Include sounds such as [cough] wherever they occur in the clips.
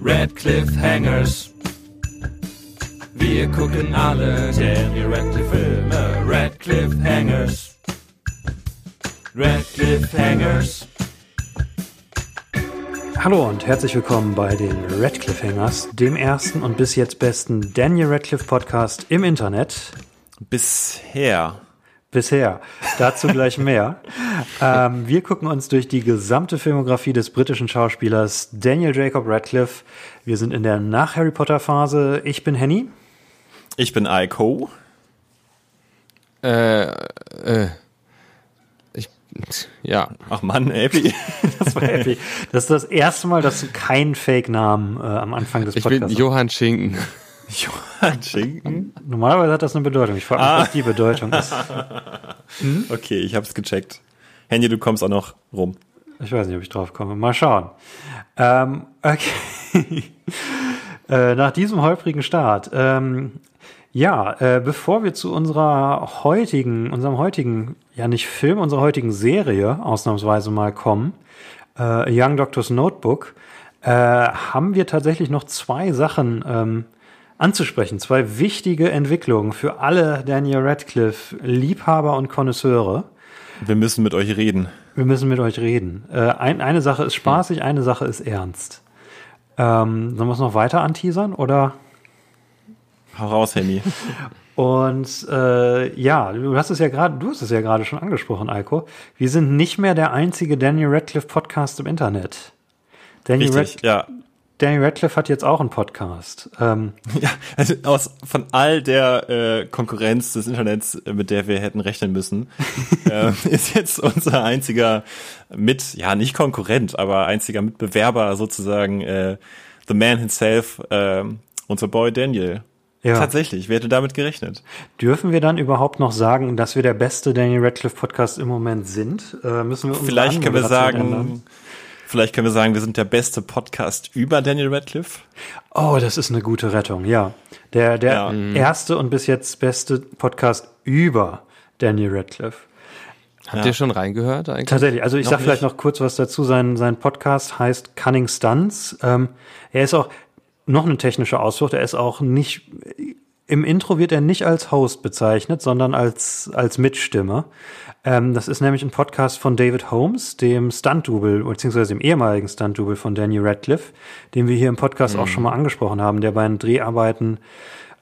Red Hangers. Wir gucken alle Daniel Radcliffe Filme. Red Hangers. Red Hangers. Hallo und herzlich willkommen bei den Red Hangers, dem ersten und bis jetzt besten Daniel Radcliffe Podcast im Internet. Bisher. Bisher. Dazu gleich mehr. [laughs] ähm, wir gucken uns durch die gesamte Filmografie des britischen Schauspielers Daniel Jacob Radcliffe. Wir sind in der Nach-Harry Potter-Phase. Ich bin Henny. Ich bin Aiko. Äh, äh. Ich, ja. Ach Mann, Epi. [laughs] das war Epi. Das ist das erste Mal, dass du keinen Fake-Namen äh, am Anfang des Podcasts Ich bin Johann Schinken. Johann Schinken? Normalerweise hat das eine Bedeutung. Ich frage mich, ah. was die Bedeutung ist. Hm? [laughs] Okay, ich hab's gecheckt. Handy, du kommst auch noch rum. Ich weiß nicht, ob ich drauf komme. Mal schauen. Ähm, okay. [laughs] äh, nach diesem holprigen Start. Ähm, ja, äh, bevor wir zu unserer heutigen, unserem heutigen, ja nicht Film, unserer heutigen Serie ausnahmsweise mal kommen, äh, Young Doctor's Notebook, äh, haben wir tatsächlich noch zwei Sachen ähm, anzusprechen. Zwei wichtige Entwicklungen für alle Daniel Radcliffe Liebhaber und Konnoisseure. Wir müssen mit euch reden. Wir müssen mit euch reden. Äh, ein, eine Sache ist spaßig, eine Sache ist ernst. Ähm, sollen wir es noch weiter anteasern oder? Hau raus, Henny. [laughs] Und äh, ja, du hast es ja gerade, du hast es ja gerade schon angesprochen, Eiko. Wir sind nicht mehr der einzige Daniel Radcliffe Podcast im Internet. Daniel Richtig, Rad ja. Danny Radcliffe hat jetzt auch einen Podcast. Ähm, [laughs] ja, also aus, von all der äh, Konkurrenz des Internets, äh, mit der wir hätten rechnen müssen, [laughs] äh, ist jetzt unser einziger mit, ja nicht Konkurrent, aber einziger Mitbewerber sozusagen äh, The Man himself, äh, unser Boy Daniel. Ja. Tatsächlich, wer hätte damit gerechnet? Dürfen wir dann überhaupt noch sagen, dass wir der beste Daniel Radcliffe Podcast im Moment sind? Äh, müssen wir Vielleicht können wir sagen, ändern? Vielleicht können wir sagen, wir sind der beste Podcast über Daniel Radcliffe. Oh, das ist eine gute Rettung, ja. Der, der ja. Mhm. erste und bis jetzt beste Podcast über Daniel Radcliffe. Habt ja. ihr schon reingehört eigentlich? Tatsächlich. Also ich noch sag vielleicht noch kurz was dazu. Sein, sein Podcast heißt Cunning Stunts. Ähm, er ist auch noch eine technische Ausflucht. Er ist auch nicht, im Intro wird er nicht als Host bezeichnet, sondern als, als Mitstimme. Ähm, das ist nämlich ein Podcast von David Holmes, dem Stunt-Double, beziehungsweise dem ehemaligen Stunt-Double von Daniel Radcliffe, den wir hier im Podcast mhm. auch schon mal angesprochen haben, der bei den Dreharbeiten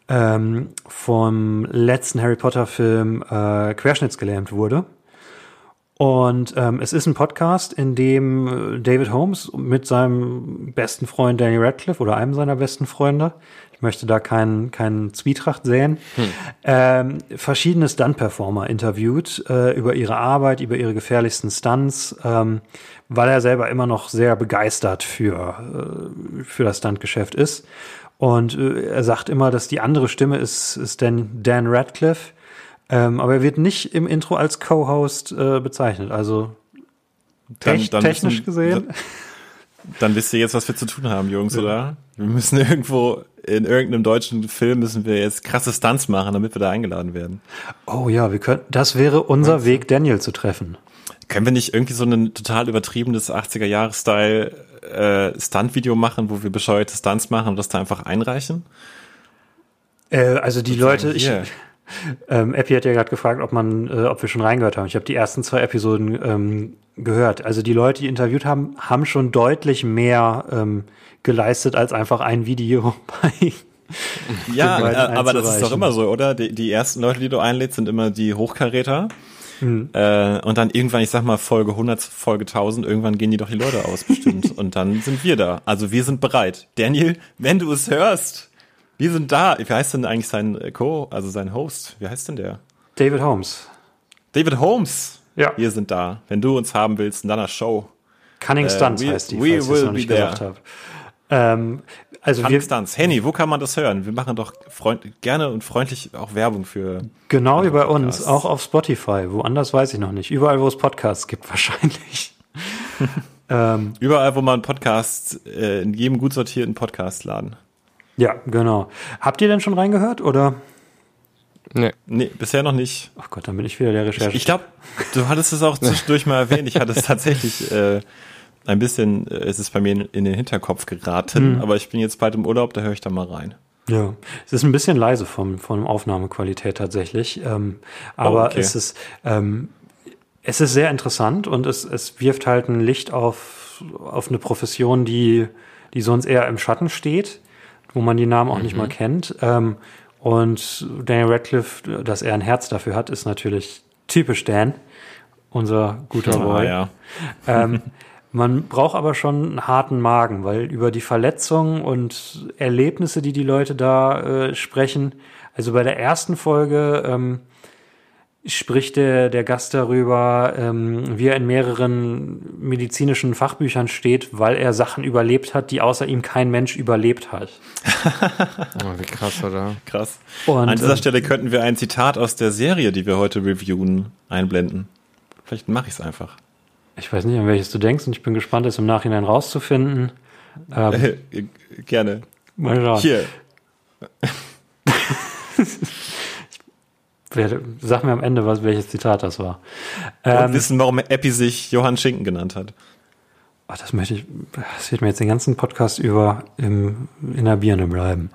ähm, vom letzten Harry Potter-Film äh, querschnittsgelähmt wurde. Und ähm, es ist ein Podcast, in dem David Holmes mit seinem besten Freund Daniel Radcliffe oder einem seiner besten Freunde ich möchte da keinen keinen Zwietracht sehen, hm. ähm, verschiedene Stunt-Performer interviewt äh, über ihre Arbeit, über ihre gefährlichsten Stunts, ähm, weil er selber immer noch sehr begeistert für, äh, für das Stuntgeschäft ist. Und äh, er sagt immer, dass die andere Stimme ist, ist Dan, Dan Radcliffe, ähm, aber er wird nicht im Intro als Co-Host äh, bezeichnet. Also dann, dann technisch müssen, gesehen. Dann wisst ihr jetzt, was wir zu tun haben, Jungs, ja. oder? Wir müssen [laughs] irgendwo in irgendeinem deutschen Film müssen wir jetzt krasse Stunts machen, damit wir da eingeladen werden. Oh ja, wir können, das wäre unser Weg, Daniel zu treffen. Können wir nicht irgendwie so ein total übertriebenes 80er-Jahre-Style äh, Stunt-Video machen, wo wir bescheuerte Stunts machen und das da einfach einreichen? Äh, also die Leute, ich, ähm, Epi hat ja gerade gefragt, ob man, äh, ob wir schon reingehört haben. Ich habe die ersten zwei Episoden ähm, gehört. Also die Leute, die interviewt haben, haben schon deutlich mehr ähm, geleistet als einfach ein Video [laughs] bei ja, äh, aber das ist doch immer so, oder? Die, die ersten Leute, die du einlädst, sind immer die Hochkaräter. Mhm. Äh, und dann irgendwann, ich sag mal, Folge 100, Folge 1000, irgendwann gehen die doch die Leute aus, bestimmt. [laughs] und dann sind wir da. Also wir sind bereit. Daniel, wenn du es hörst, wir sind da. Wie heißt denn eigentlich sein Co., also sein Host? Wie heißt denn der? David Holmes. David Holmes. Ja. Wir sind da. Wenn du uns haben willst in deiner Show. Cunning Stunts äh, we, heißt die, falls ich es noch nicht gesagt habe. Ähm, also Cunning wir, Stunts. Henny, wo kann man das hören? Wir machen doch freund, gerne und freundlich auch Werbung für. Genau wie bei uns, auch auf Spotify. Woanders weiß ich noch nicht. Überall, wo es Podcasts gibt, [laughs] wahrscheinlich. [laughs] ähm, Überall, wo man Podcasts, äh, in jedem gut sortierten Podcast laden. Ja, genau. Habt ihr denn schon reingehört oder? Nee. Nee, bisher noch nicht. Ach Gott, dann bin ich wieder der Recherche. Ich, ich glaube, du hattest es auch zwischendurch mal erwähnt. Ich hatte es tatsächlich [laughs] äh, ein bisschen äh, ist es bei mir in, den Hinterkopf geraten, mhm. aber ich bin jetzt bald im Urlaub, da höre ich da mal rein. Ja, es ist ein bisschen leise vom, von Aufnahmequalität tatsächlich, ähm, aber oh, okay. es ist ähm, es ist sehr interessant und es, es wirft halt ein Licht auf, auf eine Profession, die, die sonst eher im Schatten steht, wo man die Namen auch mhm. nicht mal kennt. Ähm, und Daniel Radcliffe, dass er ein Herz dafür hat, ist natürlich typisch Dan, unser guter Boy. Ja, ja. Ähm, man braucht aber schon einen harten Magen, weil über die Verletzungen und Erlebnisse, die die Leute da äh, sprechen, also bei der ersten Folge ähm, spricht der, der Gast darüber, ähm, wie er in mehreren medizinischen Fachbüchern steht, weil er Sachen überlebt hat, die außer ihm kein Mensch überlebt hat. [laughs] oh, wie krass, oder? Krass. Und, An dieser ähm, Stelle könnten wir ein Zitat aus der Serie, die wir heute reviewen, einblenden. Vielleicht mache ich es einfach. Ich weiß nicht, an welches du denkst und ich bin gespannt, es im Nachhinein rauszufinden. Ähm, [laughs] Gerne. Mal schauen. Hier. [laughs] Sag mir am Ende, was, welches Zitat das war. Und ähm, wissen, warum Epi sich Johann Schinken genannt hat. Ach, das möchte ich, das wird mir jetzt den ganzen Podcast über im, in der Birne bleiben.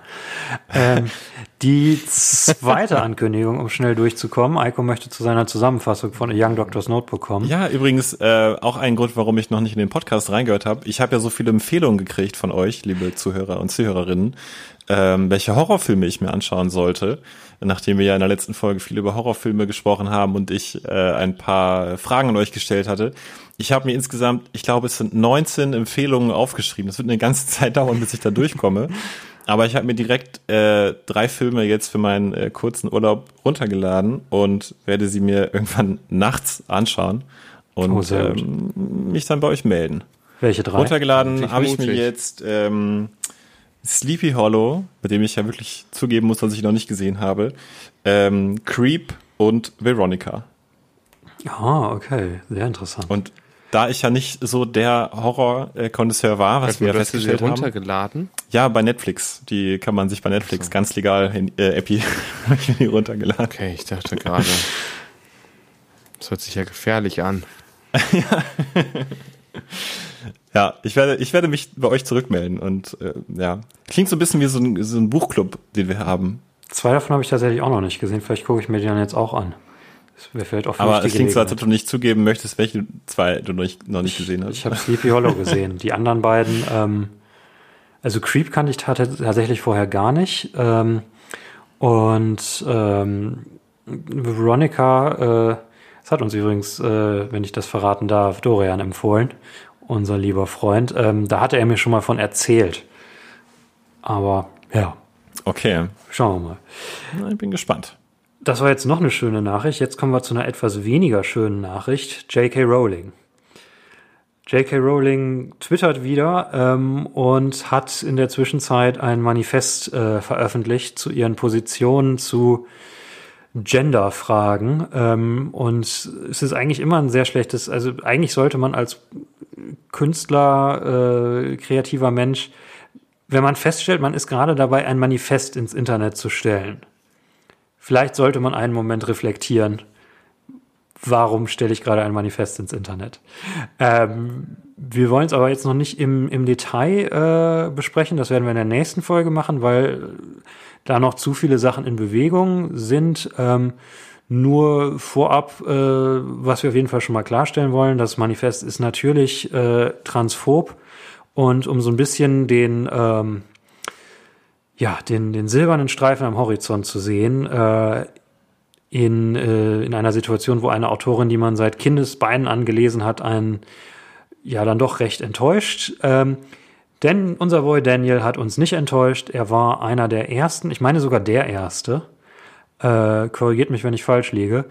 Ähm, [laughs] die zweite Ankündigung, um schnell durchzukommen. Eiko möchte zu seiner Zusammenfassung von A Young Doctor's Notebook kommen. Ja, übrigens äh, auch ein Grund, warum ich noch nicht in den Podcast reingehört habe. Ich habe ja so viele Empfehlungen gekriegt von euch, liebe Zuhörer und Zuhörerinnen, ähm, welche Horrorfilme ich mir anschauen sollte nachdem wir ja in der letzten Folge viel über Horrorfilme gesprochen haben und ich äh, ein paar Fragen an euch gestellt hatte. Ich habe mir insgesamt, ich glaube, es sind 19 Empfehlungen aufgeschrieben. Das wird eine ganze [laughs] Zeit dauern, bis ich da durchkomme. Aber ich habe mir direkt äh, drei Filme jetzt für meinen äh, kurzen Urlaub runtergeladen und werde sie mir irgendwann nachts anschauen und oh, ähm, mich dann bei euch melden. Welche drei? Runtergeladen habe ich mir jetzt ähm, Sleepy Hollow, mit dem ich ja wirklich zugeben muss, dass ich noch nicht gesehen habe, ähm, Creep und Veronica. Ah, okay, sehr interessant. Und da ich ja nicht so der Horror-Konnoisseur war, was wir festgestellt haben. runtergeladen? Ja, bei Netflix. Die kann man sich bei Netflix so. ganz legal in äh, Epi [laughs] runtergeladen. Okay, ich dachte gerade, [laughs] das hört sich ja gefährlich an. [laughs] ja. Ja, ich werde, ich werde mich bei euch zurückmelden und äh, ja. Klingt so ein bisschen wie so ein, so ein Buchclub, den wir haben. Zwei davon habe ich tatsächlich auch noch nicht gesehen. Vielleicht gucke ich mir die dann jetzt auch an. Das wäre vielleicht auch Aber es klingt so, als ob du nicht zugeben möchtest, welche zwei du noch nicht, noch nicht gesehen hast. Ich, ich habe Sleepy Hollow gesehen. Die anderen beiden, ähm, also Creep kannte ich tatsächlich vorher gar nicht. Ähm, und ähm, Veronica, äh, das hat uns übrigens, äh, wenn ich das verraten darf, Dorian empfohlen unser lieber Freund. Ähm, da hatte er mir schon mal von erzählt. Aber ja. Okay. Schauen wir mal. Na, ich bin gespannt. Das war jetzt noch eine schöne Nachricht. Jetzt kommen wir zu einer etwas weniger schönen Nachricht. J.K. Rowling. J.K. Rowling twittert wieder ähm, und hat in der Zwischenzeit ein Manifest äh, veröffentlicht zu ihren Positionen zu Gender-Fragen. Ähm, und es ist eigentlich immer ein sehr schlechtes, also eigentlich sollte man als Künstler, äh, kreativer Mensch, wenn man feststellt, man ist gerade dabei, ein Manifest ins Internet zu stellen, vielleicht sollte man einen Moment reflektieren, warum stelle ich gerade ein Manifest ins Internet? Ähm, wir wollen es aber jetzt noch nicht im, im Detail äh, besprechen, das werden wir in der nächsten Folge machen, weil da noch zu viele Sachen in Bewegung sind. Ähm, nur vorab, äh, was wir auf jeden Fall schon mal klarstellen wollen, das Manifest ist natürlich äh, transphob und um so ein bisschen den, ähm, ja, den, den silbernen Streifen am Horizont zu sehen, äh, in, äh, in einer Situation, wo eine Autorin, die man seit Kindesbeinen angelesen hat, einen ja dann doch recht enttäuscht. Ähm, denn unser Boy Daniel hat uns nicht enttäuscht. Er war einer der ersten, ich meine sogar der erste, äh, korrigiert mich, wenn ich falsch liege.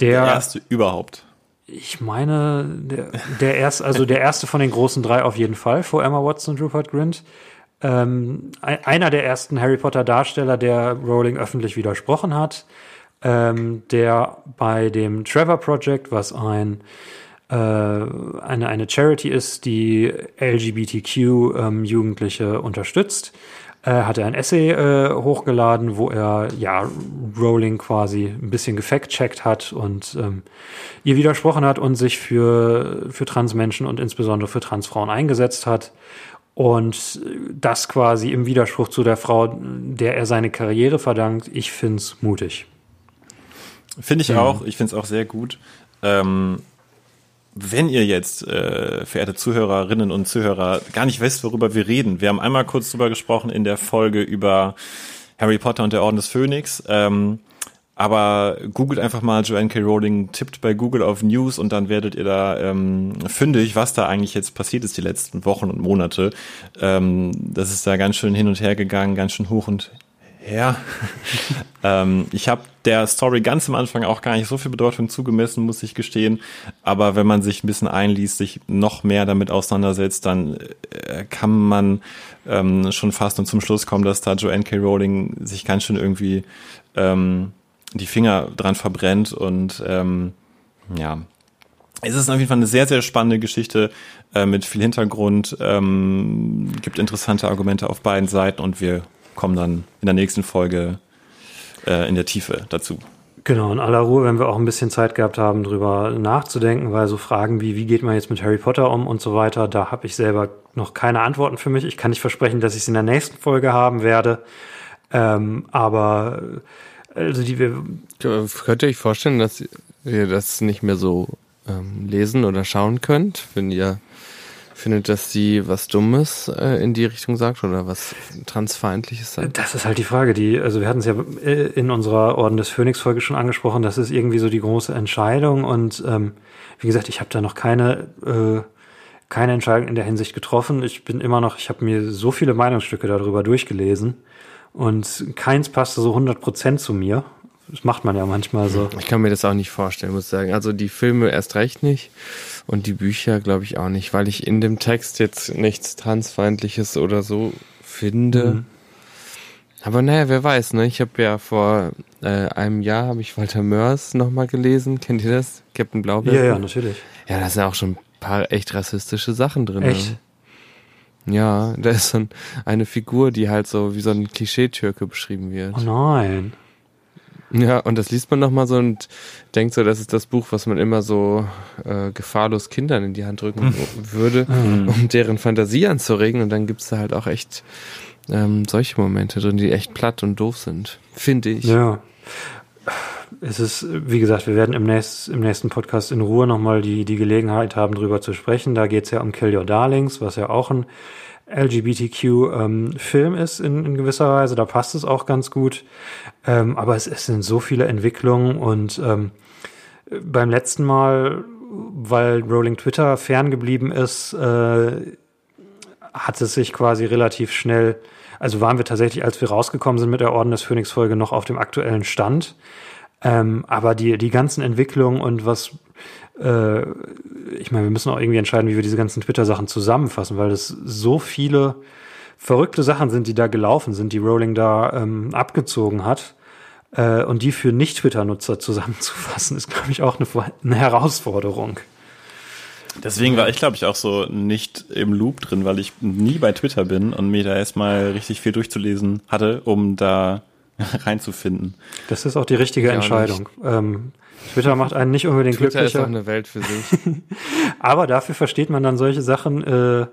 Der, der erste überhaupt. Ich meine, der, der erste, also der erste von den großen drei auf jeden Fall, vor Emma Watson und Rupert Grint. Ähm, einer der ersten Harry Potter Darsteller, der Rowling öffentlich widersprochen hat, ähm, der bei dem Trevor Project, was ein eine, eine Charity ist, die LGBTQ ähm, Jugendliche unterstützt, äh, hat er ein Essay äh, hochgeladen, wo er ja Rowling quasi ein bisschen gefact-checkt hat und ähm, ihr widersprochen hat und sich für, für Transmenschen und insbesondere für Transfrauen eingesetzt hat. Und das quasi im Widerspruch zu der Frau, der er seine Karriere verdankt. Ich find's mutig. Finde ich mhm. auch. Ich finde es auch sehr gut. Ähm, wenn ihr jetzt, äh, verehrte Zuhörerinnen und Zuhörer, gar nicht wisst, worüber wir reden, wir haben einmal kurz drüber gesprochen in der Folge über Harry Potter und der Orden des Phönix. Ähm, aber googelt einfach mal Joanne K. Rowling, tippt bei Google auf News und dann werdet ihr da ähm, fündig, was da eigentlich jetzt passiert ist die letzten Wochen und Monate. Ähm, das ist da ganz schön hin und her gegangen, ganz schön hoch und her. [laughs] ähm, ich habe der Story ganz am Anfang auch gar nicht so viel Bedeutung zugemessen, muss ich gestehen. Aber wenn man sich ein bisschen einliest, sich noch mehr damit auseinandersetzt, dann äh, kann man ähm, schon fast und zum Schluss kommen, dass da Joanne K. Rowling sich ganz schön irgendwie ähm, die Finger dran verbrennt und ähm, ja, es ist auf jeden Fall eine sehr, sehr spannende Geschichte äh, mit viel Hintergrund, ähm, gibt interessante Argumente auf beiden Seiten und wir kommen dann in der nächsten Folge äh, in der Tiefe dazu. Genau, in aller Ruhe, wenn wir auch ein bisschen Zeit gehabt haben, drüber nachzudenken, weil so Fragen wie, wie geht man jetzt mit Harry Potter um und so weiter, da habe ich selber noch keine Antworten für mich. Ich kann nicht versprechen, dass ich es in der nächsten Folge haben werde. Ähm, aber also die wir. Könnt ihr euch vorstellen, dass ihr das nicht mehr so ähm, lesen oder schauen könnt, wenn ihr findet, dass sie was Dummes äh, in die Richtung sagt oder was Transfeindliches sagt? Das ist halt die Frage, die, also wir hatten es ja äh, in unserer Orden des Phönix-Folge schon angesprochen, das ist irgendwie so die große Entscheidung und ähm, wie gesagt, ich habe da noch keine, äh, keine Entscheidung in der Hinsicht getroffen. Ich bin immer noch, ich habe mir so viele Meinungsstücke darüber durchgelesen und keins passte so 100% zu mir. Das macht man ja manchmal so. Ich kann mir das auch nicht vorstellen, muss ich sagen. Also die Filme erst recht nicht und die Bücher glaube ich auch nicht, weil ich in dem Text jetzt nichts Transfeindliches oder so finde. Mhm. Aber naja, wer weiß, ne? Ich habe ja vor äh, einem Jahr habe ich Walter Mörs nochmal gelesen. Kennt ihr das? Captain Blaubeer? Ja, ja, natürlich. Ja, da sind auch schon ein paar echt rassistische Sachen drin. Echt? Ne? Ja, da ist so eine Figur, die halt so wie so ein Klischee-Türke beschrieben wird. Oh nein. Ja, und das liest man nochmal so und denkt so, das ist das Buch, was man immer so äh, gefahrlos Kindern in die Hand drücken würde, hm. um deren Fantasie anzuregen. Und dann gibt's da halt auch echt ähm, solche Momente drin, die echt platt und doof sind, finde ich. Ja. Es ist, wie gesagt, wir werden im, nächst, im nächsten Podcast in Ruhe nochmal die, die Gelegenheit haben, drüber zu sprechen. Da geht's ja um Kill Your Darlings, was ja auch ein LGBTQ-Film ähm, ist in, in gewisser Weise. Da passt es auch ganz gut. Ähm, aber es, es sind so viele Entwicklungen und ähm, beim letzten Mal, weil Rolling Twitter ferngeblieben ist, äh, hat es sich quasi relativ schnell, also waren wir tatsächlich, als wir rausgekommen sind mit der Orden des Phönix Folge, noch auf dem aktuellen Stand. Ähm, aber die, die ganzen Entwicklungen und was äh, ich meine, wir müssen auch irgendwie entscheiden, wie wir diese ganzen Twitter-Sachen zusammenfassen, weil es so viele verrückte Sachen sind, die da gelaufen sind, die Rowling da ähm, abgezogen hat. Äh, und die für Nicht-Twitter-Nutzer zusammenzufassen, ist, glaube ich, auch eine, eine Herausforderung. Deswegen war ich, glaube ich, auch so nicht im Loop drin, weil ich nie bei Twitter bin und mir da erstmal richtig viel durchzulesen hatte, um da [laughs] reinzufinden. Das ist auch die richtige ja, Entscheidung. Ähm, Twitter macht einen nicht unbedingt Twitter glücklicher. Twitter ist auch eine Welt für sich. [laughs] Aber dafür versteht man dann solche Sachen äh,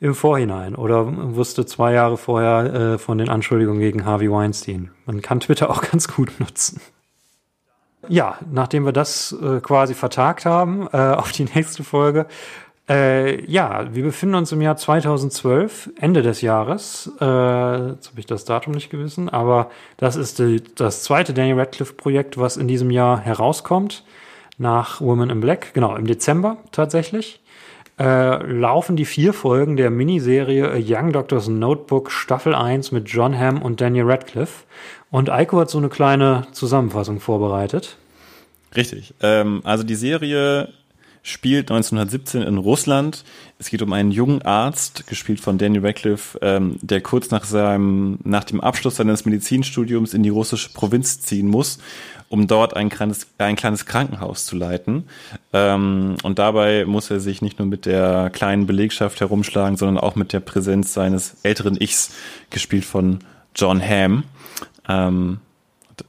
im Vorhinein oder wusste zwei Jahre vorher äh, von den Anschuldigungen gegen Harvey Weinstein. Man kann Twitter auch [laughs] ganz gut nutzen. Ja, nachdem wir das äh, quasi vertagt haben äh, auf die nächste Folge, äh, ja, wir befinden uns im Jahr 2012, Ende des Jahres. Äh, jetzt habe ich das Datum nicht gewissen, aber das ist die, das zweite Daniel Radcliffe-Projekt, was in diesem Jahr herauskommt, nach Woman in Black, genau, im Dezember tatsächlich. Äh, laufen die vier Folgen der Miniserie A Young Doctor's Notebook Staffel 1 mit John Hamm und Daniel Radcliffe. Und Eiko hat so eine kleine Zusammenfassung vorbereitet. Richtig. Ähm, also die Serie spielt 1917 in Russland. Es geht um einen jungen Arzt, gespielt von Daniel Radcliffe, ähm, der kurz nach seinem, nach dem Abschluss seines Medizinstudiums in die russische Provinz ziehen muss, um dort ein kleines, ein kleines Krankenhaus zu leiten. Ähm, und dabei muss er sich nicht nur mit der kleinen Belegschaft herumschlagen, sondern auch mit der Präsenz seines älteren Ichs, gespielt von John Hamm. Ähm,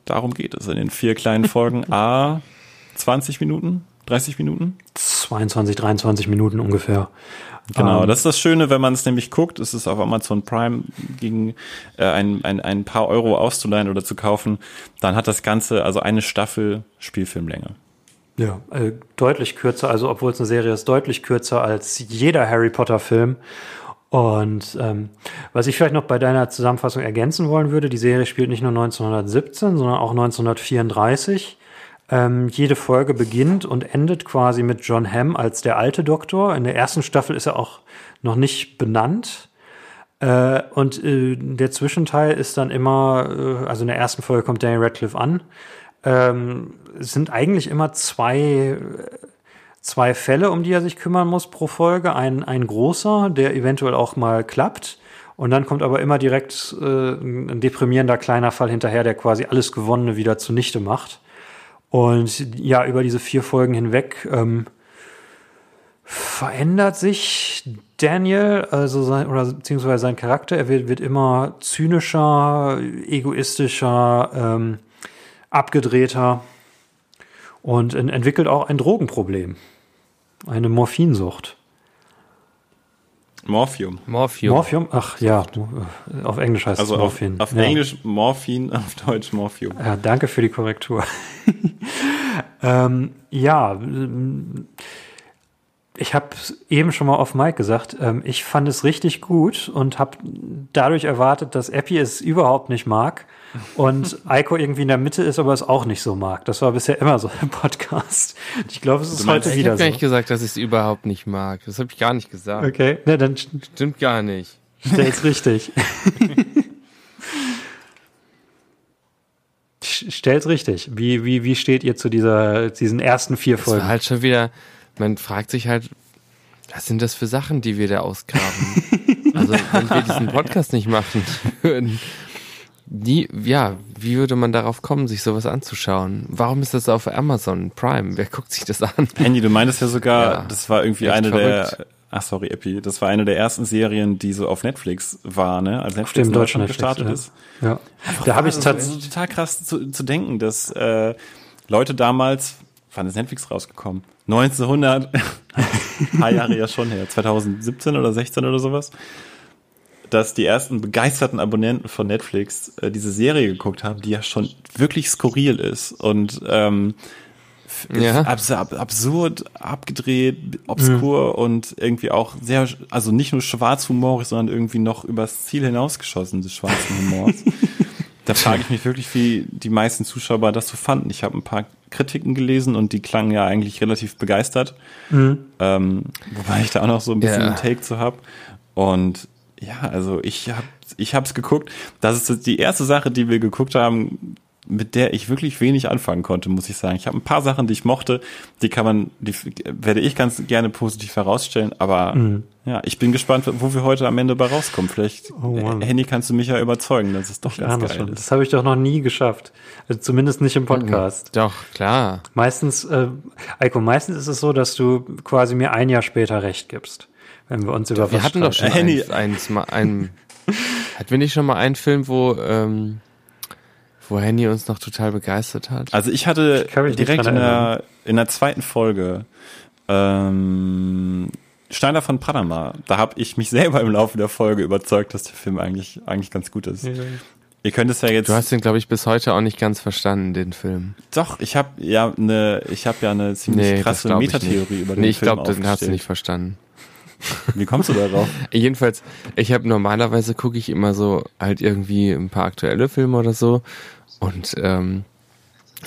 darum geht es in den vier kleinen Folgen. A, 20 Minuten, 30 Minuten? 22, 23 Minuten ungefähr. Genau, um, ähm, das ist das Schöne, wenn man es nämlich guckt, ist es auf Amazon Prime gegen äh, ein, ein, ein paar Euro auszuleihen oder zu kaufen, dann hat das Ganze also eine Staffel Spielfilmlänge. Ja, äh, deutlich kürzer, also obwohl es eine Serie ist, deutlich kürzer als jeder Harry Potter Film. Und ähm, was ich vielleicht noch bei deiner Zusammenfassung ergänzen wollen würde, die Serie spielt nicht nur 1917, sondern auch 1934. Ähm, jede Folge beginnt und endet quasi mit John Hamm als der alte Doktor. In der ersten Staffel ist er auch noch nicht benannt. Äh, und äh, der Zwischenteil ist dann immer, äh, also in der ersten Folge kommt Daniel Radcliffe an. Ähm, es sind eigentlich immer zwei, zwei Fälle, um die er sich kümmern muss pro Folge. Ein, ein großer, der eventuell auch mal klappt. Und dann kommt aber immer direkt äh, ein deprimierender kleiner Fall hinterher, der quasi alles Gewonnene wieder zunichte macht. Und ja, über diese vier Folgen hinweg ähm, verändert sich Daniel, also sein, oder beziehungsweise sein Charakter. Er wird, wird immer zynischer, egoistischer, ähm, abgedrehter und entwickelt auch ein Drogenproblem, eine Morphinsucht. Morphium. Morphium. Morphium? Ach ja, auf Englisch heißt also es Morphin. Auf, auf ja. Englisch Morphin, [laughs] auf Deutsch Morphium. Ja, danke für die Korrektur. [laughs] ähm, ja, ich habe eben schon mal auf Mike gesagt, ähm, ich fand es richtig gut und habe dadurch erwartet, dass Epi es überhaupt nicht mag und [laughs] Eiko irgendwie in der Mitte ist, aber es auch nicht so mag. Das war bisher immer so [laughs] im Podcast. Ich glaube, es ist meinst, heute wieder so. Ich habe gar nicht gesagt, dass ich es überhaupt nicht mag. Das habe ich gar nicht gesagt. Okay, ne, dann stimmt gar nicht. Stell's richtig. [laughs] Stell's richtig. Wie, wie, wie steht ihr zu dieser, diesen ersten vier das Folgen? halt schon wieder, man fragt sich halt, was sind das für Sachen, die wir da ausgraben? also, wenn wir diesen Podcast nicht machen würden, die, ja, wie würde man darauf kommen, sich sowas anzuschauen? Warum ist das auf Amazon Prime? Wer guckt sich das an? Andy, du meintest ja sogar, ja, das war irgendwie eine verrückt. der, ach sorry, Epi, das war eine der ersten Serien, die so auf Netflix war, ne? Als Netflix in Deutschland gestartet ja. ist. Ja. Einfach da habe ich tatsächlich total krass zu, zu denken, dass äh, Leute damals, wann ist Netflix rausgekommen? 1900, [laughs] ein paar Jahre ja schon her, 2017 oder 16 oder sowas dass die ersten begeisterten Abonnenten von Netflix äh, diese Serie geguckt haben, die ja schon wirklich skurril ist und ähm, ja. abs absurd, abgedreht, obskur mhm. und irgendwie auch sehr, also nicht nur schwarzhumorig, sondern irgendwie noch übers Ziel hinausgeschossen des schwarzen Humors. [laughs] da frage ich mich wirklich, wie die meisten Zuschauer das so fanden. Ich habe ein paar Kritiken gelesen und die klangen ja eigentlich relativ begeistert. Mhm. Ähm, wobei ich da auch noch so ein bisschen ja. einen Take zu hab. Und ja, also ich habe ich hab's geguckt. Das ist die erste Sache, die wir geguckt haben, mit der ich wirklich wenig anfangen konnte, muss ich sagen. Ich habe ein paar Sachen, die ich mochte, die kann man, die werde ich ganz gerne positiv herausstellen, aber mhm. ja, ich bin gespannt, wo wir heute am Ende bei rauskommen. Vielleicht, oh Handy, kannst du mich ja überzeugen, dass es doch ich ganz geil schon. ist. Das habe ich doch noch nie geschafft. Also zumindest nicht im Podcast. Doch, klar. Meistens, äh, Eiko, meistens ist es so, dass du quasi mir ein Jahr später recht gibst wenn wir uns über Wir hatten doch schon eins, eins, mal, ein, hatten wir nicht schon mal einen Film, wo, ähm, wo Henny uns noch total begeistert hat? Also ich hatte ich direkt in der, in der zweiten Folge ähm, Steiner von Panama. Da habe ich mich selber im Laufe der Folge überzeugt, dass der Film eigentlich eigentlich ganz gut ist. Ja. Ihr könnt es ja jetzt. Du hast den, glaube ich, bis heute auch nicht ganz verstanden, den Film. Doch, ich habe ja eine, ich habe ja eine ziemlich nee, krasse Metatheorie über den nee, ich Film. ich glaube, den hast du nicht verstanden. Wie kommst du darauf? Jedenfalls, ich habe normalerweise gucke ich immer so halt irgendwie ein paar aktuelle Filme oder so und ähm,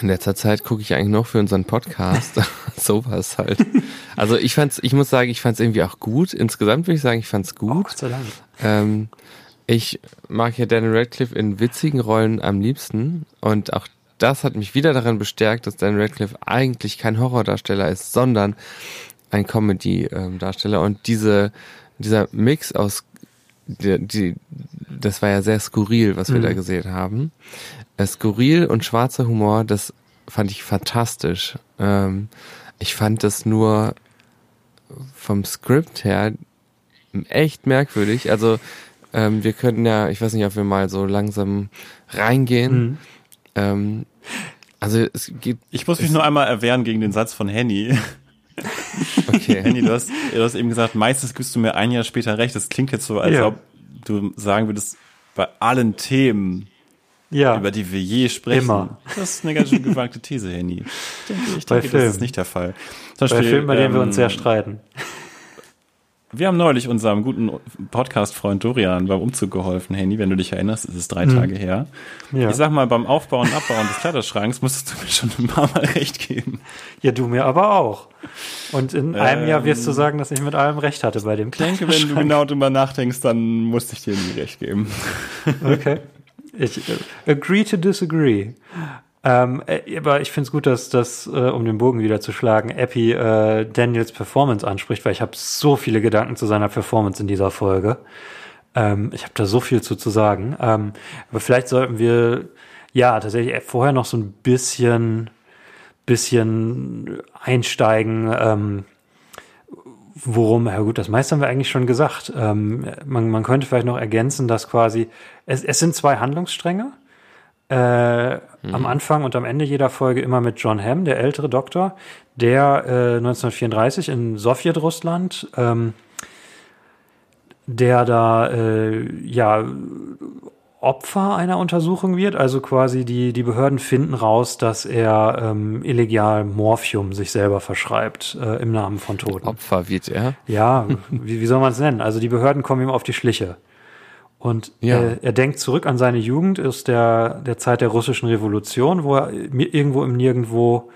in letzter Zeit gucke ich eigentlich noch für unseren Podcast [laughs] sowas halt. Also ich fand's, ich muss sagen, ich fand's irgendwie auch gut. Insgesamt würde ich sagen, ich fand's gut. Oh, Gott sei Dank. Ähm, ich mag ja Daniel Radcliffe in witzigen Rollen am liebsten und auch das hat mich wieder daran bestärkt, dass Daniel Radcliffe eigentlich kein Horrordarsteller ist, sondern ein Comedy-Darsteller und diese, dieser Mix aus, die, die, das war ja sehr skurril, was wir mhm. da gesehen haben. Äh, skurril und schwarzer Humor, das fand ich fantastisch. Ähm, ich fand das nur vom Skript her echt merkwürdig. Also ähm, wir könnten ja, ich weiß nicht, ob wir mal so langsam reingehen. Mhm. Ähm, also es gibt. Ich muss mich nur einmal erwehren gegen den Satz von Henny. Okay. Henny, du hast, du hast eben gesagt, meistens gibst du mir ein Jahr später recht. Das klingt jetzt so, als ja. ob du sagen würdest, bei allen Themen, ja. über die wir je sprechen. Immer. Das ist eine ganz schön gewagte These, Henny. Ich [laughs] denke, ich denke das ist nicht der Fall. Zum Beispiel, bei Filmen, bei denen ähm, wir uns sehr streiten. Wir haben neulich unserem guten Podcast-Freund Dorian beim Umzug geholfen, Henny, wenn du dich erinnerst, ist es drei mhm. Tage her. Ja. Ich sag mal, beim Aufbauen und Abbauen des Kleiderschranks musstest du mir schon [laughs] ein paar Mal recht geben. Ja, du mir aber auch. Und in einem Jahr wirst du ähm, sagen, dass ich mit allem recht hatte bei dem Kleiderschrank. Ich denke, wenn du genau drüber nachdenkst, dann musste ich dir nie recht geben. Okay. Ich uh, agree to disagree. Ähm, äh, aber ich finde es gut, dass das, äh, um den Bogen wieder zu schlagen, Epi äh, Daniels Performance anspricht, weil ich habe so viele Gedanken zu seiner Performance in dieser Folge. Ähm, ich habe da so viel zu, zu sagen. Ähm, aber vielleicht sollten wir ja tatsächlich vorher noch so ein bisschen, bisschen einsteigen. Ähm, worum, ja gut, das meiste haben wir eigentlich schon gesagt. Ähm, man, man könnte vielleicht noch ergänzen, dass quasi, es, es sind zwei Handlungsstränge äh, mhm. am Anfang und am Ende jeder Folge immer mit John Hamm, der ältere Doktor, der äh, 1934 in Sowjetrussland, ähm, der da äh, ja Opfer einer Untersuchung wird. Also quasi die, die Behörden finden raus, dass er ähm, illegal Morphium sich selber verschreibt äh, im Namen von Toten. Opfer wird er? Ja, wie, wie soll man es nennen? Also die Behörden kommen ihm auf die Schliche. Und ja. er, er denkt zurück an seine Jugend aus der, der Zeit der russischen Revolution, wo er irgendwo im Nirgendwo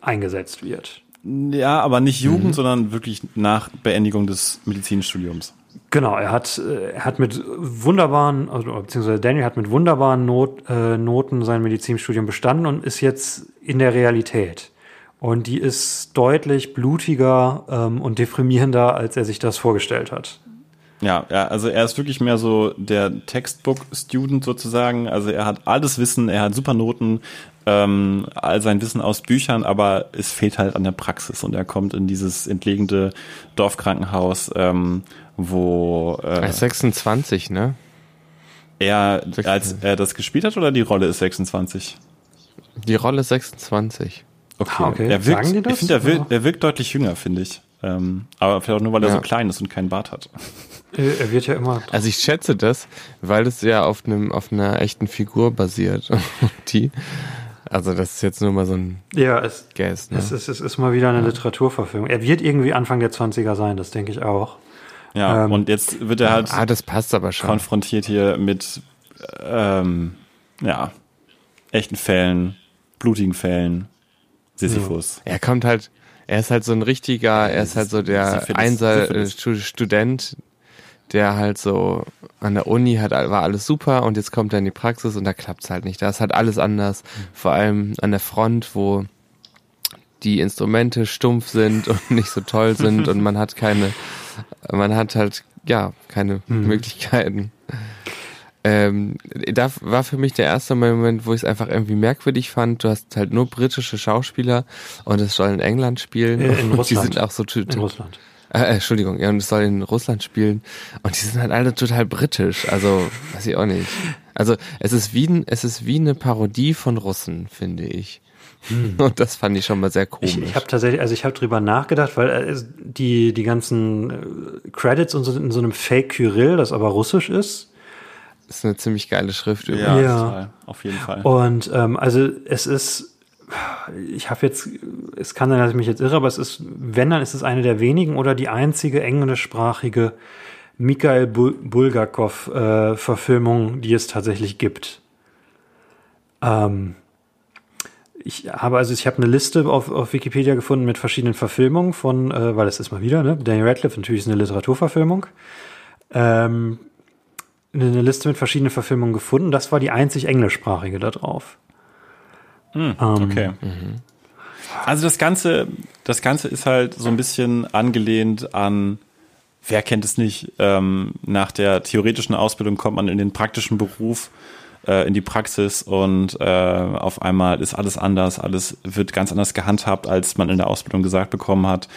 eingesetzt wird. Ja, aber nicht Jugend, mhm. sondern wirklich nach Beendigung des Medizinstudiums. Genau, er hat, äh, er hat mit wunderbaren, also, beziehungsweise Daniel hat mit wunderbaren Not, äh, Noten sein Medizinstudium bestanden und ist jetzt in der Realität. Und die ist deutlich blutiger ähm, und deprimierender, als er sich das vorgestellt hat. Ja, ja, also er ist wirklich mehr so der Textbook-Student sozusagen. Also er hat alles Wissen, er hat super Noten, ähm, all sein Wissen aus Büchern, aber es fehlt halt an der Praxis und er kommt in dieses entlegene Dorfkrankenhaus, ähm, wo äh, 26, ne? Er, als er das gespielt hat oder die Rolle ist 26? Die Rolle ist 26. Okay, ah, okay. Er wirkt, Sagen die das? Ich finde, er wirkt, er wirkt deutlich jünger, finde ich. Ähm, aber vielleicht auch nur, weil er ja. so klein ist und keinen Bart hat. Äh, er wird ja immer. Also ich schätze das, weil es ja auf einem auf einer echten Figur basiert. [laughs] Die, also das ist jetzt nur mal so ein ja, es, Guess, ne? es, ist, es ist mal wieder eine ja. Literaturverfilmung. Er wird irgendwie Anfang der 20er sein, das denke ich auch. Ja, ähm, und jetzt wird er halt ah, das passt aber schon. konfrontiert hier mit ähm, ja, echten Fällen, blutigen Fällen, Sisyphus. Er kommt halt, er ist halt so ein richtiger, er ist halt so der Einser-Student, der halt so an der Uni hat war alles super und jetzt kommt er in die Praxis und da klappt's halt nicht. Da ist halt alles anders. Mhm. Vor allem an der Front, wo die Instrumente stumpf sind und [laughs] nicht so toll sind und man hat keine, man hat halt ja keine mhm. Möglichkeiten. Ähm, da war für mich der erste Moment, wo ich es einfach irgendwie merkwürdig fand. Du hast halt nur britische Schauspieler und es soll in England spielen. In Russland. Die sind auch so in Russland. Äh, äh, Entschuldigung, ja, und es soll in Russland spielen. Und die sind halt alle total britisch. Also, weiß ich auch nicht. Also, es ist wie, es ist wie eine Parodie von Russen, finde ich. Hm. Und das fand ich schon mal sehr komisch. Ich, ich habe tatsächlich, also ich habe drüber nachgedacht, weil äh, die, die ganzen äh, Credits und so in so einem Fake Kyrill, das aber russisch ist. Das ist eine ziemlich geile Schrift übrigens. Ja, ja. auf jeden Fall. Und ähm, also es ist ich habe jetzt, es kann sein, dass ich mich jetzt irre, aber es ist, wenn, dann ist es eine der wenigen oder die einzige englischsprachige Mikhail Bulgakov-Verfilmung, äh, die es tatsächlich gibt. Ähm, ich habe also ich habe eine Liste auf, auf Wikipedia gefunden mit verschiedenen Verfilmungen von, äh, weil es ist mal wieder, ne? Daniel Radcliffe natürlich ist eine Literaturverfilmung. Ähm, eine Liste mit verschiedenen Verfilmungen gefunden. Das war die einzig englischsprachige da drauf. Mm, okay. Mhm. Also das Ganze, das Ganze ist halt so ein bisschen angelehnt an, wer kennt es nicht, ähm, nach der theoretischen Ausbildung kommt man in den praktischen Beruf, äh, in die Praxis und äh, auf einmal ist alles anders, alles wird ganz anders gehandhabt, als man in der Ausbildung gesagt bekommen hat.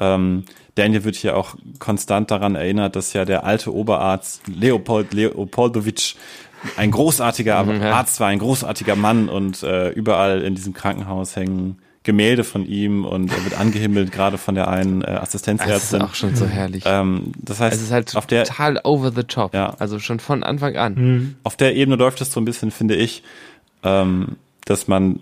Ähm, Daniel wird hier auch konstant daran erinnert, dass ja der alte Oberarzt Leopold Leopoldowitsch ein großartiger mhm, ja. Arzt war, ein großartiger Mann und äh, überall in diesem Krankenhaus hängen Gemälde von ihm und er wird angehimmelt, gerade von der einen äh, Assistenzärztin. Das ist auch schon so herrlich. Ähm, das heißt, es ist halt auf der, total over the top. Ja. Also schon von Anfang an. Mhm. Auf der Ebene läuft es so ein bisschen, finde ich, ähm, dass man,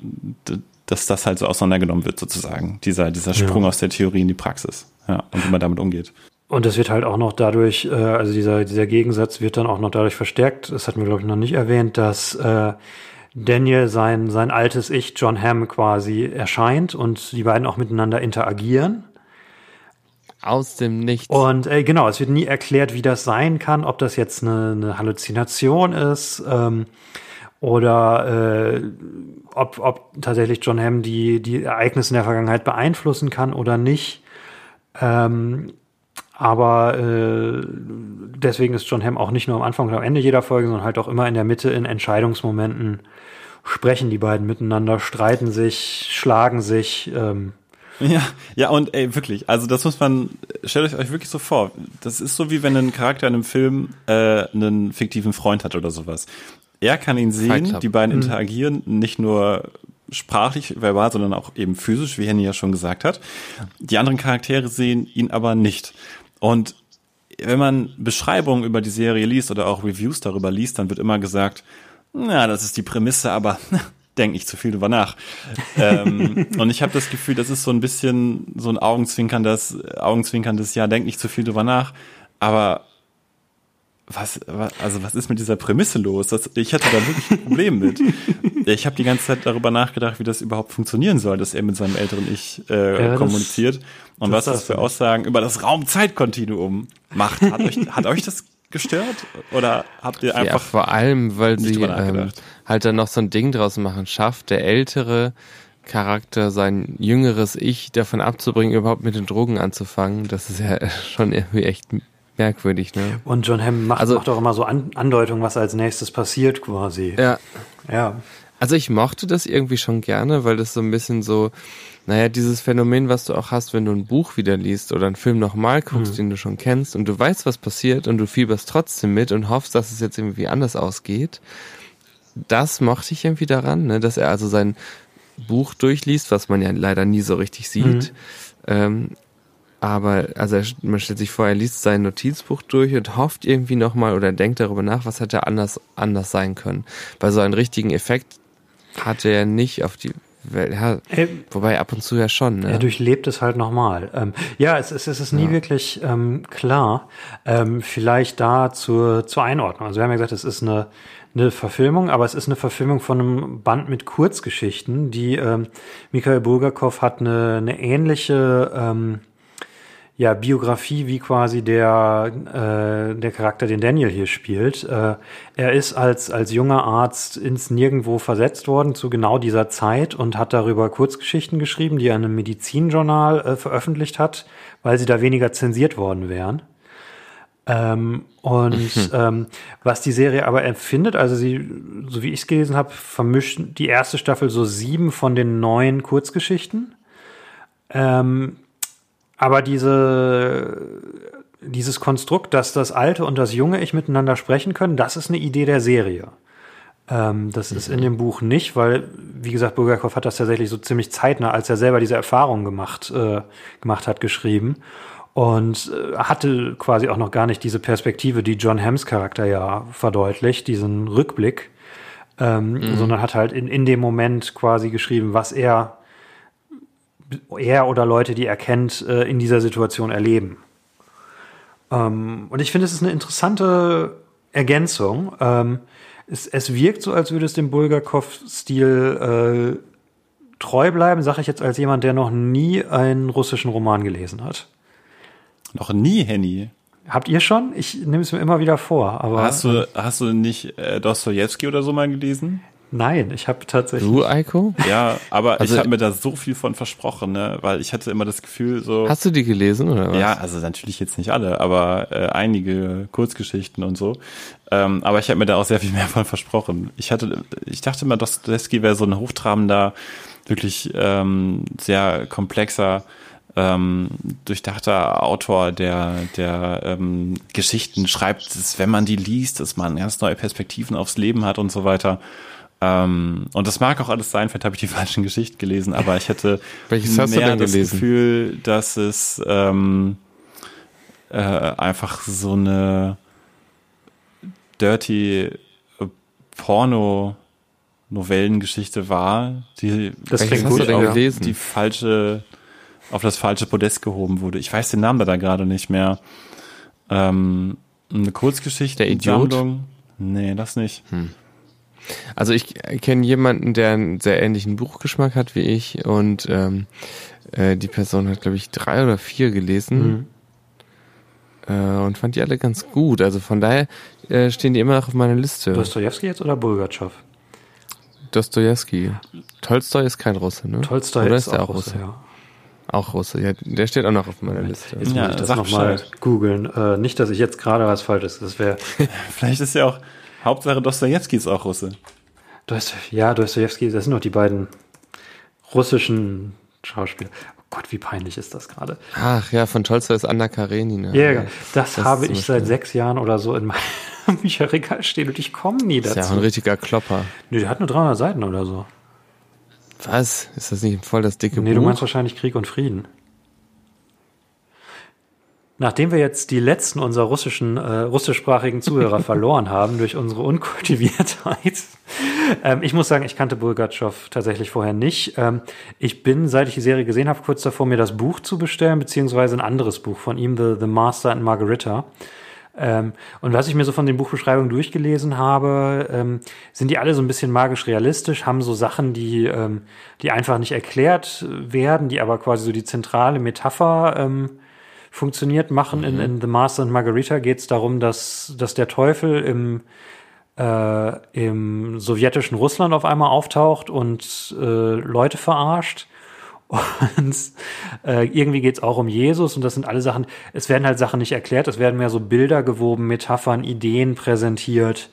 dass das halt so auseinandergenommen wird, sozusagen. Dieser, dieser Sprung ja. aus der Theorie in die Praxis. Ja, und wie man damit umgeht. Und das wird halt auch noch dadurch, äh, also dieser, dieser Gegensatz wird dann auch noch dadurch verstärkt, das hatten wir, glaube ich, noch nicht erwähnt, dass äh, Daniel sein, sein altes Ich, John Hamm, quasi erscheint und die beiden auch miteinander interagieren. Aus dem Nichts. Und äh, genau, es wird nie erklärt, wie das sein kann, ob das jetzt eine, eine Halluzination ist ähm, oder äh, ob, ob tatsächlich John Hamm die, die Ereignisse in der Vergangenheit beeinflussen kann oder nicht. Ähm, aber äh, deswegen ist John Hamm auch nicht nur am Anfang und am Ende jeder Folge, sondern halt auch immer in der Mitte in Entscheidungsmomenten sprechen die beiden miteinander, streiten sich, schlagen sich. Ähm. Ja, ja, und ey, wirklich, also das muss man, stellt euch euch wirklich so vor. Das ist so wie wenn ein Charakter in einem Film äh, einen fiktiven Freund hat oder sowas. Er kann ihn sehen, die beiden mhm. interagieren, nicht nur sprachlich, verbal, sondern auch eben physisch, wie Henny ja schon gesagt hat. Die anderen Charaktere sehen ihn aber nicht. Und wenn man Beschreibungen über die Serie liest oder auch Reviews darüber liest, dann wird immer gesagt, na, das ist die Prämisse, aber [laughs] denk nicht zu viel drüber nach. ähm, [laughs] und ich habe das Gefühl, das ist so ein bisschen so ein augenzwinkerndes, augenzwinkerndes, ja, denk nicht zu viel drüber nach. Aber was, was, also was ist mit dieser Prämisse los? Das, ich hatte da wirklich ein Problem mit. Ich habe die ganze Zeit darüber nachgedacht, wie das überhaupt funktionieren soll, dass er mit seinem älteren Ich äh, ja, kommuniziert das, und das was das für Aussagen über das Raum-Zeit-Kontinuum macht. Hat euch, hat euch das gestört oder habt ihr einfach ja, vor allem, weil sie ähm, halt dann noch so ein Ding draus machen, schafft der ältere Charakter sein jüngeres Ich davon abzubringen, überhaupt mit den Drogen anzufangen. Das ist ja [laughs] schon irgendwie echt merkwürdig, ne? Und John Hamm macht, also, macht auch immer so An Andeutungen, was als nächstes passiert quasi. Ja. Ja. Also ich mochte das irgendwie schon gerne, weil das so ein bisschen so, naja, dieses Phänomen, was du auch hast, wenn du ein Buch wieder liest oder einen Film nochmal guckst, mhm. den du schon kennst und du weißt, was passiert und du fieberst trotzdem mit und hoffst, dass es jetzt irgendwie anders ausgeht. Das mochte ich irgendwie daran, ne? dass er also sein Buch durchliest, was man ja leider nie so richtig sieht. Mhm. Ähm, aber also man stellt sich vor, er liest sein Notizbuch durch und hofft irgendwie nochmal oder denkt darüber nach, was hätte anders, anders sein können. Weil so einen richtigen Effekt hatte er nicht auf die Welt. Ja, äh, wobei ab und zu ja schon. Ne? Er durchlebt es halt nochmal. Ähm, ja, es, es, es ist nie ja. wirklich ähm, klar. Ähm, vielleicht da zur, zur Einordnung. Also wir haben ja gesagt, es ist eine, eine Verfilmung, aber es ist eine Verfilmung von einem Band mit Kurzgeschichten. Die ähm, Mikhail Bulgakov hat eine, eine ähnliche ähm, ja, Biografie wie quasi der, äh, der Charakter, den Daniel hier spielt. Äh, er ist als, als junger Arzt ins Nirgendwo versetzt worden zu genau dieser Zeit und hat darüber Kurzgeschichten geschrieben, die er in einem Medizinjournal äh, veröffentlicht hat, weil sie da weniger zensiert worden wären. Ähm, und mhm. ähm, was die Serie aber empfindet, also sie, so wie ich es gelesen habe, vermischt die erste Staffel so sieben von den neun Kurzgeschichten. Ähm, aber diese, dieses Konstrukt, dass das alte und das junge Ich miteinander sprechen können, das ist eine Idee der Serie. Ähm, das mhm. ist in dem Buch nicht, weil, wie gesagt, Bulgakov hat das tatsächlich so ziemlich zeitnah, als er selber diese Erfahrung gemacht, äh, gemacht hat, geschrieben. Und äh, hatte quasi auch noch gar nicht diese Perspektive, die John Hams Charakter ja verdeutlicht, diesen Rückblick, ähm, mhm. sondern hat halt in, in dem Moment quasi geschrieben, was er er oder Leute, die er kennt, äh, in dieser Situation erleben. Ähm, und ich finde, es ist eine interessante Ergänzung. Ähm, es, es, wirkt so, als würde es dem Bulgakov-Stil äh, treu bleiben, sage ich jetzt als jemand, der noch nie einen russischen Roman gelesen hat. Noch nie, Henny? Habt ihr schon? Ich nehme es mir immer wieder vor. Aber hast du hast du nicht äh, Dostoevsky oder so mal gelesen? Nein, ich habe tatsächlich. Du, Eiko? Ja, aber also, ich habe mir da so viel von versprochen, ne? weil ich hatte immer das Gefühl, so. Hast du die gelesen oder was? Ja, also natürlich jetzt nicht alle, aber äh, einige Kurzgeschichten und so. Ähm, aber ich habe mir da auch sehr viel mehr von versprochen. Ich hatte, ich dachte immer, Dostoevsky wäre so ein hochtrabender, wirklich ähm, sehr komplexer ähm, durchdachter Autor, der, der ähm, Geschichten schreibt, dass, wenn man die liest, dass man ganz neue Perspektiven aufs Leben hat und so weiter. Ähm, und das mag auch alles sein, vielleicht habe ich die [laughs] falschen Geschichten gelesen, aber ich hätte [laughs] Welches hast mehr das Gefühl, dass es ähm, äh, einfach so eine dirty Porno Novellengeschichte war, die, das klingt gut, gelesen? die falsche auf das falsche Podest gehoben wurde. Ich weiß den Namen da gerade nicht mehr. Ähm, eine Kurzgeschichte. Der Idiot? Sammlung. Nee, das nicht. Hm. Also ich kenne jemanden, der einen sehr ähnlichen Buchgeschmack hat wie ich und ähm, äh, die Person hat, glaube ich, drei oder vier gelesen mhm. äh, und fand die alle ganz gut. Also von daher äh, stehen die immer noch auf meiner Liste. Dostojewski jetzt oder Bulgatschow? Dostojewski. Tolstoi ist kein Russe, ne? Tolstoi oder ist, ist der auch Russe, Russe? ja. Auch Russe, ja, der steht auch noch auf meiner Liste. Jetzt ja, muss ich das nochmal googeln. Äh, nicht, dass ich jetzt gerade was Falsches, das wäre. [laughs] Vielleicht ist ja auch, Hauptsache Dostoevsky ist auch Russe. Ja, Dostoevsky, das sind noch die beiden russischen Schauspieler. Oh Gott, wie peinlich ist das gerade? Ach ja, von Tolstoi ist Anna Karenina. Ja, yeah, das, das habe ich seit sechs Jahren oder so in meinem [laughs] Bücherregal stehen und ich komme nie dazu. Das ist ja ein richtiger Klopper. Nee, der hat nur 300 Seiten oder so. Was? Ist das nicht voll das dicke nee, Buch? Nee, du meinst wahrscheinlich Krieg und Frieden. Nachdem wir jetzt die letzten unserer russischen, äh, russischsprachigen Zuhörer [laughs] verloren haben durch unsere Unkultiviertheit, ähm, ich muss sagen, ich kannte Bulgatschow tatsächlich vorher nicht. Ähm, ich bin, seit ich die Serie gesehen habe, kurz davor, mir das Buch zu bestellen, beziehungsweise ein anderes Buch von ihm, The, The Master and Margarita. Ähm, und was ich mir so von den Buchbeschreibungen durchgelesen habe, ähm, sind die alle so ein bisschen magisch realistisch, haben so Sachen, die, ähm, die einfach nicht erklärt werden, die aber quasi so die zentrale Metapher ähm, funktioniert machen. Mhm. In, in The Master and Margarita geht es darum, dass, dass der Teufel im äh, im sowjetischen Russland auf einmal auftaucht und äh, Leute verarscht [laughs] und äh, irgendwie geht's auch um Jesus und das sind alle Sachen, es werden halt Sachen nicht erklärt, es werden mehr so Bilder gewoben, Metaphern, Ideen präsentiert.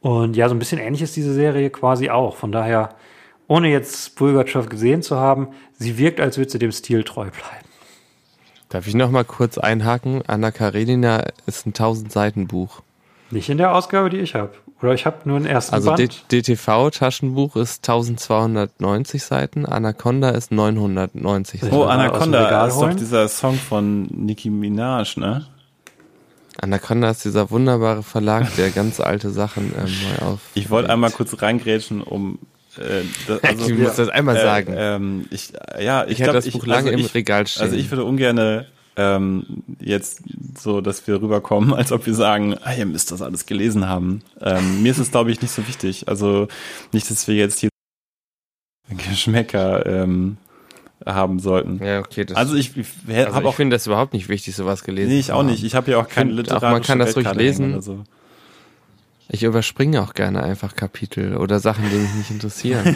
Und ja, so ein bisschen ähnlich ist diese Serie quasi auch. Von daher, ohne jetzt Bulgatschow gesehen zu haben, sie wirkt, als würde sie dem Stil treu bleiben. Darf ich noch mal kurz einhaken? Anna Karenina ist ein 1000 Seiten Buch. Nicht in der Ausgabe, die ich habe. Oder ich habe nur einen ersten also Band. Also DTV-Taschenbuch ist 1290 Seiten, Anaconda ist 990 Seiten. Oh, Anaconda ist doch dieser Song von Nicki Minaj, ne? Anaconda ist dieser wunderbare Verlag, der ganz alte Sachen ähm, neu auf. Ich wollte einmal kurz reingrätschen, um äh, das, [laughs] also, du musst das einmal äh, sagen. Ähm, ich, ja, ich, ich hätte das Buch ich, lange also im ich, Regal stehen. Also ich würde ungern ähm, jetzt so, dass wir rüberkommen, [laughs] als ob wir sagen, ah, ihr müsst das alles gelesen haben. Ähm, mir ist es, glaube ich, nicht so wichtig. Also nicht, dass wir jetzt hier Geschmäcker ähm, haben sollten. Ja, okay. Das also ich, ich, also ich finde das überhaupt nicht wichtig, sowas gelesen Nee, ich auch nicht. Ich habe ja auch keine auch Man kann das ruhig lesen. So. Ich überspringe auch gerne einfach Kapitel oder Sachen, die mich nicht interessieren.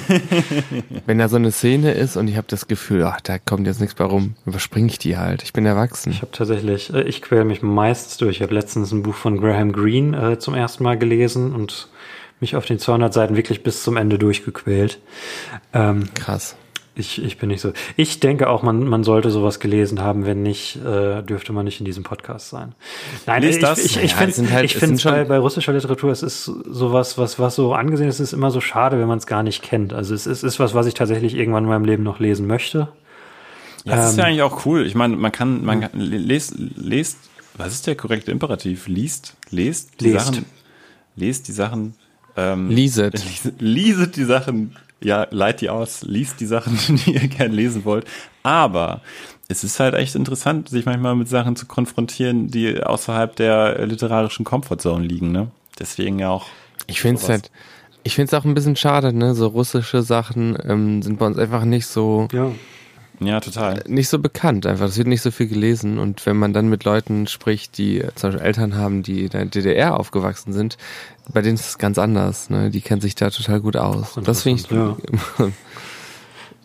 [laughs] Wenn da so eine Szene ist und ich habe das Gefühl, ach, da kommt jetzt nichts bei rum, überspringe ich die halt. Ich bin erwachsen. Ich habe tatsächlich, äh, ich quäle mich meistens durch. Ich habe letztens ein Buch von Graham Greene äh, zum ersten Mal gelesen und mich auf den 200 Seiten wirklich bis zum Ende durchgequält. Ähm, Krass. Ich, ich bin nicht so. Ich denke auch, man, man sollte sowas gelesen haben. Wenn nicht, äh, dürfte man nicht in diesem Podcast sein. Nein, Lies ich, das? ich, ich, ich ja, finde halt, ich finde bei, bei russischer Literatur, es ist sowas, was, was so angesehen ist, ist immer so schade, wenn man es gar nicht kennt. Also es ist, ist was, was ich tatsächlich irgendwann in meinem Leben noch lesen möchte. Ja, das ähm, ist ja ähm, eigentlich auch cool. Ich meine, man kann, man kann, lest, lest, was ist der korrekte Imperativ? Liest, lest die lest. Sachen, lest die Sachen, ähm, Lieset. Lieset [laughs] die Sachen ja, leiht die aus, liest die Sachen, [laughs] die ihr gerne lesen wollt. Aber es ist halt echt interessant, sich manchmal mit Sachen zu konfrontieren, die außerhalb der literarischen Comfortzone liegen, ne? Deswegen ja auch. Ich finde es halt, ich finde es auch ein bisschen schade, ne? So russische Sachen ähm, sind bei uns einfach nicht so. Ja. Ja, total. Nicht so bekannt einfach. Es wird nicht so viel gelesen. Und wenn man dann mit Leuten spricht, die zum Beispiel Eltern haben, die in der DDR aufgewachsen sind, bei denen ist es ganz anders. Ne? Die kennen sich da total gut aus. Das finde ich ja. [laughs]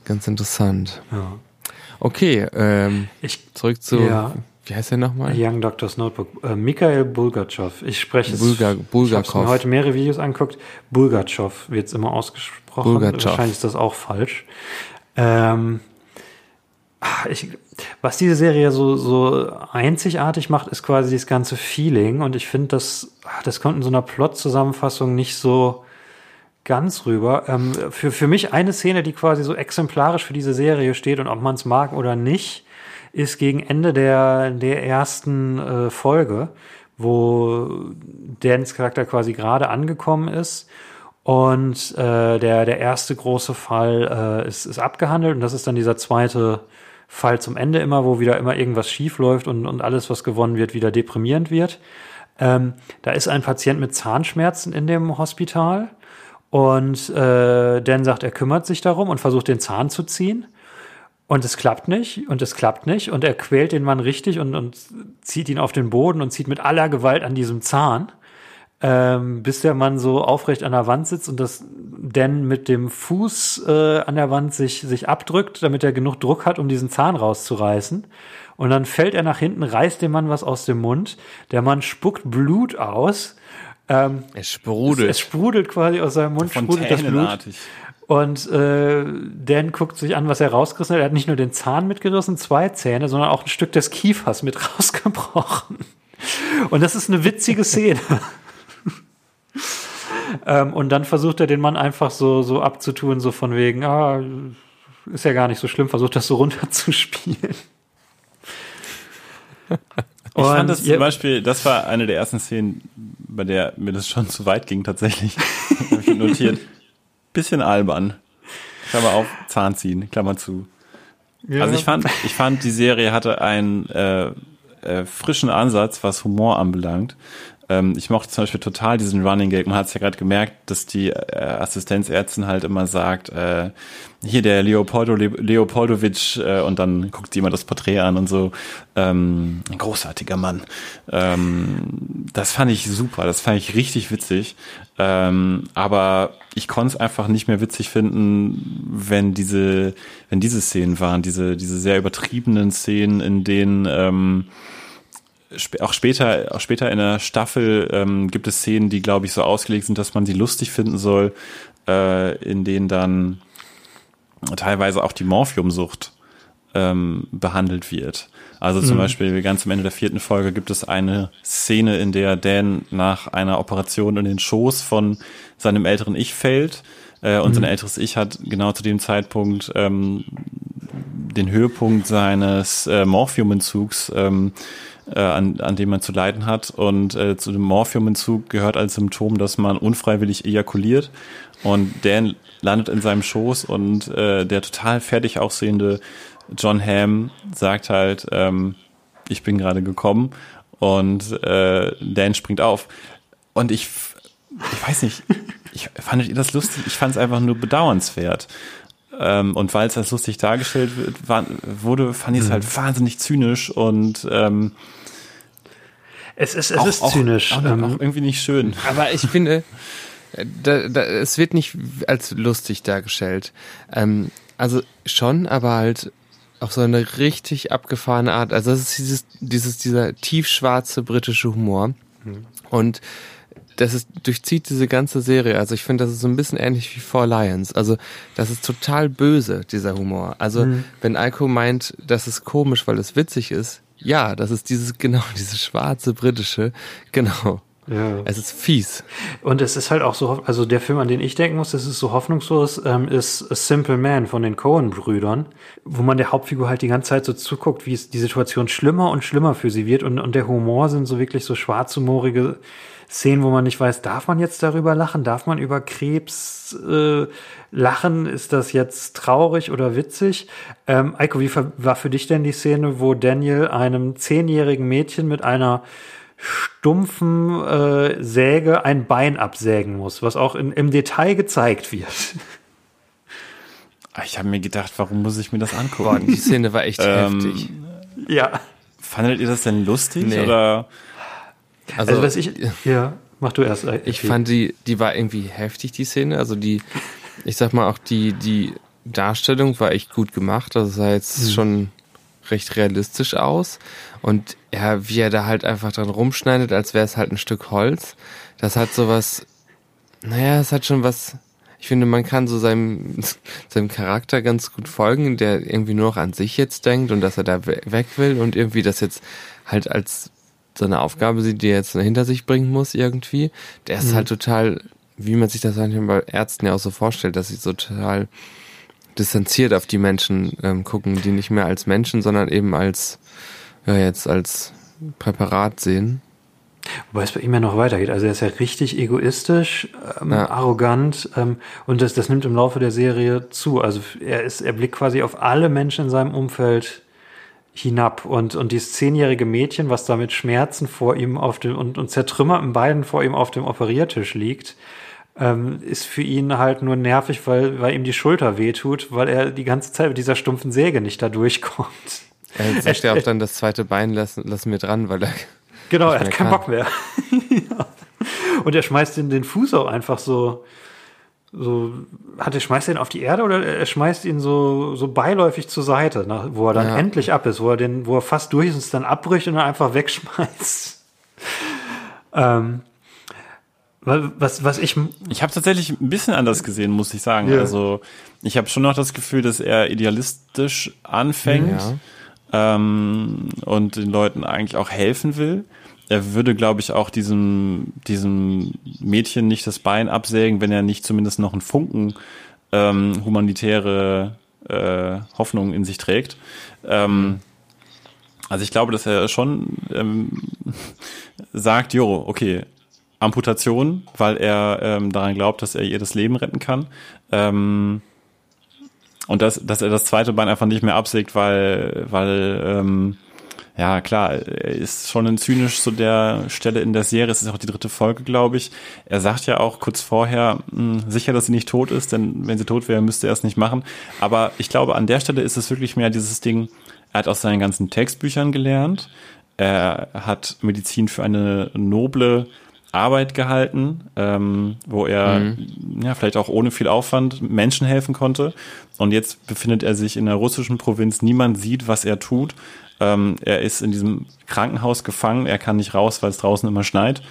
ganz interessant. Ja. Okay, ähm, ich, zurück zu, ja. wie heißt der nochmal? Young Doctor's Notebook. Äh, Mikhail Bulgachev. Ich spreche es. Bulgakov. Ich habe heute mehrere Videos angeguckt. Bulgachev wird es immer ausgesprochen. Bulgachev. Wahrscheinlich ist das auch falsch. Ähm, ich, was diese Serie so, so einzigartig macht, ist quasi das ganze Feeling. Und ich finde, das, das kommt in so einer Plot-Zusammenfassung nicht so ganz rüber. Ähm, für, für mich eine Szene, die quasi so exemplarisch für diese Serie steht und ob man es mag oder nicht, ist gegen Ende der, der ersten äh, Folge, wo Dans Charakter quasi gerade angekommen ist und äh, der, der erste große Fall äh, ist, ist abgehandelt und das ist dann dieser zweite Fall zum Ende immer, wo wieder immer irgendwas schief läuft und, und alles, was gewonnen wird, wieder deprimierend wird. Ähm, da ist ein Patient mit Zahnschmerzen in dem Hospital und äh, Dan sagt, er kümmert sich darum und versucht den Zahn zu ziehen. Und es klappt nicht und es klappt nicht und er quält den Mann richtig und, und zieht ihn auf den Boden und zieht mit aller Gewalt an diesem Zahn, ähm, bis der Mann so aufrecht an der Wand sitzt und das Dan mit dem Fuß äh, an der Wand sich, sich abdrückt, damit er genug Druck hat, um diesen Zahn rauszureißen. Und dann fällt er nach hinten, reißt dem Mann was aus dem Mund. Der Mann spuckt Blut aus ähm, es sprudelt. Es, es, sprudelt quasi aus seinem Mund, sprudelt das Blut. Und äh, Dan guckt sich an, was er rausgerissen hat. Er hat nicht nur den Zahn mitgerissen, zwei Zähne, sondern auch ein Stück des Kiefers mit [laughs] rausgebrochen. Und das ist eine witzige Szene. Ähm, und dann versucht er den Mann einfach so, so abzutun, so von wegen, ah, ist ja gar nicht so schlimm, versucht das so runterzuspielen. [laughs] Ich fand das zum Beispiel, das war eine der ersten Szenen, bei der mir das schon zu weit ging tatsächlich. [laughs] Habe ich notiert. Bisschen albern. Klammer auf, Zahn ziehen, Klammer zu. Ja. Also ich fand, ich fand, die Serie hatte einen äh, äh, frischen Ansatz, was Humor anbelangt. Ähm, ich mochte zum Beispiel total diesen Running Gag. Man hat es ja gerade gemerkt, dass die äh, Assistenzärztin halt immer sagt, äh, hier der Leopoldo Le Leopoldovic äh, und dann guckt sie immer das Porträt an und so. Ähm, ein großartiger Mann. Ähm, das fand ich super, das fand ich richtig witzig. Ähm, aber ich konnte es einfach nicht mehr witzig finden, wenn diese, wenn diese Szenen waren, diese, diese sehr übertriebenen Szenen, in denen ähm, auch später, auch später in der Staffel ähm, gibt es Szenen, die, glaube ich, so ausgelegt sind, dass man sie lustig finden soll, äh, in denen dann teilweise auch die Morphiumsucht ähm, behandelt wird. Also zum mhm. Beispiel ganz am Ende der vierten Folge gibt es eine Szene, in der Dan nach einer Operation in den Schoß von seinem älteren Ich fällt. Äh, und mhm. sein älteres Ich hat genau zu dem Zeitpunkt ähm, den Höhepunkt seines äh, Morphiumentzugs ähm, äh, an, an dem man zu leiden hat. Und äh, zu dem Morphiumentzug gehört als Symptom, dass man unfreiwillig ejakuliert. Und Dan landet in seinem Schoß und äh, der total fertig aussehende John Hamm sagt halt, ähm, ich bin gerade gekommen und äh, Dan springt auf. Und ich, ich weiß nicht, ich fand das lustig, ich fand es einfach nur bedauernswert. Ähm, und weil es als lustig dargestellt wird, war, wurde, fand ich es halt mhm. wahnsinnig zynisch und ähm, es ist, es auch, ist zynisch. Auch, ähm, auch irgendwie nicht schön. Aber ich finde, da, da, es wird nicht als lustig dargestellt. Ähm, also schon, aber halt auf so eine richtig abgefahrene Art. Also das ist dieses, dieses dieser tiefschwarze britische Humor. Mhm. Und das ist, durchzieht diese ganze Serie. Also ich finde, das ist so ein bisschen ähnlich wie Four Lions. Also das ist total böse, dieser Humor. Also mhm. wenn Alko meint, das ist komisch, weil es witzig ist, ja, das ist dieses, [laughs] genau, dieses schwarze britische, genau. Ja. Es ist fies. Und es ist halt auch so, also der Film, an den ich denken muss, das ist so hoffnungslos, ähm, ist A Simple Man von den Cohen-Brüdern, wo man der Hauptfigur halt die ganze Zeit so zuguckt, wie es die Situation schlimmer und schlimmer für sie wird und, und der Humor sind so wirklich so schwarzhumorige Szenen, wo man nicht weiß, darf man jetzt darüber lachen? Darf man über Krebs äh, lachen? Ist das jetzt traurig oder witzig? Ähm, Eiko, wie war für dich denn die Szene, wo Daniel einem zehnjährigen Mädchen mit einer stumpfen äh, Säge ein Bein absägen muss, was auch in, im Detail gezeigt wird? Ich habe mir gedacht, warum muss ich mir das angucken? Boah, die Szene war echt ähm, heftig. Ja. Fandet ihr das denn lustig nee. oder? Also, also was ich ja, mach du erst. Okay. Ich fand die, die war irgendwie heftig die Szene. Also die, ich sag mal auch die die Darstellung war echt gut gemacht. Also sah jetzt mhm. schon recht realistisch aus. Und ja, wie er da halt einfach dran rumschneidet, als wäre es halt ein Stück Holz. Das hat sowas, naja, es hat schon was, ich finde, man kann so seinem, [laughs] seinem Charakter ganz gut folgen, der irgendwie nur noch an sich jetzt denkt und dass er da weg will und irgendwie das jetzt halt als so eine Aufgabe sieht, die er jetzt hinter sich bringen muss irgendwie. Der ist mhm. halt total, wie man sich das eigentlich bei Ärzten ja auch so vorstellt, dass sie so total distanziert auf die Menschen ähm, gucken, die nicht mehr als Menschen, sondern eben als, ja, jetzt als Präparat sehen. Wobei es bei ihm ja noch weitergeht. Also er ist ja richtig egoistisch, ähm, ja. arrogant ähm, und das, das nimmt im Laufe der Serie zu. Also er ist, er blickt quasi auf alle Menschen in seinem Umfeld hinab und, und dieses zehnjährige Mädchen, was da mit Schmerzen vor ihm auf dem und, und zertrümmerten Beinen vor ihm auf dem Operiertisch liegt, ähm, ist für ihn halt nur nervig, weil, weil ihm die Schulter wehtut, weil er die ganze Zeit mit dieser stumpfen Säge nicht da durchkommt. Er sagt ja auch dann das zweite Bein lassen, lassen wir dran, weil er Genau, er hat keinen kann. Bock mehr. [laughs] ja. Und er schmeißt den, den Fuß auch einfach so, so, hat er schmeißt ihn auf die Erde oder er schmeißt ihn so, so beiläufig zur Seite, nach, wo er dann ja. endlich ab ist, wo er den, wo er fast durch ist und es dann abbricht und dann einfach [laughs] wegschmeißt. ähm, was, was ich. Ich habe tatsächlich ein bisschen anders gesehen, muss ich sagen. Ja. Also ich habe schon noch das Gefühl, dass er idealistisch anfängt ja. ähm, und den Leuten eigentlich auch helfen will er würde, glaube ich, auch diesem, diesem Mädchen nicht das Bein absägen, wenn er nicht zumindest noch einen Funken ähm, humanitäre äh, Hoffnung in sich trägt. Ähm, also ich glaube, dass er schon ähm, [laughs] sagt, jo, okay, Amputation, weil er ähm, daran glaubt, dass er ihr das Leben retten kann. Ähm, und dass, dass er das zweite Bein einfach nicht mehr absägt, weil, weil ähm, ja, klar, er ist schon ein zynisch zu der Stelle in der Serie. Es ist auch die dritte Folge, glaube ich. Er sagt ja auch kurz vorher, mh, hm, sicher, dass sie nicht tot ist, denn wenn sie tot wäre, müsste er es nicht machen. Aber ich glaube, an der Stelle ist es wirklich mehr dieses Ding, er hat aus seinen ganzen Textbüchern gelernt. Er hat Medizin für eine noble Arbeit gehalten, ähm, wo er mhm. ja vielleicht auch ohne viel Aufwand Menschen helfen konnte. Und jetzt befindet er sich in der russischen Provinz. Niemand sieht, was er tut. Ähm, er ist in diesem Krankenhaus gefangen. Er kann nicht raus, weil es draußen immer schneit.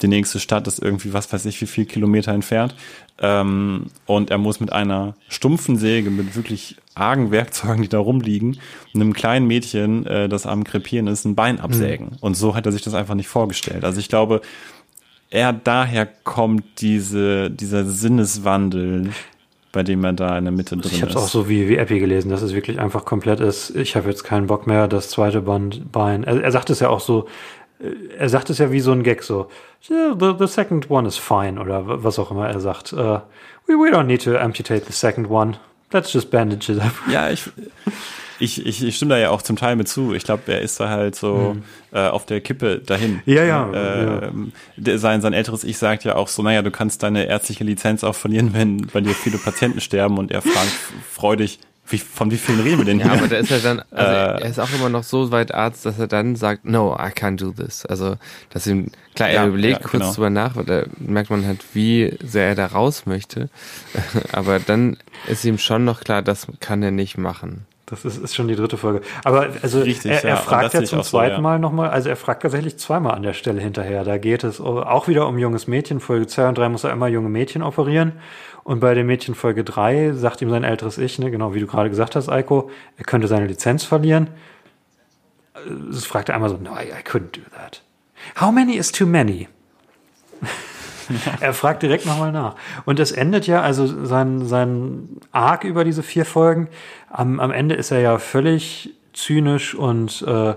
Die nächste Stadt ist irgendwie, was weiß ich, wie viel Kilometer entfernt. Ähm, und er muss mit einer stumpfen Säge, mit wirklich argen Werkzeugen, die da rumliegen, einem kleinen Mädchen, äh, das am Krepieren ist, ein Bein absägen. Mhm. Und so hat er sich das einfach nicht vorgestellt. Also ich glaube, eher daher kommt diese, dieser Sinneswandel, bei dem er da in der Mitte drin ist. Ich habe es auch so wie, wie Epi gelesen, dass es wirklich einfach komplett ist. Ich habe jetzt keinen Bock mehr, das zweite Band Bein. Er, er sagt es ja auch so, äh, er sagt es ja wie so ein Gag so, the, the second one is fine oder was auch immer er sagt. Uh, we, we don't need to amputate the second one. Let's just bandage it [laughs] up. Ja, ich, ich, ich, ich stimme da ja auch zum Teil mit zu. Ich glaube, er ist da halt so mhm. äh, auf der Kippe dahin. Ja, ja. Äh, ja. Sein, sein älteres Ich sagt ja auch so, naja, du kannst deine ärztliche Lizenz auch verlieren, wenn bei dir viele Patienten sterben und er fragt freudig, wie, von wie vielen reden wir denn hier? Ja, aber da ist er dann, also äh, er ist auch immer noch so weit Arzt, dass er dann sagt, no, I can't do this. Also, dass ihm, klar, er ja, überlegt ja, kurz genau. drüber nach, weil da merkt man halt, wie sehr er da raus möchte. [laughs] aber dann ist ihm schon noch klar, das kann er nicht machen. Das ist, ist schon die dritte Folge. Aber also Richtig, er, er ja. fragt ja zum zweiten so, ja. Mal nochmal, also er fragt tatsächlich zweimal an der Stelle hinterher. Da geht es auch wieder um junges Mädchen. Folge 2 und 3 muss er immer junge Mädchen operieren. Und bei dem Mädchen Folge 3 sagt ihm sein älteres Ich, ne, genau wie du gerade gesagt hast, Eiko, er könnte seine Lizenz verlieren. Das fragt er einmal so, no, I, I couldn't do that. How many is too many? [laughs] er fragt direkt nochmal nach. Und es endet ja, also sein, sein Arc über diese vier Folgen, am, am Ende ist er ja völlig zynisch und äh,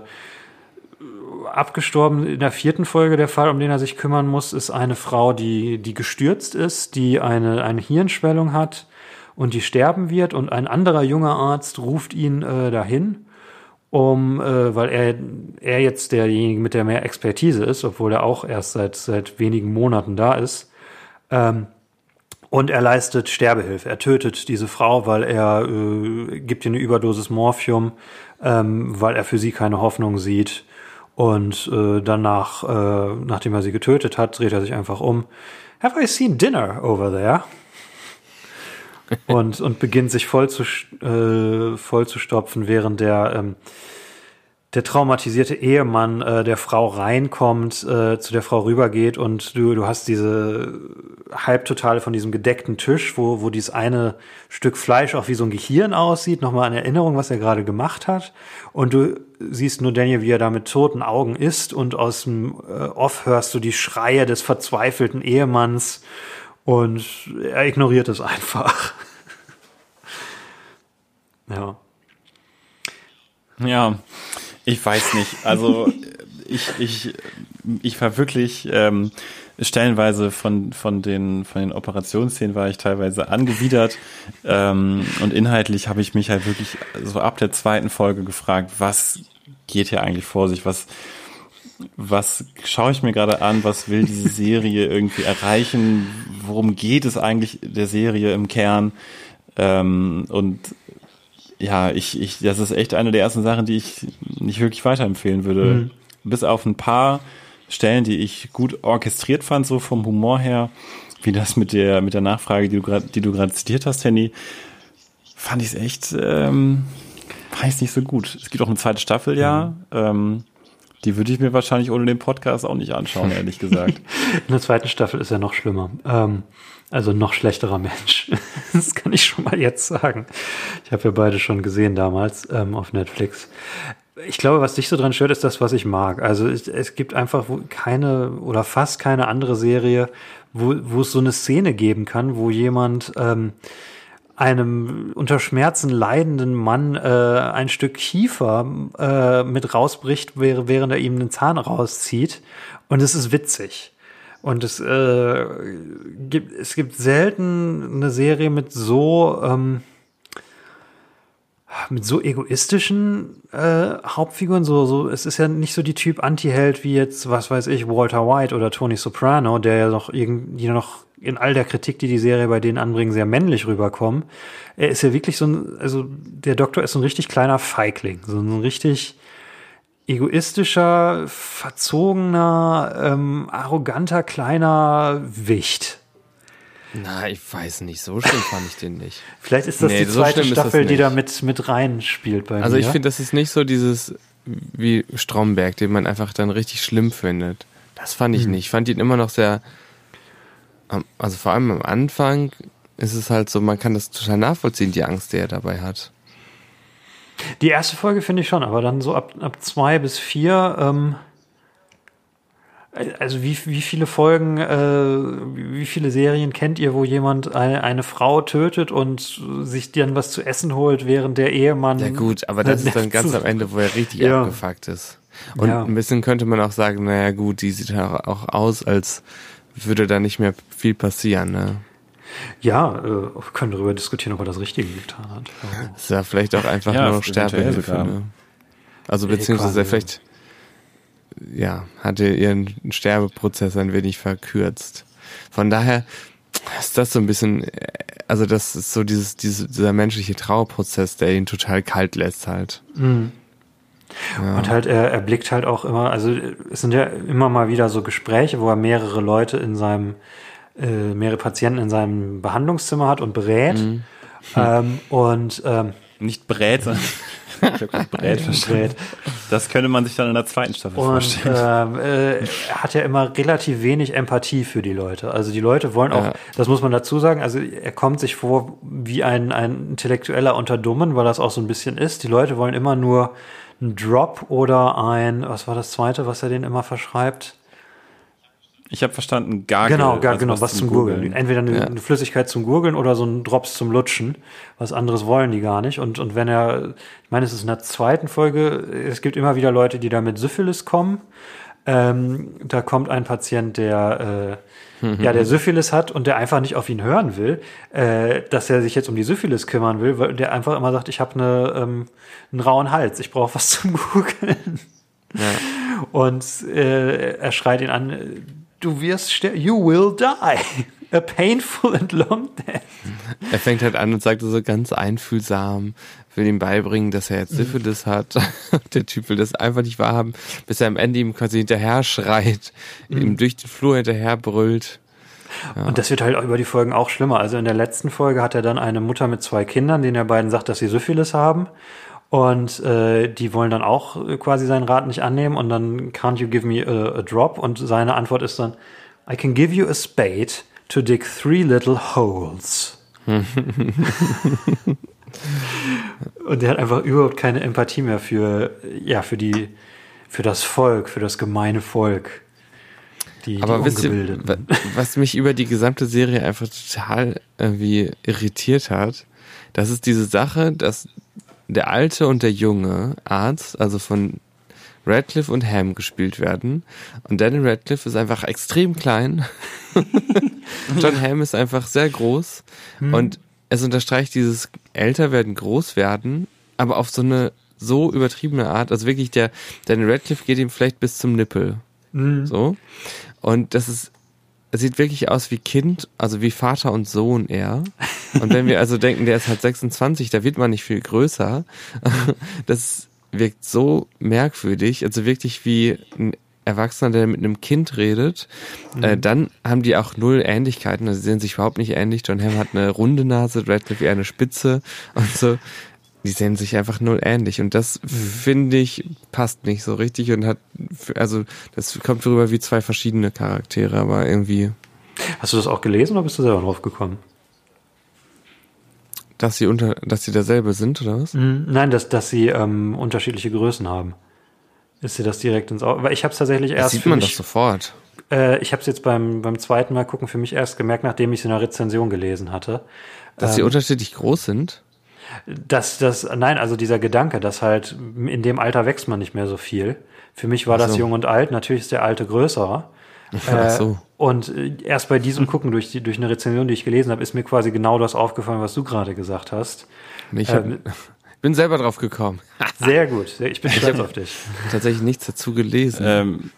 abgestorben. In der vierten Folge der Fall, um den er sich kümmern muss, ist eine Frau, die, die gestürzt ist, die eine, eine Hirnschwellung hat und die sterben wird. Und ein anderer junger Arzt ruft ihn äh, dahin um, äh, weil er, er jetzt derjenige mit der mehr Expertise ist, obwohl er auch erst seit, seit wenigen Monaten da ist, ähm, Und er leistet Sterbehilfe. Er tötet diese Frau, weil er äh, gibt ihr eine Überdosis Morphium, ähm, weil er für sie keine Hoffnung sieht. Und äh, danach, äh, nachdem er sie getötet hat, dreht er sich einfach um. Have I seen dinner over there? [laughs] und, und beginnt sich voll zu, äh, voll zu stopfen, während der ähm, der traumatisierte Ehemann äh, der Frau reinkommt, äh, zu der Frau rübergeht und du, du hast diese Halbtotale von diesem gedeckten Tisch, wo, wo dieses eine Stück Fleisch auch wie so ein Gehirn aussieht, nochmal an Erinnerung, was er gerade gemacht hat. Und du siehst nur Daniel, wie er da mit toten Augen isst und aus dem äh, Off hörst du die Schreie des verzweifelten Ehemanns und er ignoriert es einfach. [laughs] ja. Ja, ich weiß nicht. Also ich, ich, ich war wirklich ähm, stellenweise von, von, den, von den Operationsszenen war ich teilweise angewidert. Ähm, und inhaltlich habe ich mich halt wirklich so ab der zweiten Folge gefragt, was geht hier eigentlich vor sich? Was, was schaue ich mir gerade an? Was will diese Serie irgendwie erreichen? Worum geht es eigentlich der Serie im Kern? Ähm, und ja, ich, ich, das ist echt eine der ersten Sachen, die ich nicht wirklich weiterempfehlen würde. Mhm. Bis auf ein paar Stellen, die ich gut orchestriert fand, so vom Humor her, wie das mit der, mit der Nachfrage, die du gerade, die du gerade zitiert hast, Henny, fand ich es echt, ähm, weiß nicht so gut. Es gibt auch eine zweite Staffel, ja. Mhm. Ähm, die würde ich mir wahrscheinlich ohne den Podcast auch nicht anschauen, [laughs] ehrlich gesagt. In der zweiten Staffel ist er noch schlimmer. Ähm, also noch schlechterer Mensch. [laughs] das kann ich schon mal jetzt sagen. Ich habe ja beide schon gesehen damals ähm, auf Netflix. Ich glaube, was dich so dran stört, ist das, was ich mag. Also es, es gibt einfach keine oder fast keine andere Serie, wo, wo es so eine Szene geben kann, wo jemand ähm, einem unter Schmerzen leidenden Mann äh, ein Stück Kiefer äh, mit rausbricht, während er ihm einen Zahn rauszieht. Und es ist witzig. Und es äh, gibt, es gibt selten eine Serie mit so, ähm, mit so egoistischen äh, Hauptfiguren. So, so, es ist ja nicht so die Typ Anti-Held wie jetzt, was weiß ich, Walter White oder Tony Soprano, der ja noch irgendwie noch in all der Kritik, die die Serie bei denen anbringen, sehr männlich rüberkommen. Er ist ja wirklich so ein, also der Doktor ist so ein richtig kleiner Feigling, so ein richtig egoistischer, verzogener, ähm, arroganter, kleiner Wicht. Na, ich weiß nicht, so schlimm fand ich den nicht. [laughs] Vielleicht ist das nee, die zweite so Staffel, die da mit, mit reinspielt bei also mir. Also ich finde, das ist nicht so dieses wie Stromberg, den man einfach dann richtig schlimm findet. Das fand ich hm. nicht. Ich fand ihn immer noch sehr, also vor allem am Anfang ist es halt so, man kann das total nachvollziehen, die Angst, die er dabei hat. Die erste Folge finde ich schon, aber dann so ab, ab zwei bis vier, ähm, also wie, wie viele Folgen, äh, wie viele Serien kennt ihr, wo jemand eine, eine, Frau tötet und sich dann was zu essen holt, während der Ehemann. Ja gut, aber das ist dann [laughs] ganz am Ende, wo er richtig ja. abgefuckt ist. Und ja. ein bisschen könnte man auch sagen, naja gut, die sieht auch aus, als würde da nicht mehr viel passieren, ne? Ja, äh, wir können darüber diskutieren, ob er das Richtige getan hat. Das ist ja vielleicht auch einfach ja, nur Sterbehilfe. Ne? Also beziehungsweise vielleicht ja, hatte ihren Sterbeprozess ein wenig verkürzt. Von daher ist das so ein bisschen, also das ist so dieses, dieses dieser menschliche Trauerprozess, der ihn total kalt lässt halt. Mhm. Ja. Und halt, er, er blickt halt auch immer, also es sind ja immer mal wieder so Gespräche, wo er mehrere Leute in seinem äh, mehrere Patienten in seinem Behandlungszimmer hat und berät. Mhm. Ähm, und ähm, nicht brät, sondern [laughs] brät, brät. Das könnte man sich dann in der zweiten Staffel und, vorstellen. Äh, äh, er hat ja immer relativ wenig Empathie für die Leute. Also die Leute wollen auch, ja. das muss man dazu sagen, also er kommt sich vor wie ein, ein Intellektueller unter Dummen, weil das auch so ein bisschen ist. Die Leute wollen immer nur einen Drop oder ein, was war das zweite, was er denen immer verschreibt? Ich habe verstanden, Gargel. Genau, gar, also genau, was, was zum Gurgeln. Gurgeln. Entweder eine, ja. eine, Flüssigkeit zum Gurgeln oder so ein Drops zum Lutschen. Was anderes wollen die gar nicht. Und, und wenn er, ich meine, es ist in der zweiten Folge, es gibt immer wieder Leute, die da mit Syphilis kommen. Ähm, da kommt ein Patient, der äh, ja, der Syphilis hat und der einfach nicht auf ihn hören will, äh, dass er sich jetzt um die Syphilis kümmern will, weil der einfach immer sagt, ich habe eine, ähm, einen rauen Hals, ich brauche was [laughs] zum Gurgeln. Ja. Und äh, er schreit ihn an, du wirst sterben, you will die. a painful and long death. Er fängt halt an und sagt so ganz einfühlsam, will ihm beibringen, dass er jetzt Syphilis hat. [laughs] Der Typ will das einfach nicht wahrhaben, bis er am Ende ihm quasi hinterher schreit, mhm. ihm durch den Flur hinterher brüllt. Ja. Und das wird halt über die Folgen auch schlimmer. Also in der letzten Folge hat er dann eine Mutter mit zwei Kindern, denen er beiden sagt, dass sie Syphilis haben. Und äh, die wollen dann auch quasi seinen Rat nicht annehmen und dann can't you give me a, a drop? Und seine Antwort ist dann, I can give you a spade to dig three little holes. [laughs] und er hat einfach überhaupt keine Empathie mehr für, ja, für die, für das Volk, für das gemeine Volk. Die, Aber die wisst ihr, was mich über die gesamte Serie einfach total irgendwie irritiert hat, das ist diese Sache, dass der alte und der junge Arzt, also von Radcliffe und Ham gespielt werden. Und Daniel Radcliffe ist einfach extrem klein. [laughs] John Ham ist einfach sehr groß. Hm. Und es unterstreicht dieses älter werden, groß werden, aber auf so eine so übertriebene Art. Also wirklich, der Daniel Radcliffe geht ihm vielleicht bis zum Nippel. Hm. So. Und das ist es sieht wirklich aus wie Kind, also wie Vater und Sohn eher. Und wenn wir also denken, der ist halt 26, da wird man nicht viel größer. [laughs] Das wirkt so merkwürdig, also wirklich wie ein Erwachsener, der mit einem Kind redet. Mhm. Äh, dann haben die auch null Ähnlichkeiten, also sie sehen sich überhaupt nicht ähnlich. John Hamm hat eine runde Nase, Radcliffe eher eine Spitze und so. Die sehen sich einfach null ähnlich und das finde ich passt nicht so richtig und hat, also das kommt darüber wie zwei verschiedene Charaktere, aber irgendwie. Hast du das auch gelesen oder bist du selber drauf gekommen? Dass sie unter, dass sie derselbe sind oder was? Mhm. Nein, dass, dass sie ähm, unterschiedliche Größen haben. Ist dir das direkt ins Auge? Weil ich habe es tatsächlich erst. Das sieht man mich, doch sofort. Äh, ich habe es jetzt beim, beim zweiten Mal gucken für mich erst gemerkt, nachdem ich es in der Rezension gelesen hatte. Dass ähm, sie unterschiedlich groß sind? dass das, nein, also dieser Gedanke, dass halt in dem Alter wächst man nicht mehr so viel. Für mich war so. das jung und alt. Natürlich ist der Alte größer. [laughs] Ach so. Äh, und äh, erst bei diesem Gucken durch, die, durch eine Rezension, die ich gelesen habe, ist mir quasi genau das aufgefallen, was du gerade gesagt hast. Ich hab, ähm, bin selber drauf gekommen. [laughs] Sehr gut. Ich bin stolz auf dich. Tatsächlich nichts dazu gelesen. Ähm,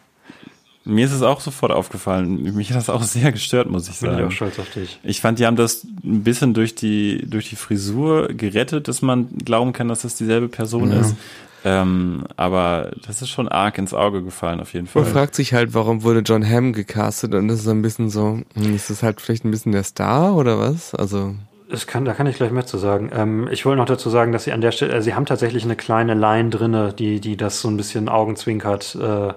mir ist es auch sofort aufgefallen. Mich hat das auch sehr gestört, muss ich sagen. Bin ich auch stolz auf dich. Ich fand, die haben das ein bisschen durch die, durch die Frisur gerettet, dass man glauben kann, dass das dieselbe Person ja. ist. Ähm, aber das ist schon arg ins Auge gefallen, auf jeden Fall. Man fragt sich halt, warum wurde John Hamm gecastet und das ist ein bisschen so, hm, ist das halt vielleicht ein bisschen der Star oder was? Also. Das kann, da kann ich gleich mehr zu sagen. Ähm, ich wollte noch dazu sagen, dass sie an der Stelle, äh, sie haben tatsächlich eine kleine Line drinne, die, die das so ein bisschen augenzwinkert, äh,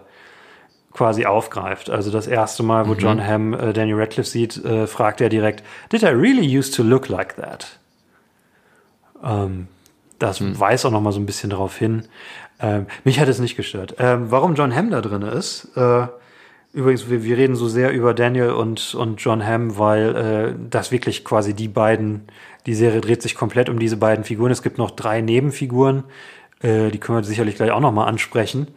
quasi aufgreift. Also das erste Mal, wo mhm. John Hamm äh, Daniel Radcliffe sieht, äh, fragt er direkt, Did I really used to look like that? Ähm, das mhm. weist auch noch mal so ein bisschen darauf hin. Ähm, mich hat es nicht gestört. Ähm, warum John Hamm da drin ist, äh, übrigens, wir, wir, reden so sehr über Daniel und, und John Hamm, weil äh, das wirklich quasi die beiden, die Serie dreht sich komplett um diese beiden Figuren. Es gibt noch drei Nebenfiguren, äh, die können wir sicherlich gleich auch noch mal ansprechen.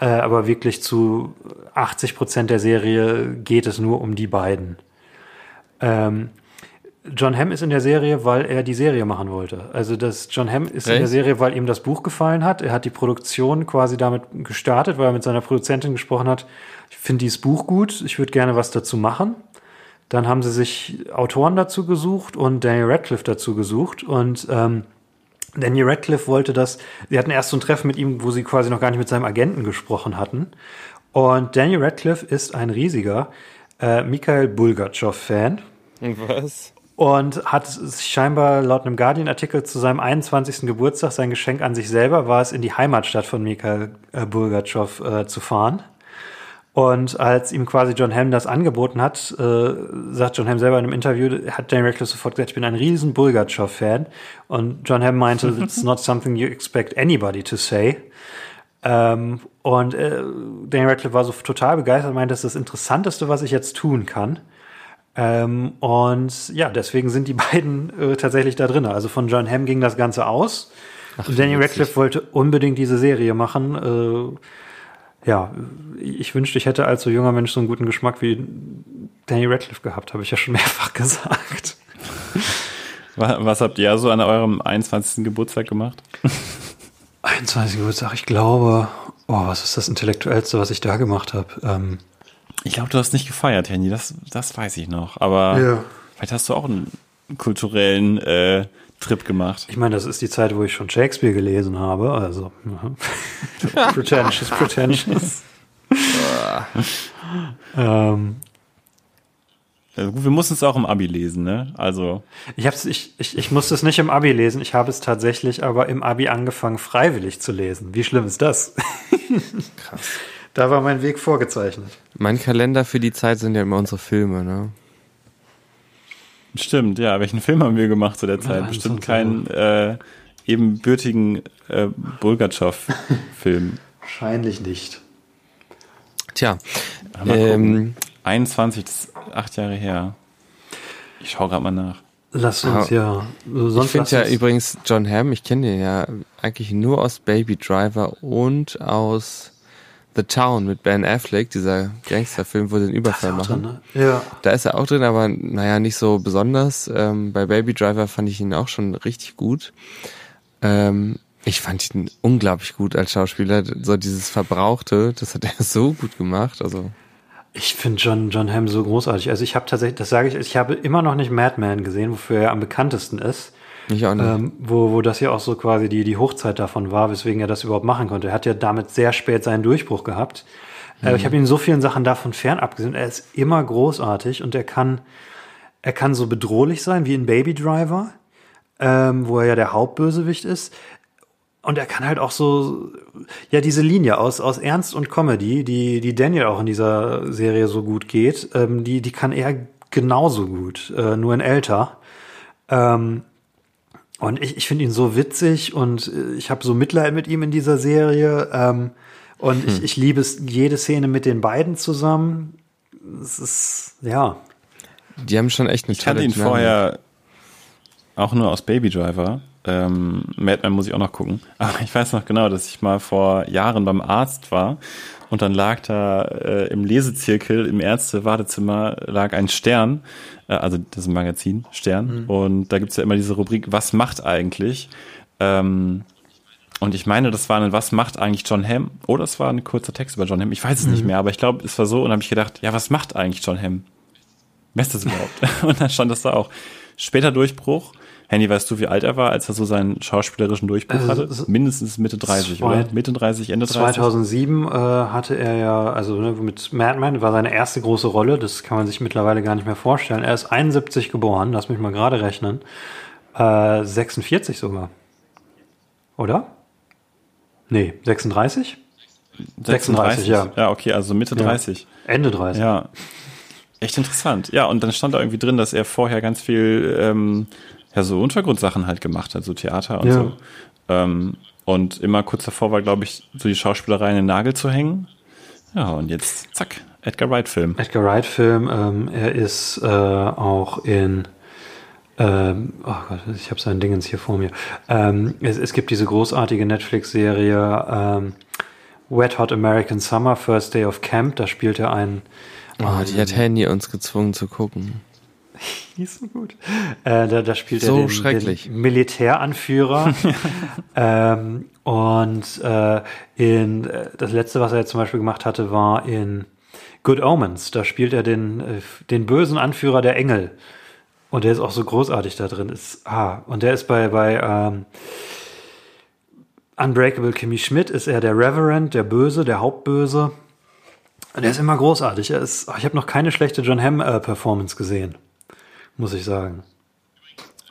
Äh, aber wirklich zu 80 Prozent der Serie geht es nur um die beiden. Ähm, John Hamm ist in der Serie, weil er die Serie machen wollte. Also das John Hamm ist Echt? in der Serie, weil ihm das Buch gefallen hat. Er hat die Produktion quasi damit gestartet, weil er mit seiner Produzentin gesprochen hat. Ich finde dieses Buch gut, ich würde gerne was dazu machen. Dann haben sie sich Autoren dazu gesucht und Daniel Radcliffe dazu gesucht und ähm, Daniel Radcliffe wollte das, sie hatten erst so ein Treffen mit ihm, wo sie quasi noch gar nicht mit seinem Agenten gesprochen hatten. Und Daniel Radcliffe ist ein riesiger äh, Mikhail Bulgatschow-Fan. Was? Und hat scheinbar laut einem Guardian-Artikel zu seinem 21. Geburtstag sein Geschenk an sich selber war es, in die Heimatstadt von Mikhail äh, Bulgatschow äh, zu fahren. Und als ihm quasi John Hamm das angeboten hat, äh, sagt John Hamm selber in einem Interview, hat Daniel Radcliffe sofort gesagt, ich bin ein riesen Bulgatschow-Fan. Und John Hamm meinte, [laughs] it's not something you expect anybody to say. Ähm, und äh, Daniel Radcliffe war so total begeistert und meinte, das ist das Interessanteste, was ich jetzt tun kann. Ähm, und ja, deswegen sind die [laughs] beiden äh, tatsächlich da drin. Also von John Hamm ging das Ganze aus. Ach, Daniel Radcliffe wollte unbedingt diese Serie machen. Äh, ja, ich wünschte, ich hätte als so junger Mensch so einen guten Geschmack wie Danny Radcliffe gehabt, habe ich ja schon [laughs] mehrfach gesagt. Was habt ihr so an eurem 21. Geburtstag gemacht? [laughs] 21. Geburtstag, ich glaube, oh, was ist das Intellektuellste, was ich da gemacht habe? Ähm, Ich glaube, du hast nicht gefeiert, Handy, das, das weiß ich noch. Aber ja. vielleicht hast du auch einen kulturellen äh, Trip gemacht. Ich meine, das ist die Zeit, wo ich schon Shakespeare gelesen habe. Also [laughs] pretentious, pretentious. [laughs] ähm, also gut, wir mussten es auch im Abi lesen, ne? Also. Ich, hab's, ich, ich, ich musste es nicht im Abi lesen, ich habe es tatsächlich aber im Abi angefangen, freiwillig zu lesen. Wie schlimm ist das? Krass. [laughs] Da war mein Weg vorgezeichnet. Mein Kalender für die Zeit sind ja immer unsere Filme, ne? Stimmt, ja. Welchen Film haben wir gemacht zu der Zeit? Ja, Bestimmt keinen äh, ebenbürtigen äh, Bulgatschow-Film. [laughs] Wahrscheinlich nicht. Tja, ähm, 21, das ist acht Jahre her. Ich schaue gerade mal nach. Lass uns ja. Sonst ich finde ja übrigens John Hamm, ich kenne den ja eigentlich nur aus Baby Driver und aus The Town mit Ben Affleck, dieser Gangsterfilm, wo sie den Überfall machen. Drin, ne? Ja. Da ist er auch drin, aber naja, nicht so besonders. Ähm, bei Baby Driver fand ich ihn auch schon richtig gut. Ähm, ich fand ihn unglaublich gut als Schauspieler. So dieses Verbrauchte, das hat er [laughs] so gut gemacht. Also ich finde John, John Hamm so großartig. Also ich habe tatsächlich, das sage ich, ich habe immer noch nicht Madman gesehen, wofür er am bekanntesten ist. Ich auch nicht. Ähm, wo, wo das ja auch so quasi die, die Hochzeit davon war, weswegen er das überhaupt machen konnte. Er hat ja damit sehr spät seinen Durchbruch gehabt. Äh, mhm. ich habe ihn so vielen Sachen davon fernab gesehen. Er ist immer großartig und er kann, er kann so bedrohlich sein wie in Baby Driver, ähm, wo er ja der Hauptbösewicht ist. Und er kann halt auch so, ja, diese Linie aus, aus Ernst und Comedy, die, die Daniel auch in dieser Serie so gut geht, ähm, die, die kann er genauso gut, äh, nur in älter. Ähm, und ich, ich finde ihn so witzig und äh, ich habe so Mitleid mit ihm in dieser Serie. Ähm, und hm. ich, ich liebe es, jede Szene mit den beiden zusammen. Es ist, ja. Die haben schon echt eine Ich kannte ihn Dynamik. vorher auch nur aus Baby Driver. Ähm, Madman muss ich auch noch gucken. Aber ich weiß noch genau, dass ich mal vor Jahren beim Arzt war und dann lag da äh, im Lesezirkel im Ärzte-Wartezimmer lag ein Stern, äh, also das ist ein Magazin, Stern. Mhm. Und da gibt's ja immer diese Rubrik, was macht eigentlich? Ähm, und ich meine, das war ein, was macht eigentlich John Hamm? Oder es war ein kurzer Text über John Hamm. Ich weiß es mhm. nicht mehr, aber ich glaube, es war so. Und habe ich gedacht, ja, was macht eigentlich John Hamm? Wer ist das überhaupt? [laughs] und dann stand das da auch. Später Durchbruch. Handy, weißt du, wie alt er war, als er so seinen schauspielerischen Durchbruch also, hatte? Mindestens Mitte 30, zwei, oder? Mitte 30, Ende 30? 2007 äh, hatte er ja, also ne, mit Madman war seine erste große Rolle, das kann man sich mittlerweile gar nicht mehr vorstellen. Er ist 71 geboren, lass mich mal gerade rechnen. Äh, 46 sogar. Oder? Nee, 36? 36, 36 ja. Ja, okay, also Mitte ja. 30. Ende 30. Ja. Echt interessant. Ja, und dann stand da irgendwie drin, dass er vorher ganz viel ähm, ja so Untergrundsachen halt gemacht hat, so Theater und ja. so. Ähm, und immer kurz davor war, glaube ich, so die Schauspielerei in den Nagel zu hängen. Ja, und jetzt, zack, Edgar Wright-Film. Edgar Wright-Film, ähm, er ist äh, auch in ähm, oh Gott, ich habe sein Dingens hier vor mir. Ähm, es, es, gibt diese großartige Netflix-Serie ähm, Wet Hot American Summer, First Day of Camp. Da spielt er einen. Oh, die hat Handy uns gezwungen zu gucken. [laughs] Nicht so gut. Äh, da, da spielt so er den, schrecklich. den Militäranführer. [laughs] ähm, und äh, in äh, das letzte, was er jetzt zum Beispiel gemacht hatte, war in Good Omens. Da spielt er den, äh, den bösen Anführer der Engel. Und der ist auch so großartig da drin. Ist, ah, und der ist bei, bei ähm, Unbreakable Kimmy Schmidt ist er der Reverend, der Böse, der Hauptböse. Und er ist immer großartig. Er ist, oh, ich habe noch keine schlechte John Hamm äh, Performance gesehen muss ich sagen.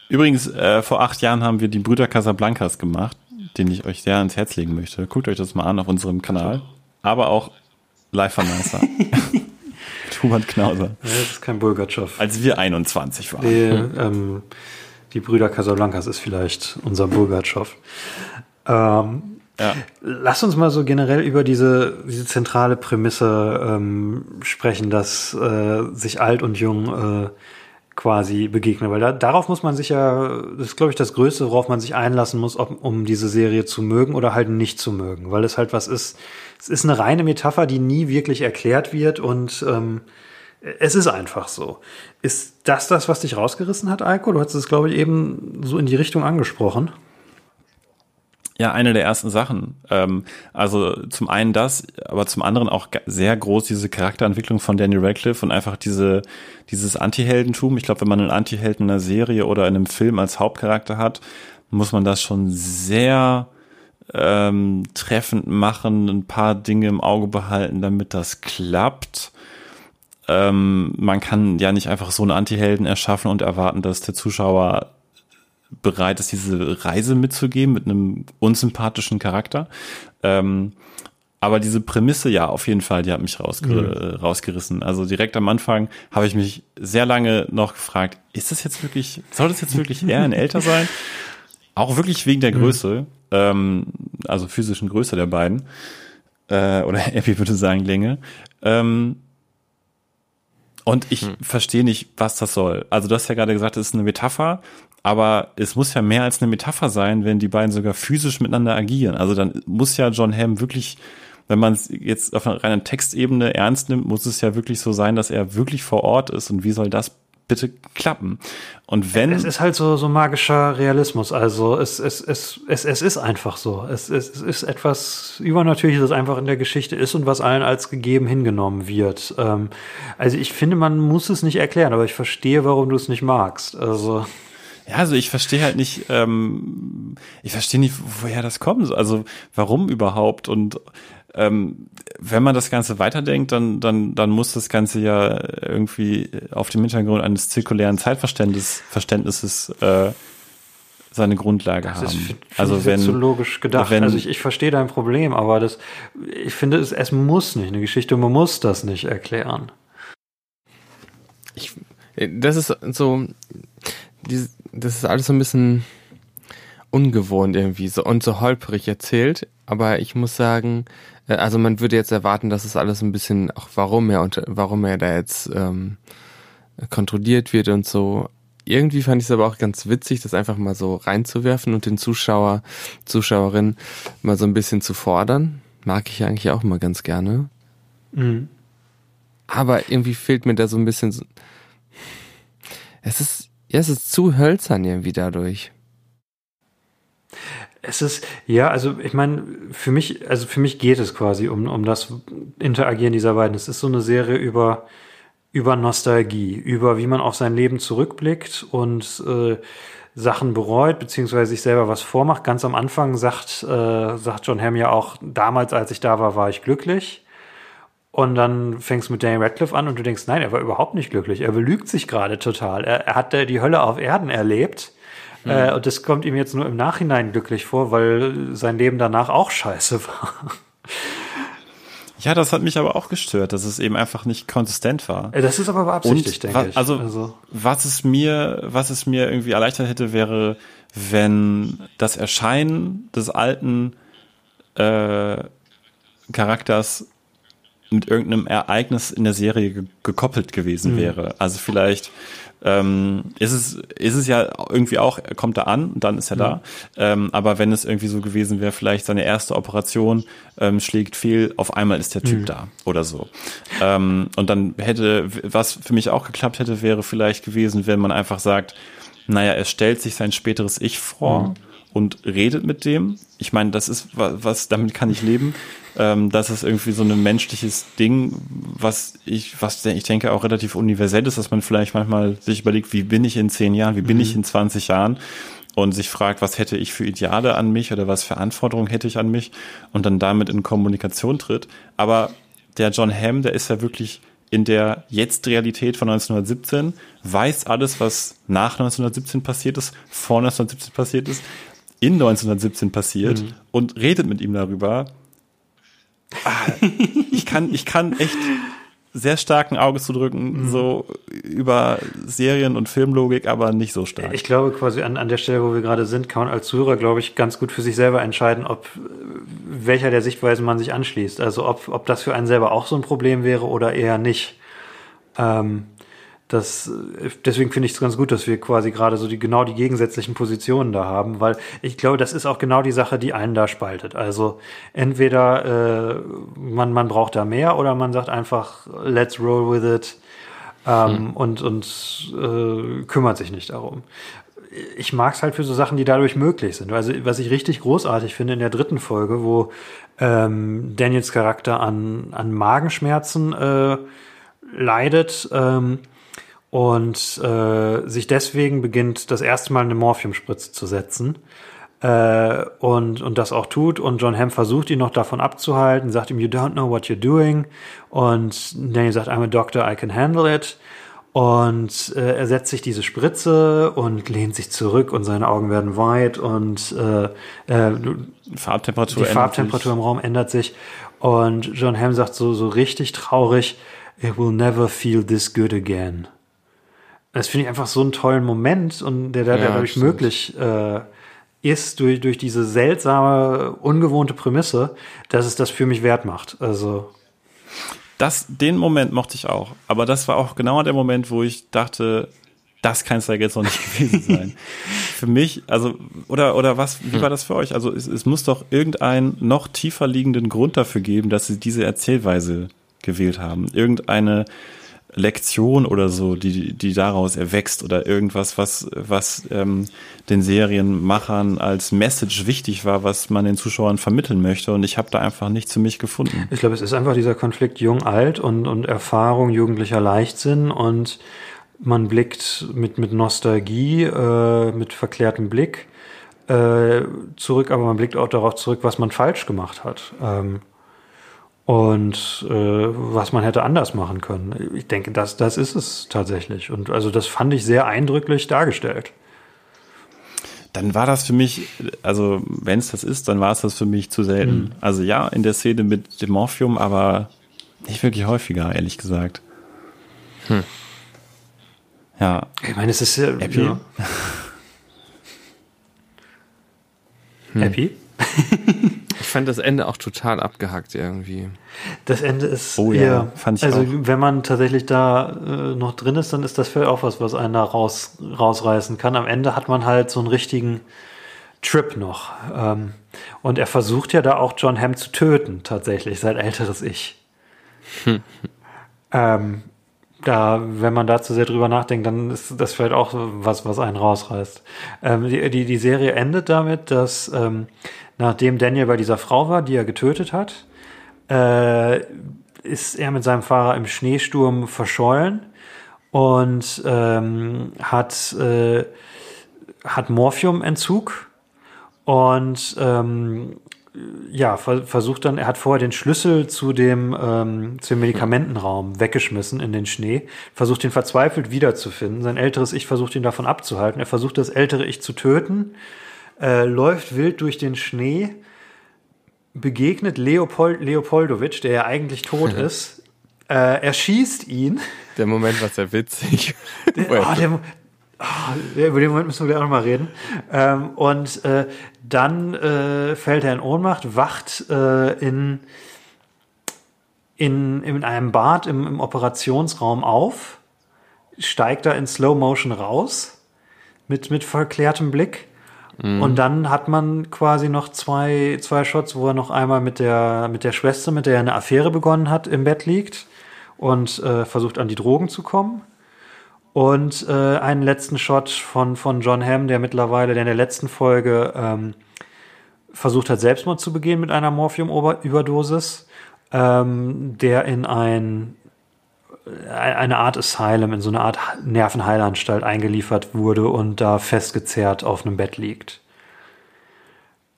Übrigens, äh, vor acht Jahren haben wir die Brüder Casablancas gemacht, den ich euch sehr ans Herz legen möchte. Guckt euch das mal an auf unserem Kanal. Aber auch live von NASA. [laughs] Hubert Knauser. Das ist kein Bulgatschow. Als wir 21 waren. Die, ähm, die Brüder Casablancas ist vielleicht unser Bulgatschow. Ähm, ja. Lass uns mal so generell über diese, diese zentrale Prämisse ähm, sprechen, dass äh, sich alt und jung äh, quasi begegnen, weil da, darauf muss man sich ja, das ist glaube ich das Größte, worauf man sich einlassen muss, ob, um diese Serie zu mögen oder halt nicht zu mögen, weil es halt was ist, es ist eine reine Metapher, die nie wirklich erklärt wird und ähm, es ist einfach so. Ist das das, was dich rausgerissen hat, Eiko? Du hast es, glaube ich, eben so in die Richtung angesprochen. Ja, eine der ersten Sachen. Ähm, also zum einen das, aber zum anderen auch sehr groß diese Charakterentwicklung von Daniel Radcliffe und einfach diese dieses Antiheldentum. Ich glaube, wenn man einen Antihelden in einer Serie oder in einem Film als Hauptcharakter hat, muss man das schon sehr ähm, treffend machen, ein paar Dinge im Auge behalten, damit das klappt. Ähm, man kann ja nicht einfach so einen Antihelden erschaffen und erwarten, dass der Zuschauer bereit ist, diese Reise mitzugeben mit einem unsympathischen Charakter. Ähm, aber diese Prämisse, ja, auf jeden Fall, die hat mich rausger mhm. rausgerissen. Also direkt am Anfang habe ich mich sehr lange noch gefragt, ist das jetzt wirklich, soll das jetzt wirklich eher ein älter sein? [laughs] Auch wirklich wegen der mhm. Größe, mhm. ähm, also physischen Größe der beiden. Äh, oder [laughs] Epi würde sagen Länge. Ähm, und ich hm. verstehe nicht, was das soll. Also du hast ja gerade gesagt, es ist eine Metapher, aber es muss ja mehr als eine Metapher sein, wenn die beiden sogar physisch miteinander agieren. Also dann muss ja John Hamm wirklich, wenn man es jetzt auf einer reinen Textebene ernst nimmt, muss es ja wirklich so sein, dass er wirklich vor Ort ist. Und wie soll das bitte klappen? Und wenn. Es ist halt so, so magischer Realismus. Also es, es, es, es, es ist einfach so. Es, es, es ist etwas Übernatürliches, das einfach in der Geschichte ist und was allen als gegeben hingenommen wird. Ähm, also ich finde, man muss es nicht erklären, aber ich verstehe, warum du es nicht magst. Also. Ja, also ich verstehe halt nicht, ähm, ich verstehe nicht, woher das kommt. Also warum überhaupt? Und ähm, wenn man das Ganze weiterdenkt, dann, dann, dann muss das Ganze ja irgendwie auf dem Hintergrund eines zirkulären Zeitverständnisses Verständnisses, äh, seine Grundlage das haben. Ist, also wenn so logisch gedacht. Wenn, also ich, ich verstehe dein Problem, aber das, ich finde es, es muss nicht eine Geschichte, man muss das nicht erklären. Ich, das ist so, dieses, das ist alles so ein bisschen ungewohnt irgendwie so und so holprig erzählt. Aber ich muss sagen, äh, also man würde jetzt erwarten, dass es alles ein bisschen auch warum er und warum er da jetzt ähm, kontrolliert wird und so. Irgendwie fand ich es aber auch ganz witzig, das einfach mal so reinzuwerfen und den Zuschauer, Zuschauerin mal so ein bisschen zu fordern. Mag ich eigentlich auch mal ganz gerne. Mhm. Aber irgendwie fehlt mir da so ein bisschen. So es ist ja, es ist zu hölzern irgendwie dadurch. Es ist, ja, also ich meine, für mich, also für mich geht es quasi um, um das Interagieren dieser beiden. Es ist so eine Serie über, über Nostalgie, über wie man auf sein Leben zurückblickt und äh, Sachen bereut, beziehungsweise sich selber was vormacht. Ganz am Anfang sagt, äh, sagt John Hamm ja auch, damals, als ich da war, war ich glücklich. Und dann fängst du mit Daniel Radcliffe an und du denkst, nein, er war überhaupt nicht glücklich. Er belügt sich gerade total. Er, er hat die Hölle auf Erden erlebt. Mhm. Äh, und das kommt ihm jetzt nur im Nachhinein glücklich vor, weil sein Leben danach auch scheiße war. Ja, das hat mich aber auch gestört, dass es eben einfach nicht konsistent war. Äh, das ist aber beabsichtigt, denke ich. Also, also, was es mir, was es mir irgendwie erleichtert hätte, wäre, wenn das Erscheinen des alten äh, Charakters mit irgendeinem Ereignis in der Serie ge gekoppelt gewesen mhm. wäre. Also vielleicht ähm, ist es ist es ja irgendwie auch, er kommt da an, dann ist er mhm. da. Ähm, aber wenn es irgendwie so gewesen wäre, vielleicht seine erste Operation ähm, schlägt fehl, auf einmal ist der Typ mhm. da oder so. Ähm, und dann hätte, was für mich auch geklappt hätte, wäre vielleicht gewesen, wenn man einfach sagt, naja, er stellt sich sein späteres Ich vor mhm. und redet mit dem. Ich meine, das ist was, was damit kann ich leben ähm, das ist irgendwie so ein menschliches Ding, was ich, was ich denke auch relativ universell ist, dass man vielleicht manchmal sich überlegt, wie bin ich in zehn Jahren, wie bin mhm. ich in 20 Jahren und sich fragt, was hätte ich für Ideale an mich oder was für Anforderungen hätte ich an mich und dann damit in Kommunikation tritt. Aber der John Hamm, der ist ja wirklich in der Jetzt-Realität von 1917, weiß alles, was nach 1917 passiert ist, vor 1917 passiert ist, in 1917 passiert mhm. und redet mit ihm darüber ich kann, ich kann echt sehr starken Auge zu drücken, mhm. so über Serien- und Filmlogik, aber nicht so stark. Ich glaube quasi an, an der Stelle, wo wir gerade sind, kann man als Zuhörer, glaube ich, ganz gut für sich selber entscheiden, ob welcher der Sichtweisen man sich anschließt. Also ob, ob das für einen selber auch so ein Problem wäre oder eher nicht. Ähm, das, deswegen finde ich es ganz gut, dass wir quasi gerade so die genau die gegensätzlichen Positionen da haben, weil ich glaube, das ist auch genau die Sache, die einen da spaltet. Also entweder äh, man, man braucht da mehr oder man sagt einfach, let's roll with it. ähm, hm. und, und äh, kümmert sich nicht darum. Ich mag es halt für so Sachen, die dadurch möglich sind. Also was ich richtig großartig finde in der dritten Folge, wo ähm, Daniels Charakter an, an Magenschmerzen äh, leidet ähm, und äh, sich deswegen beginnt, das erste Mal eine Morphiumspritze zu setzen äh, und, und das auch tut. Und John Hamm versucht ihn noch davon abzuhalten, sagt ihm, you don't know what you're doing. Und Daniel sagt, I'm a doctor, I can handle it. Und äh, er setzt sich diese Spritze und lehnt sich zurück und seine Augen werden weit und äh, äh, Farbtemperatur die Farbtemperatur im Raum ändert sich. Und John Hamm sagt so, so richtig traurig, it will never feel this good again. Das finde ich einfach so einen tollen Moment und der, der, ja, dadurch möglich äh, ist durch, durch diese seltsame, ungewohnte Prämisse, dass es das für mich wert macht. Also. Das, den Moment mochte ich auch. Aber das war auch genau der Moment, wo ich dachte, das kann es ja jetzt noch nicht [laughs] gewesen sein. für mich, also, oder, oder was, wie war das für euch? Also, es, es muss doch irgendeinen noch tiefer liegenden Grund dafür geben, dass sie diese Erzählweise gewählt haben. Irgendeine, Lektion oder so, die, die daraus erwächst oder irgendwas, was, was ähm, den Serienmachern als Message wichtig war, was man den Zuschauern vermitteln möchte. Und ich habe da einfach nichts für mich gefunden. Ich glaube, es ist einfach dieser Konflikt jung-alt und, und Erfahrung, jugendlicher Leichtsinn und man blickt mit, mit Nostalgie, äh, mit verklärtem Blick äh, zurück, aber man blickt auch darauf zurück, was man falsch gemacht hat. Ähm, und äh, was man hätte anders machen können. Ich denke, das, das ist es tatsächlich. Und also das fand ich sehr eindrücklich dargestellt. Dann war das für mich, also wenn es das ist, dann war es das für mich zu selten. Mhm. Also ja, in der Szene mit dem Morphium, aber nicht wirklich häufiger, ehrlich gesagt. Hm. Ja. Ich meine, es ist ja. Happy? Ja. [laughs] hm. Happy? [laughs] ich fand das Ende auch total abgehackt irgendwie. Das Ende ist oh, ja, eher, fand ich also auch. wenn man tatsächlich da äh, noch drin ist, dann ist das vielleicht auch was, was einen da raus, rausreißen kann. Am Ende hat man halt so einen richtigen Trip noch. Ähm, und er versucht ja da auch John Hamm zu töten, tatsächlich, sein älteres Ich. [laughs] ähm, da, wenn man da zu sehr drüber nachdenkt, dann ist das vielleicht auch was, was einen rausreißt. Ähm, die, die, die Serie endet damit, dass ähm, nachdem Daniel bei dieser Frau war, die er getötet hat, äh, ist er mit seinem Fahrer im Schneesturm verschollen und ähm, hat, äh, hat Morphiumentzug und ähm, ja, versucht dann, er hat vorher den Schlüssel zu dem, ähm, zu dem Medikamentenraum weggeschmissen in den Schnee, versucht ihn verzweifelt wiederzufinden. Sein älteres Ich versucht ihn davon abzuhalten. Er versucht das ältere Ich zu töten äh, läuft wild durch den Schnee, begegnet Leopold Leopoldowitsch, der ja eigentlich tot [laughs] ist, äh, erschießt ihn. Der Moment war sehr witzig. Der, [laughs] oh, der, oh, über den Moment müssen wir gleich auch noch mal reden. Ähm, und äh, dann äh, fällt er in Ohnmacht, wacht äh, in, in, in einem Bad im, im Operationsraum auf, steigt da in Slow Motion raus mit, mit verklärtem Blick Mhm. Und dann hat man quasi noch zwei, zwei Shots, wo er noch einmal mit der, mit der Schwester, mit der er eine Affäre begonnen hat, im Bett liegt und äh, versucht an die Drogen zu kommen. Und äh, einen letzten Shot von, von John Hamm, der mittlerweile, der in der letzten Folge ähm, versucht hat, Selbstmord zu begehen mit einer Morphium-Überdosis, ähm, der in ein eine Art Asylum, in so eine Art Nervenheilanstalt eingeliefert wurde und da festgezerrt auf einem Bett liegt.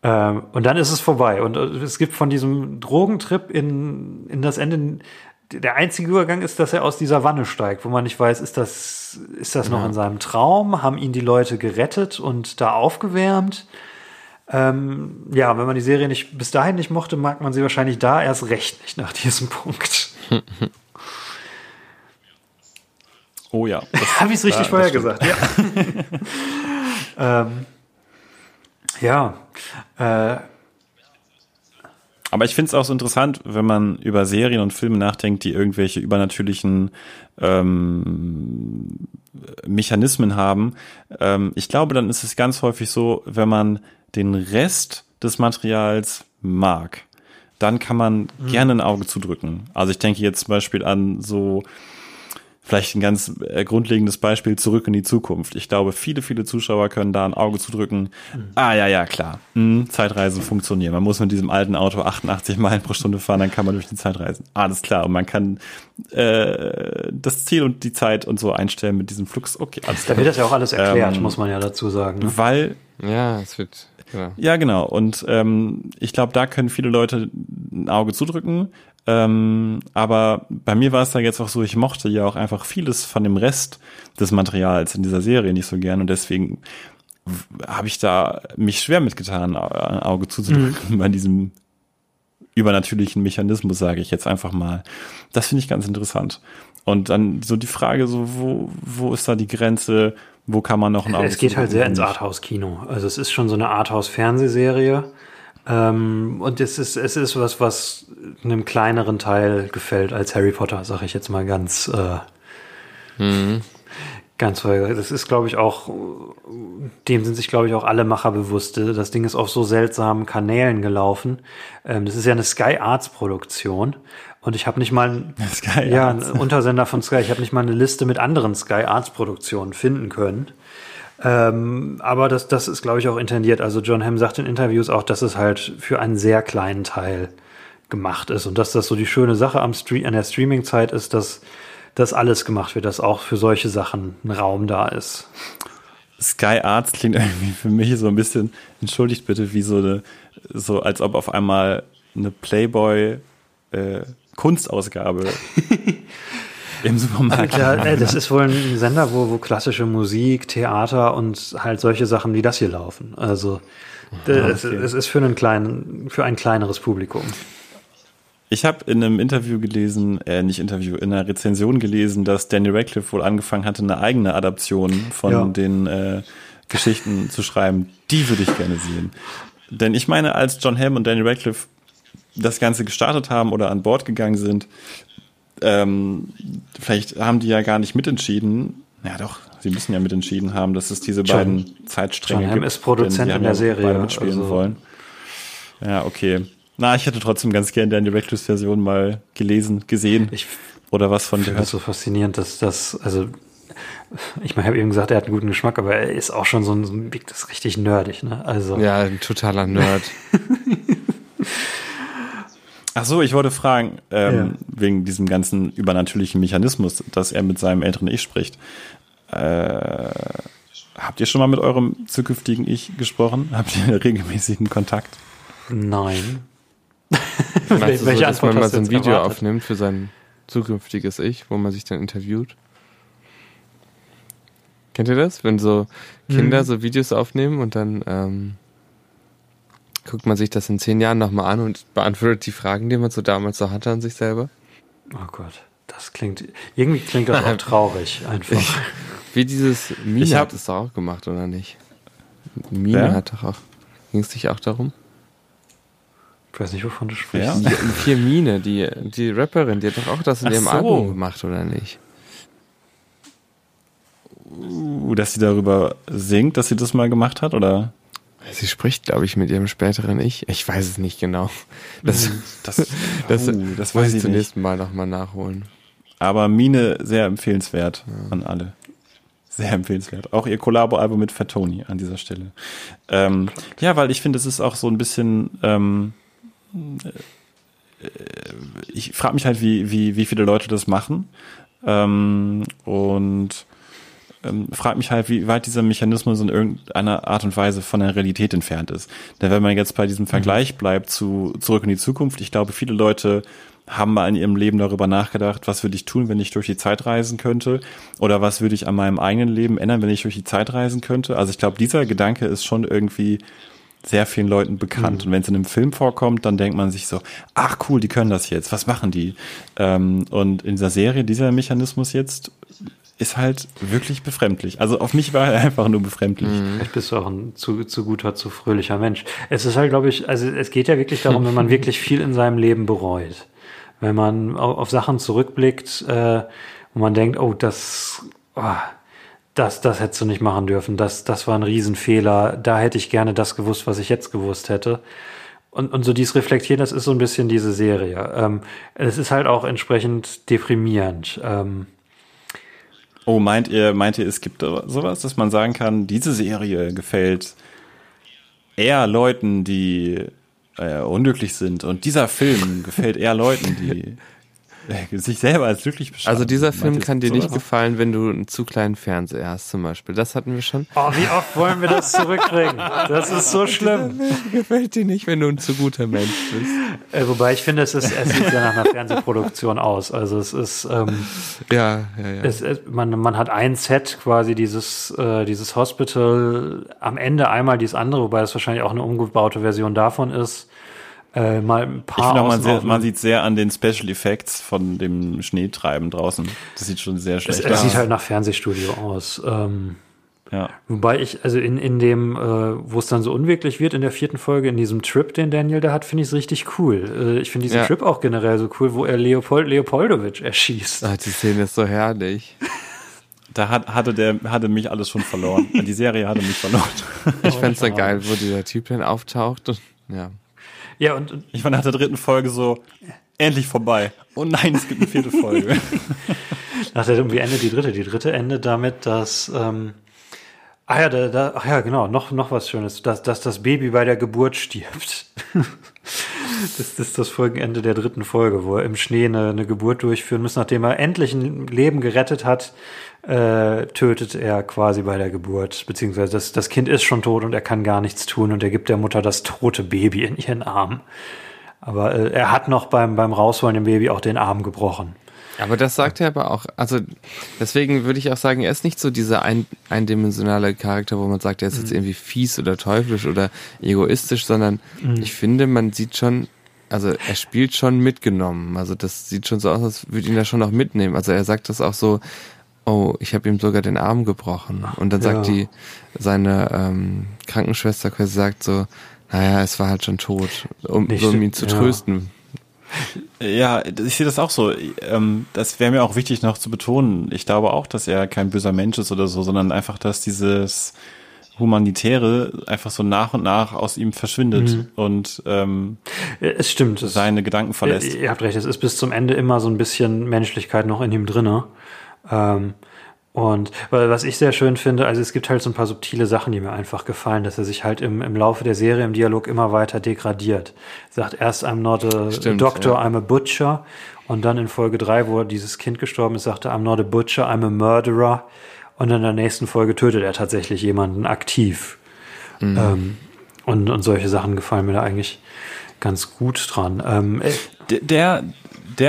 Ähm, und dann ist es vorbei. Und äh, es gibt von diesem Drogentrip in, in das Ende, der einzige Übergang ist, dass er aus dieser Wanne steigt, wo man nicht weiß, ist das, ist das noch in seinem Traum? Haben ihn die Leute gerettet und da aufgewärmt? Ähm, ja, wenn man die Serie nicht bis dahin nicht mochte, mag man sie wahrscheinlich da erst recht nicht nach diesem Punkt. [laughs] Oh ja. Habe ich es richtig vorher gesagt, ja. [laughs] [laughs] ähm, ja. Äh, aber ich finde es auch so interessant, wenn man über Serien und Filme nachdenkt, die irgendwelche übernatürlichen ähm, Mechanismen haben. Ähm, ich glaube, dann ist es ganz häufig so, wenn man den Rest des Materials mag, dann kann man mhm. gerne ein Auge zudrücken. Also ich denke jetzt zum Beispiel an so Vielleicht ein ganz äh, grundlegendes Beispiel zurück in die Zukunft. Ich glaube, viele, viele Zuschauer können da ein Auge zudrücken. Mhm. Ah, ja, ja, klar. Mhm, Zeitreisen funktionieren. Man muss mit diesem alten Auto 88 Meilen pro Stunde fahren, dann kann man durch die Zeit reisen. Alles klar. Und man kann äh, das Ziel und die Zeit und so einstellen mit diesem Flux. Okay, alles klar. Da wird das ja auch alles erklärt, ähm, muss man ja dazu sagen. Ne? Weil. Ja, es wird. Genau. Ja, genau. Und ähm, ich glaube, da können viele Leute ein Auge zudrücken. Ähm, aber bei mir war es da jetzt auch so, ich mochte ja auch einfach vieles von dem Rest des Materials in dieser Serie nicht so gern und deswegen habe ich da mich schwer mitgetan, ein Auge zuzudrücken mhm. bei diesem übernatürlichen Mechanismus, sage ich jetzt einfach mal. Das finde ich ganz interessant. Und dann so die Frage, so wo wo ist da die Grenze? Wo kann man noch ein Auge Es geht halt sehr ins Arthouse-Kino. Also es ist schon so eine Arthouse-Fernsehserie. Ähm, und es ist, es ist was, was einem kleineren Teil gefällt als Harry Potter, sag ich jetzt mal ganz, äh, mhm. ganz, das ist, glaube ich, auch, dem sind sich, glaube ich, auch alle Macher bewusst. Das Ding ist auf so seltsamen Kanälen gelaufen. Ähm, das ist ja eine Sky Arts Produktion. Und ich habe nicht mal, [laughs] Sky ja, ein Untersender von Sky, ich habe nicht mal eine Liste mit anderen Sky Arts Produktionen finden können. Ähm, aber das, das ist, glaube ich, auch intendiert. Also John Hamm sagt in Interviews auch, dass es halt für einen sehr kleinen Teil gemacht ist und dass das so die schöne Sache am Stream, an der Streaming-Zeit ist, dass das alles gemacht wird, dass auch für solche Sachen ein Raum da ist. Sky Arts klingt [laughs] irgendwie für mich so ein bisschen, entschuldigt bitte, wie so eine, so als ob auf einmal eine Playboy äh, Kunstausgabe [laughs] im Supermarkt. Ja, [laughs] das ist wohl ein Sender, wo, wo klassische Musik, Theater und halt solche Sachen wie das hier laufen. Also ah, es, okay. es ist für einen kleinen, für ein kleineres Publikum. Ich habe in einem Interview gelesen, äh, nicht Interview, in einer Rezension gelesen, dass Danny Radcliffe wohl angefangen hatte, eine eigene Adaption von ja. den äh, Geschichten zu schreiben. Die würde ich gerne sehen. Denn ich meine, als John Hamm und Danny Radcliffe das Ganze gestartet haben oder an Bord gegangen sind, ähm, vielleicht haben die ja gar nicht mitentschieden. Ja, doch, sie müssen ja mitentschieden haben, dass es diese John, beiden Zeitstränge John gibt. ist Produzent in der ja Serie. Beide mitspielen also. wollen. Ja, okay. Na, ich hätte trotzdem ganz gerne der Directors-Version mal gelesen, gesehen. Ich oder was von gehört. Das so faszinierend, dass das, also ich meine, ich habe eben gesagt, er hat einen guten Geschmack, aber er ist auch schon so ein, so ein das ist richtig nerdig, ne? Also ja, ein totaler Nerd. [laughs] Ach so, ich wollte fragen, ähm, ja. wegen diesem ganzen übernatürlichen Mechanismus, dass er mit seinem älteren Ich spricht. Äh, habt ihr schon mal mit eurem zukünftigen Ich gesprochen? [laughs] Habt ihr regelmäßigen Kontakt? Nein. Meinst du Welche so, dass man mal so ein Video erwartet? aufnimmt für sein zukünftiges Ich, wo man sich dann interviewt? Kennt ihr das? Wenn so Kinder hm. so Videos aufnehmen und dann ähm, guckt man sich das in zehn Jahren nochmal an und beantwortet die Fragen, die man so damals so hatte an sich selber? Oh Gott, das klingt, irgendwie klingt das auch [laughs] traurig, einfach. Ich, wie dieses hab, hat es doch auch gemacht, oder nicht? Mine ja? hat doch auch, ging es dich auch darum? Ich weiß nicht, wovon du sprichst. Ja? Vier Mine, die, die Rapperin, die hat doch auch das in Ach ihrem so. Album gemacht, oder nicht? Uh, dass sie darüber singt, dass sie das mal gemacht hat, oder? Sie spricht, glaube ich, mit ihrem späteren Ich. Ich weiß es nicht genau. Das, hm, das, [laughs] das, uh, das weiß ich zum nächsten Mal nochmal nachholen. Aber Mine sehr empfehlenswert ja. an alle. Sehr empfehlenswert. Auch ihr Kollabo-Album mit Fatoni an dieser Stelle. Ähm, ja, weil ich finde, es ist auch so ein bisschen. Ähm, äh, ich frage mich halt, wie, wie, wie viele Leute das machen. Ähm, und ähm, frage mich halt, wie weit dieser Mechanismus in irgendeiner Art und Weise von der Realität entfernt ist. Denn wenn man jetzt bei diesem Vergleich mhm. bleibt zu Zurück in die Zukunft, ich glaube, viele Leute haben mal in ihrem Leben darüber nachgedacht, was würde ich tun, wenn ich durch die Zeit reisen könnte? Oder was würde ich an meinem eigenen Leben ändern, wenn ich durch die Zeit reisen könnte? Also ich glaube, dieser Gedanke ist schon irgendwie sehr vielen Leuten bekannt. Mhm. Und wenn es in einem Film vorkommt, dann denkt man sich so, ach cool, die können das jetzt, was machen die? Ähm, und in dieser Serie, dieser Mechanismus jetzt, ist halt wirklich befremdlich. Also auf mich war er einfach nur befremdlich. Mhm. Vielleicht bist du auch ein zu, zu guter, zu fröhlicher Mensch. Es ist halt, glaube ich, also es geht ja wirklich darum, wenn man wirklich viel in seinem Leben bereut. Wenn man auf, auf Sachen zurückblickt, äh, wo man denkt, oh, das, oh, das, das hättest du nicht machen dürfen, das, das war ein Riesenfehler, da hätte ich gerne das gewusst, was ich jetzt gewusst hätte. Und, und so dies Reflektieren, das ist so ein bisschen diese Serie. Ähm, es ist halt auch entsprechend deprimierend. Ähm, Oh, meint ihr, meint ihr, es gibt sowas, dass man sagen kann, diese Serie gefällt eher Leuten, die äh, unglücklich sind und dieser Film gefällt eher Leuten, die [laughs] [laughs] sich selber als glücklich beschreiben. Also dieser Film kann dir nicht gefallen, wenn du einen zu kleinen Fernseher hast zum Beispiel. Das hatten wir schon. Oh, wie oft wollen wir das zurückkriegen? Das ist so schlimm. [laughs] Gefällt dir nicht, wenn du ein zu guter Mensch bist. Äh, wobei ich finde, es, ist, es sieht ja nach einer Fernsehproduktion aus. Also es ist ähm, ja, ja, ja. Es, es, man, man hat ein Set quasi dieses äh, dieses Hospital am Ende einmal dieses andere, wobei es wahrscheinlich auch eine umgebaute Version davon ist äh, mal ein paar. Ich finde auch, man, sehr, man sieht sehr an den Special Effects von dem Schneetreiben draußen. Das sieht schon sehr schlecht aus. Es sieht halt nach Fernsehstudio aus. Ähm, ja. Wobei ich, also in, in dem, äh, wo es dann so unwirklich wird in der vierten Folge, in diesem Trip, den Daniel da hat, finde ich es richtig cool. Äh, ich finde diesen ja. Trip auch generell so cool, wo er Leopold Leopoldowitsch erschießt. Ach, die Szene ist so herrlich. Da hat, hatte der hatte mich alles schon verloren. Die Serie hatte mich verloren. Ich [laughs] fände es so geil, wo dieser Typ dann auftaucht und ja. Ja, und, und ich war nach der dritten Folge so, endlich vorbei. Oh nein, es gibt eine vierte Folge. [laughs] nach der, wie endet die dritte? Die dritte endet damit, dass, ähm, ah ja, da, da, ach ja, genau, noch, noch was Schönes, dass, dass das Baby bei der Geburt stirbt. [laughs] das, das ist das Folgenende der dritten Folge, wo er im Schnee eine, eine Geburt durchführen muss, nachdem er endlich ein Leben gerettet hat, äh, tötet er quasi bei der Geburt, beziehungsweise das, das Kind ist schon tot und er kann gar nichts tun und er gibt der Mutter das tote Baby in ihren Arm. Aber äh, er hat noch beim, beim Rausholen dem Baby auch den Arm gebrochen. Aber das sagt er aber auch, also deswegen würde ich auch sagen, er ist nicht so dieser ein, eindimensionale Charakter, wo man sagt, er ist jetzt mhm. irgendwie fies oder teuflisch oder egoistisch, sondern mhm. ich finde, man sieht schon, also er spielt schon mitgenommen. Also das sieht schon so aus, als würde ihn da schon noch mitnehmen. Also er sagt das auch so, oh, ich habe ihm sogar den Arm gebrochen. Und dann sagt ja. die, seine ähm, Krankenschwester quasi sagt so, naja, es war halt schon tot, um, Nicht, um ihn zu ja. trösten. Ja, ich sehe das auch so. Ähm, das wäre mir auch wichtig noch zu betonen. Ich glaube auch, dass er kein böser Mensch ist oder so, sondern einfach, dass dieses Humanitäre einfach so nach und nach aus ihm verschwindet mhm. und ähm, es stimmt, seine es, Gedanken verlässt. Ihr, ihr habt recht, es ist bis zum Ende immer so ein bisschen Menschlichkeit noch in ihm drinne. Ähm, und weil was ich sehr schön finde, also es gibt halt so ein paar subtile Sachen, die mir einfach gefallen, dass er sich halt im, im Laufe der Serie im Dialog immer weiter degradiert. Sagt erst I'm not a Stimmt, doctor, ja. I'm a butcher. Und dann in Folge drei, wo dieses Kind gestorben ist, sagte I'm not a butcher, I'm a murderer. Und in der nächsten Folge tötet er tatsächlich jemanden aktiv. Mhm. Ähm, und, und solche Sachen gefallen mir da eigentlich ganz gut dran. Ähm, der, der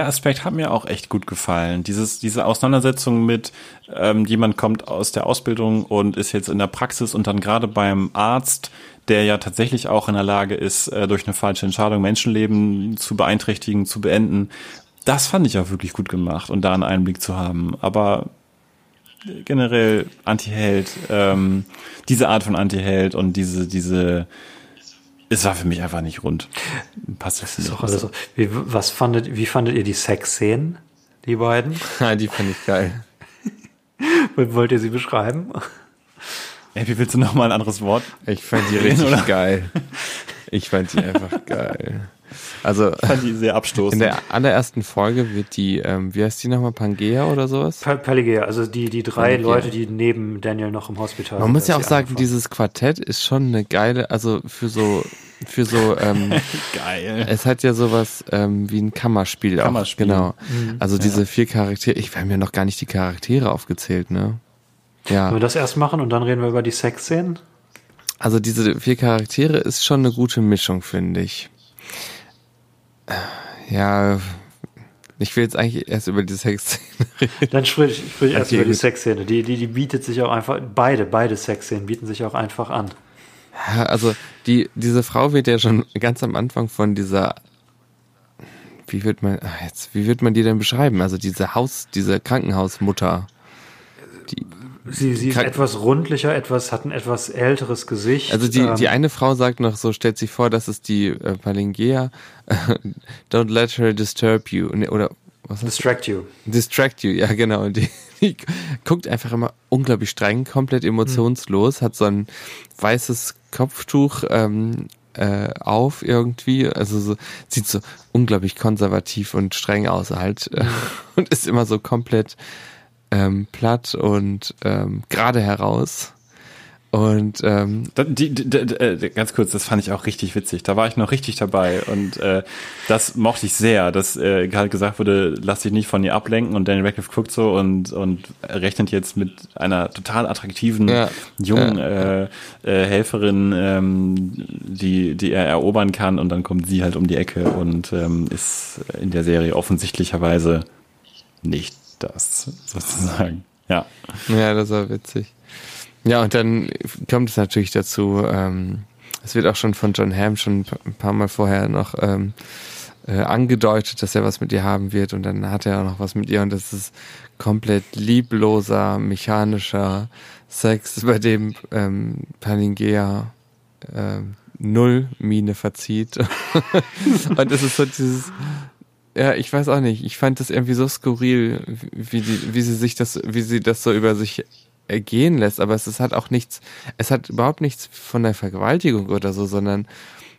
Aspekt hat mir auch echt gut gefallen. Dieses, diese Auseinandersetzung mit, ähm, jemand kommt aus der Ausbildung und ist jetzt in der Praxis und dann gerade beim Arzt, der ja tatsächlich auch in der Lage ist, äh, durch eine falsche Entscheidung Menschenleben zu beeinträchtigen, zu beenden. Das fand ich auch wirklich gut gemacht und da einen Einblick zu haben. Aber generell Anti-Held, ähm, diese Art von Anti-Held und diese, diese es war für mich einfach nicht rund. Passt das ist auch alles so. Wie, was fandet, wie fandet ihr die Sexszenen, die beiden? [laughs] die fand ich geil. [laughs] Wollt ihr sie beschreiben? Ey, wie willst du noch mal ein anderes Wort? Ich fand die richtig oder? geil. Ich fand die einfach geil. Also ich fand die sehr abstoßend. [laughs] In der allerersten Folge wird die, ähm, wie heißt die nochmal, Pangea oder sowas? Pangea, also die, die drei Pangea. Leute, die neben Daniel noch im Hospital Man sind. Man muss ja auch sagen, angefangen. dieses Quartett ist schon eine geile, also für so, für so, ähm, [laughs] geil. Es hat ja sowas ähm, wie ein Kammerspiel, Kammerspiel. auch. Genau. Mhm. Also diese ja. vier Charaktere, ich, wir haben ja noch gar nicht die Charaktere aufgezählt, ne? Ja. Wollen wir das erst machen und dann reden wir über die Sexszenen? Also diese vier Charaktere ist schon eine gute Mischung, finde ich. Ja, ich will jetzt eigentlich erst über die Sexszene [laughs] reden. Dann sprich, sprich erst okay, über die Sexszene. Die, die, die bietet sich auch einfach, beide, beide Sexszenen bieten sich auch einfach an. Ja, also die, diese Frau wird ja schon ganz am Anfang von dieser, wie wird man, jetzt, wie wird man die denn beschreiben? Also diese Haus, diese Krankenhausmutter. Die, Sie, sie ist etwas rundlicher, etwas, hat ein etwas älteres Gesicht. Also die, ähm, die eine Frau sagt noch so, stellt sich vor, das ist die äh, Palingea. [laughs] Don't let her disturb you. Oder was Distract you. Distract you, ja genau. Und die, [laughs] die guckt einfach immer unglaublich streng, komplett emotionslos, hat so ein weißes Kopftuch ähm, äh, auf irgendwie. Also so, sieht so unglaublich konservativ und streng aus halt. Mhm. [laughs] Und ist immer so komplett ähm, platt und ähm, gerade heraus. Und ähm, die, die, die, äh, ganz kurz, das fand ich auch richtig witzig. Da war ich noch richtig dabei und äh, das mochte ich sehr, dass äh, halt gesagt wurde, lass dich nicht von ihr ablenken und Daniel Radcliffe guckt so und und rechnet jetzt mit einer total attraktiven ja. jungen ja. Äh, äh, Helferin, ähm, die die er erobern kann und dann kommt sie halt um die Ecke und ähm, ist in der Serie offensichtlicherweise nicht das sozusagen. Ja. Ja, das war witzig. Ja, und dann kommt es natürlich dazu, ähm, es wird auch schon von John Hamm schon ein paar Mal vorher noch ähm, äh, angedeutet, dass er was mit ihr haben wird und dann hat er auch noch was mit ihr und das ist komplett liebloser, mechanischer Sex, [laughs] bei dem ähm, Paningea äh, null Mine verzieht. [laughs] und es ist so dieses, ja, ich weiß auch nicht. Ich fand das irgendwie so skurril, wie, die, wie sie sich das, wie sie das so über sich ergehen lässt, aber es ist halt auch nichts, es hat überhaupt nichts von der Vergewaltigung oder so, sondern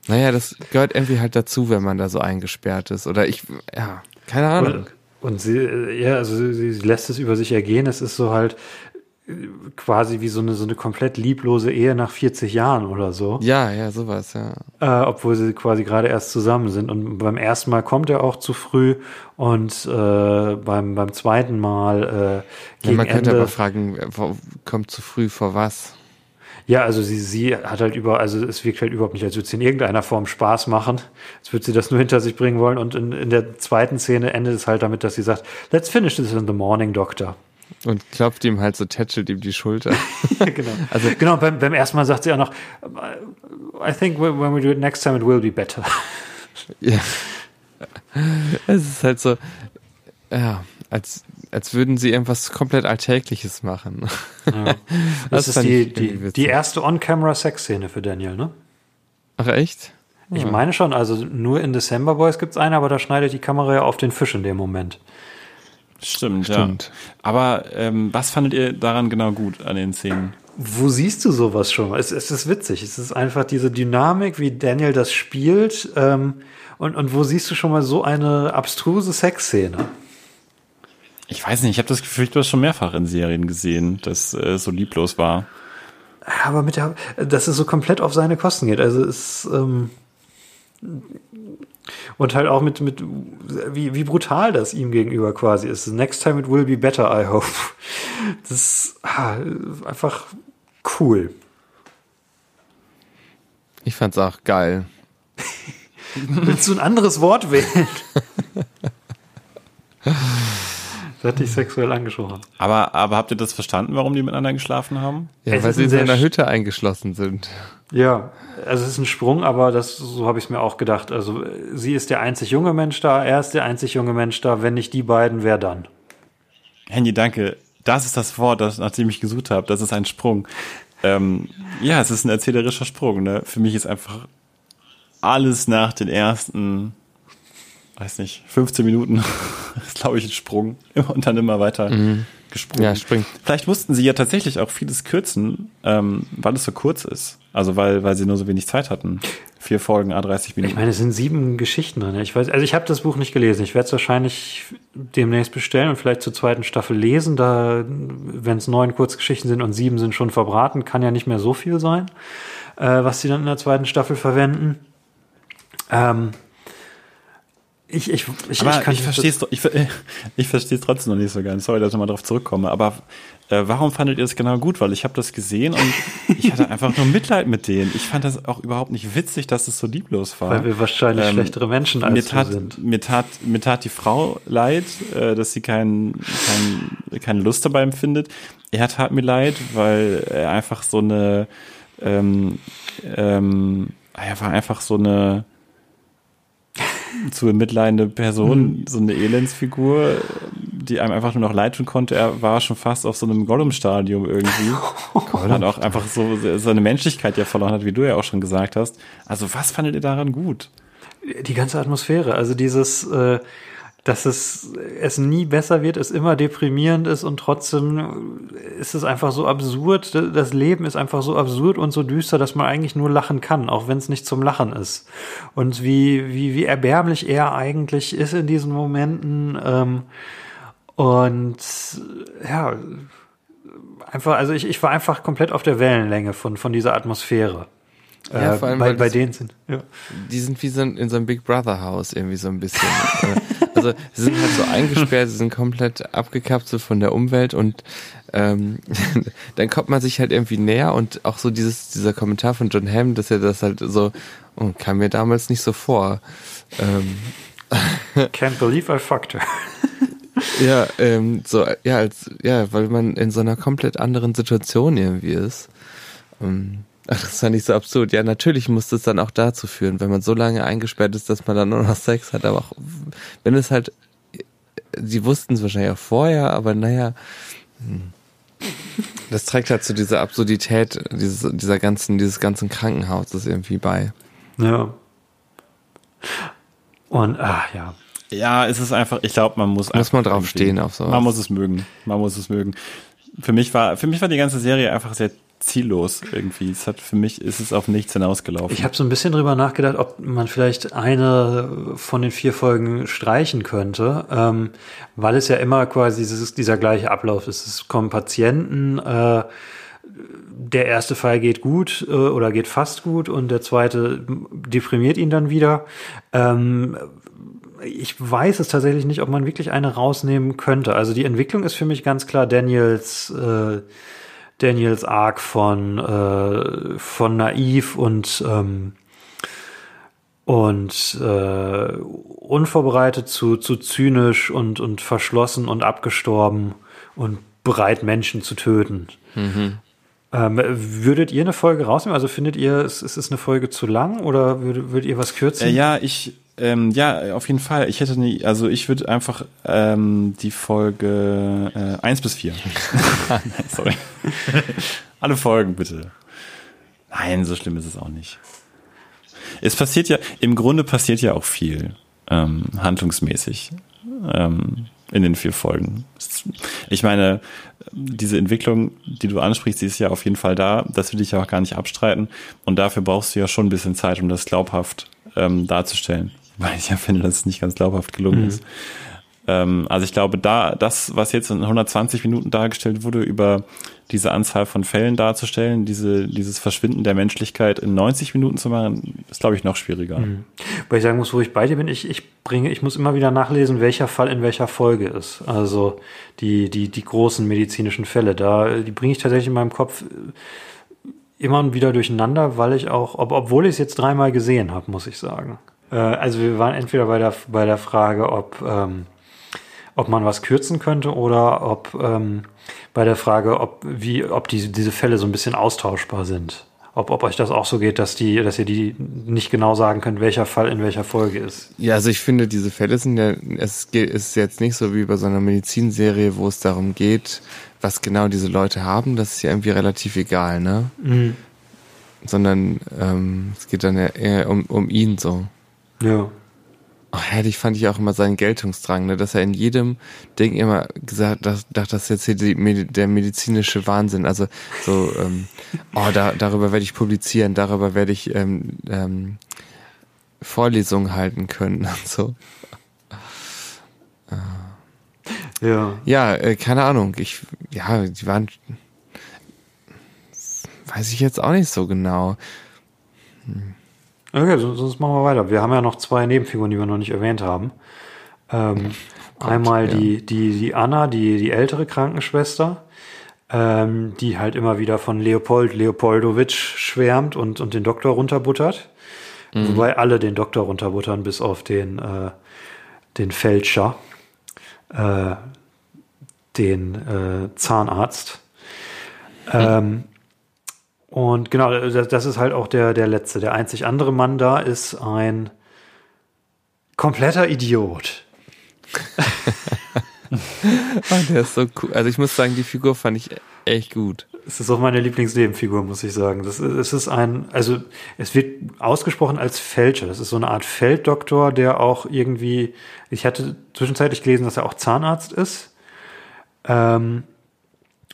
naja, das gehört irgendwie halt dazu, wenn man da so eingesperrt ist. Oder ich, ja, keine Ahnung. Und, und sie, ja, also sie, sie lässt es über sich ergehen. Es ist so halt, quasi wie so eine, so eine komplett lieblose Ehe nach 40 Jahren oder so. Ja, ja, sowas, ja. Äh, obwohl sie quasi gerade erst zusammen sind. Und beim ersten Mal kommt er auch zu früh und äh, beim, beim zweiten Mal äh, gegen ja, Man könnte Ende, aber fragen, kommt zu früh vor was? Ja, also sie, sie hat halt über, also es wirkt halt überhaupt nicht, als würde sie in irgendeiner Form Spaß machen. Als würde sie das nur hinter sich bringen wollen. Und in, in der zweiten Szene endet es halt damit, dass sie sagt, let's finish this in the morning, Doctor. Und klopft ihm halt so, tätschelt ihm die Schulter. [laughs] genau. Also, genau, beim, beim ersten Mal sagt sie auch noch, I think when we do it next time it will be better. ja. Es ist halt so, ja, als, als würden sie irgendwas komplett Alltägliches machen. Ja. [laughs] Das, das ist die, die, die erste On-Camera-Sex-Szene für Daniel, ne? Ach, echt? Ich ja. meine schon, also nur in December Boys gibt es eine, aber da schneidet die Kamera ja auf den Fisch in dem Moment. Stimmt, Stimmt. ja. Aber ähm, was fandet ihr daran genau gut an den Szenen? Wo siehst du sowas schon? Es, es ist witzig. Es ist einfach diese Dynamik, wie Daniel das spielt. Ähm, und, und wo siehst du schon mal so eine abstruse Sexszene? Ich weiß nicht, ich habe das Gefühl, du hast schon mehrfach in Serien gesehen, dass äh, so lieblos war. Aber mit der, dass es so komplett auf seine Kosten geht. Also es, ähm, und halt auch mit, mit wie, wie brutal das ihm gegenüber quasi ist. Next time it will be better, I hope. Das ist ah, einfach cool. Ich fand's auch geil. Willst du ein anderes Wort wählen? [laughs] Das hat dich sexuell angesprochen. Aber, aber habt ihr das verstanden, warum die miteinander geschlafen haben? Ja, es weil sie in einer Hütte eingeschlossen sind. Ja, also es ist ein Sprung, aber das, so habe ich es mir auch gedacht. Also sie ist der einzig junge Mensch da, er ist der einzig junge Mensch da. Wenn nicht die beiden, wer dann? Handy, danke. Das ist das Wort, das, nach dem ich gesucht habe. Das ist ein Sprung. Ähm, ja, es ist ein erzählerischer Sprung. Ne? Für mich ist einfach alles nach den ersten weiß nicht, 15 Minuten [laughs] ist, glaube ich, ein Sprung. Und dann immer weiter mhm. gesprungen. Ja, springt. Vielleicht mussten sie ja tatsächlich auch vieles kürzen, ähm, weil es so kurz ist. Also weil, weil sie nur so wenig Zeit hatten. Vier Folgen, A30 Minuten. Ich meine, es sind sieben Geschichten drin. Ich weiß, also ich habe das Buch nicht gelesen. Ich werde es wahrscheinlich demnächst bestellen und vielleicht zur zweiten Staffel lesen. Da, wenn es neun Kurzgeschichten sind und sieben sind schon verbraten, kann ja nicht mehr so viel sein, äh, was sie dann in der zweiten Staffel verwenden. Ähm, ich, ich, ich, aber ich, ich verstehe es ich, [laughs] ich verstehe es trotzdem noch nicht so ganz. Sorry, dass ich mal drauf zurückkomme. Aber äh, warum fandet ihr es genau gut? Weil ich habe das gesehen und [laughs] ich hatte einfach nur Mitleid mit denen. Ich fand das auch überhaupt nicht witzig, dass es so lieblos war. Weil wir wahrscheinlich ähm, schlechtere Menschen als mir tat, sind. Mir tat, mir tat die Frau leid, äh, dass sie kein, kein, keine Lust dabei empfindet. Er tat mir leid, weil er einfach so eine, ähm, ähm, er war einfach so eine zu bemitleidende Person, mhm. so eine Elendsfigur, die einem einfach nur noch leid tun konnte. Er war schon fast auf so einem Gollum-Stadium irgendwie. [laughs] Und dann auch einfach so seine Menschlichkeit ja verloren hat, wie du ja auch schon gesagt hast. Also was fandet ihr daran gut? Die ganze Atmosphäre, also dieses, äh, dass es, es nie besser wird, es immer deprimierend ist und trotzdem ist es einfach so absurd. Das Leben ist einfach so absurd und so düster, dass man eigentlich nur lachen kann, auch wenn es nicht zum Lachen ist. Und wie, wie, wie erbärmlich er eigentlich ist in diesen Momenten. Ähm, Und ja, einfach, also ich, ich war einfach komplett auf der Wellenlänge von, von dieser Atmosphäre. Ja, äh, vor allem, bei, bei denen sind. Ja. Die sind wie so ein, in so einem Big Brother Haus irgendwie so ein bisschen. [laughs] also sie sind halt so eingesperrt, sie sind komplett abgekapselt von der Umwelt und ähm, [laughs] dann kommt man sich halt irgendwie näher und auch so dieses dieser Kommentar von John Hamm, dass er das halt so oh, kam mir damals nicht so vor. Ähm, [laughs] Can't believe I fucked her. [laughs] ja, ähm, so ja als ja, weil man in so einer komplett anderen Situation irgendwie ist. Ähm, Ach, das fand ich so absurd. Ja, natürlich muss das dann auch dazu führen, wenn man so lange eingesperrt ist, dass man dann nur noch Sex hat. Aber auch, wenn es halt, sie wussten es wahrscheinlich auch vorher, aber naja, hm. das trägt halt zu dieser Absurdität dieses, dieser ganzen, dieses ganzen Krankenhauses irgendwie bei. Ja. Und, ah, ja. Ja, es ist einfach, ich glaube, man muss. Muss man drauf stehen auf sowas. Man muss es mögen. Man muss es mögen. Für mich war, für mich war die ganze Serie einfach sehr ziellos irgendwie. Es hat für mich ist es auf nichts hinausgelaufen. Ich habe so ein bisschen drüber nachgedacht, ob man vielleicht eine von den vier Folgen streichen könnte, ähm, weil es ja immer quasi dieses, dieser gleiche Ablauf ist. Es kommen Patienten, äh, der erste Fall geht gut äh, oder geht fast gut und der zweite deprimiert ihn dann wieder. Ähm, ich weiß es tatsächlich nicht, ob man wirklich eine rausnehmen könnte. Also die Entwicklung ist für mich ganz klar Daniels äh, Daniels Arc von, äh, von naiv und, ähm, und äh, unvorbereitet zu, zu zynisch und, und verschlossen und abgestorben und bereit, Menschen zu töten. Mhm. Ähm, würdet ihr eine Folge rausnehmen? Also findet ihr, es ist es eine Folge zu lang oder würdet, würdet ihr was kürzen? Äh, ja, ich, ähm, ja, auf jeden Fall. Ich hätte nie, also ich würde einfach ähm, die Folge äh, 1 bis 4. [laughs] Sorry. Alle Folgen bitte. Nein, so schlimm ist es auch nicht. Es passiert ja, im Grunde passiert ja auch viel, ähm, handlungsmäßig, ähm, in den vier Folgen. Ich meine, diese Entwicklung, die du ansprichst, die ist ja auf jeden Fall da. Das will ich ja auch gar nicht abstreiten. Und dafür brauchst du ja schon ein bisschen Zeit, um das glaubhaft ähm, darzustellen weil ich ja finde, dass es nicht ganz glaubhaft gelungen mhm. ist. Ähm, also ich glaube, da das, was jetzt in 120 Minuten dargestellt wurde, über diese Anzahl von Fällen darzustellen, diese, dieses Verschwinden der Menschlichkeit in 90 Minuten zu machen, ist, glaube ich, noch schwieriger. Mhm. Weil ich sagen muss, wo ich bei dir bin, ich, ich bringe, ich muss immer wieder nachlesen, welcher Fall in welcher Folge ist. Also die, die, die großen medizinischen Fälle, da, die bringe ich tatsächlich in meinem Kopf immer wieder durcheinander, weil ich auch, ob, obwohl ich es jetzt dreimal gesehen habe, muss ich sagen. Äh, also wir waren entweder bei der, bei der Frage, ob, ähm, ob man was kürzen könnte oder ob ähm, bei der Frage, ob, wie, ob die, diese Fälle so ein bisschen austauschbar sind. Ob, ob euch das auch so geht, dass die, dass ihr die nicht genau sagen könnt, welcher Fall in welcher Folge ist. Ja, also ich finde, diese Fälle sind ja, es ist jetzt nicht so wie bei so einer Medizinserie, wo es darum geht, was genau diese Leute haben. Das ist ja irgendwie relativ egal, ne? Mhm. Sondern ähm, es geht dann eher um, um ihn so. Ja. Oh, herrlich fand ich auch immer seinen Geltungsdrang, ne? dass er in jedem Ding immer gesagt hat, das ist jetzt hier die, der medizinische Wahnsinn. Also so, ähm, oh, da, darüber werde ich publizieren, darüber werde ich ähm, ähm, Vorlesungen halten können und so. Ja. Ja, äh, keine Ahnung. Ich, ja, die waren, weiß ich jetzt auch nicht so genau. Hm. Okay, sonst machen wir weiter. Wir haben ja noch zwei Nebenfiguren, die wir noch nicht erwähnt haben. Ähm, [laughs] Gott, einmal ja. die, die, die Anna, die, die ältere Krankenschwester, ähm, die halt immer wieder von Leopold Leopoldowitsch schwärmt und, und den Doktor runterbuttert. Mhm. Wobei alle den Doktor runterbuttern, bis auf den, äh, den Fälscher, äh, den äh, Zahnarzt. Mhm. Und genau, das ist halt auch der, der letzte. Der einzig andere Mann da ist ein kompletter Idiot. oh, [laughs] der ist so cool. Also ich muss sagen, die Figur fand ich echt gut. Es ist auch meine Lieblingsnebenfigur, muss ich sagen. Das ist, es ist ein, also es wird ausgesprochen als Fälscher. Das ist so eine Art Felddoktor, der auch irgendwie, ich hatte zwischenzeitlich gelesen, dass er auch Zahnarzt ist. Ähm,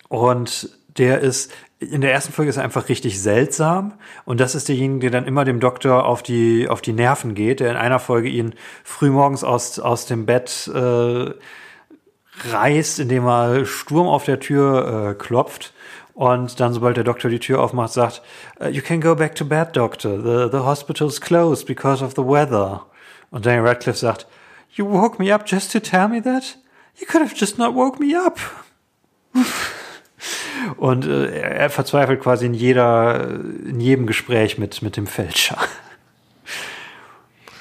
und der ist, in der ersten Folge ist er einfach richtig seltsam und das ist derjenige, der dann immer dem Doktor auf die auf die Nerven geht, der in einer Folge ihn frühmorgens aus aus dem Bett äh, reißt, indem er Sturm auf der Tür äh, klopft und dann, sobald der Doktor die Tür aufmacht, sagt, uh, You can go back to bed, Doctor. The, the hospital's closed because of the weather. Und Daniel Radcliffe sagt, You woke me up just to tell me that? You could have just not woke me up. Und äh, er verzweifelt quasi in jeder, in jedem Gespräch mit, mit dem Fälscher. [laughs]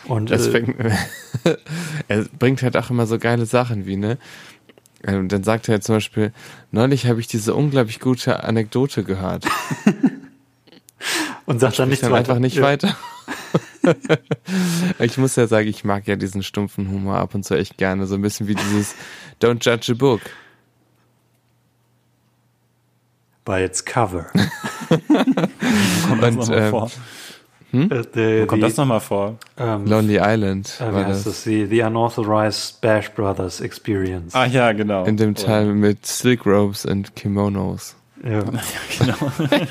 Und das äh, fängt, [laughs] er bringt halt auch immer so geile Sachen wie, ne? Und ähm, dann sagt er zum Beispiel, neulich habe ich diese unglaublich gute Anekdote gehört. [laughs] Und sagt dann nicht dann einfach nicht ja. weiter. ich muss ja sagen, ich mag ja diesen stumpfen Humor ab und zu echt gerne. So ein bisschen wie dieses Don't judge a book. By its cover. und, ähm, hm? Äh, the, Wo kommt das nochmal vor? Um, Lonely Island. Äh, war das? das the, the Unauthorized Bash Brothers Experience. Ah ja, genau. In dem Teil oh. mit Silk Robes und Kimonos. Ja, [laughs] ja genau.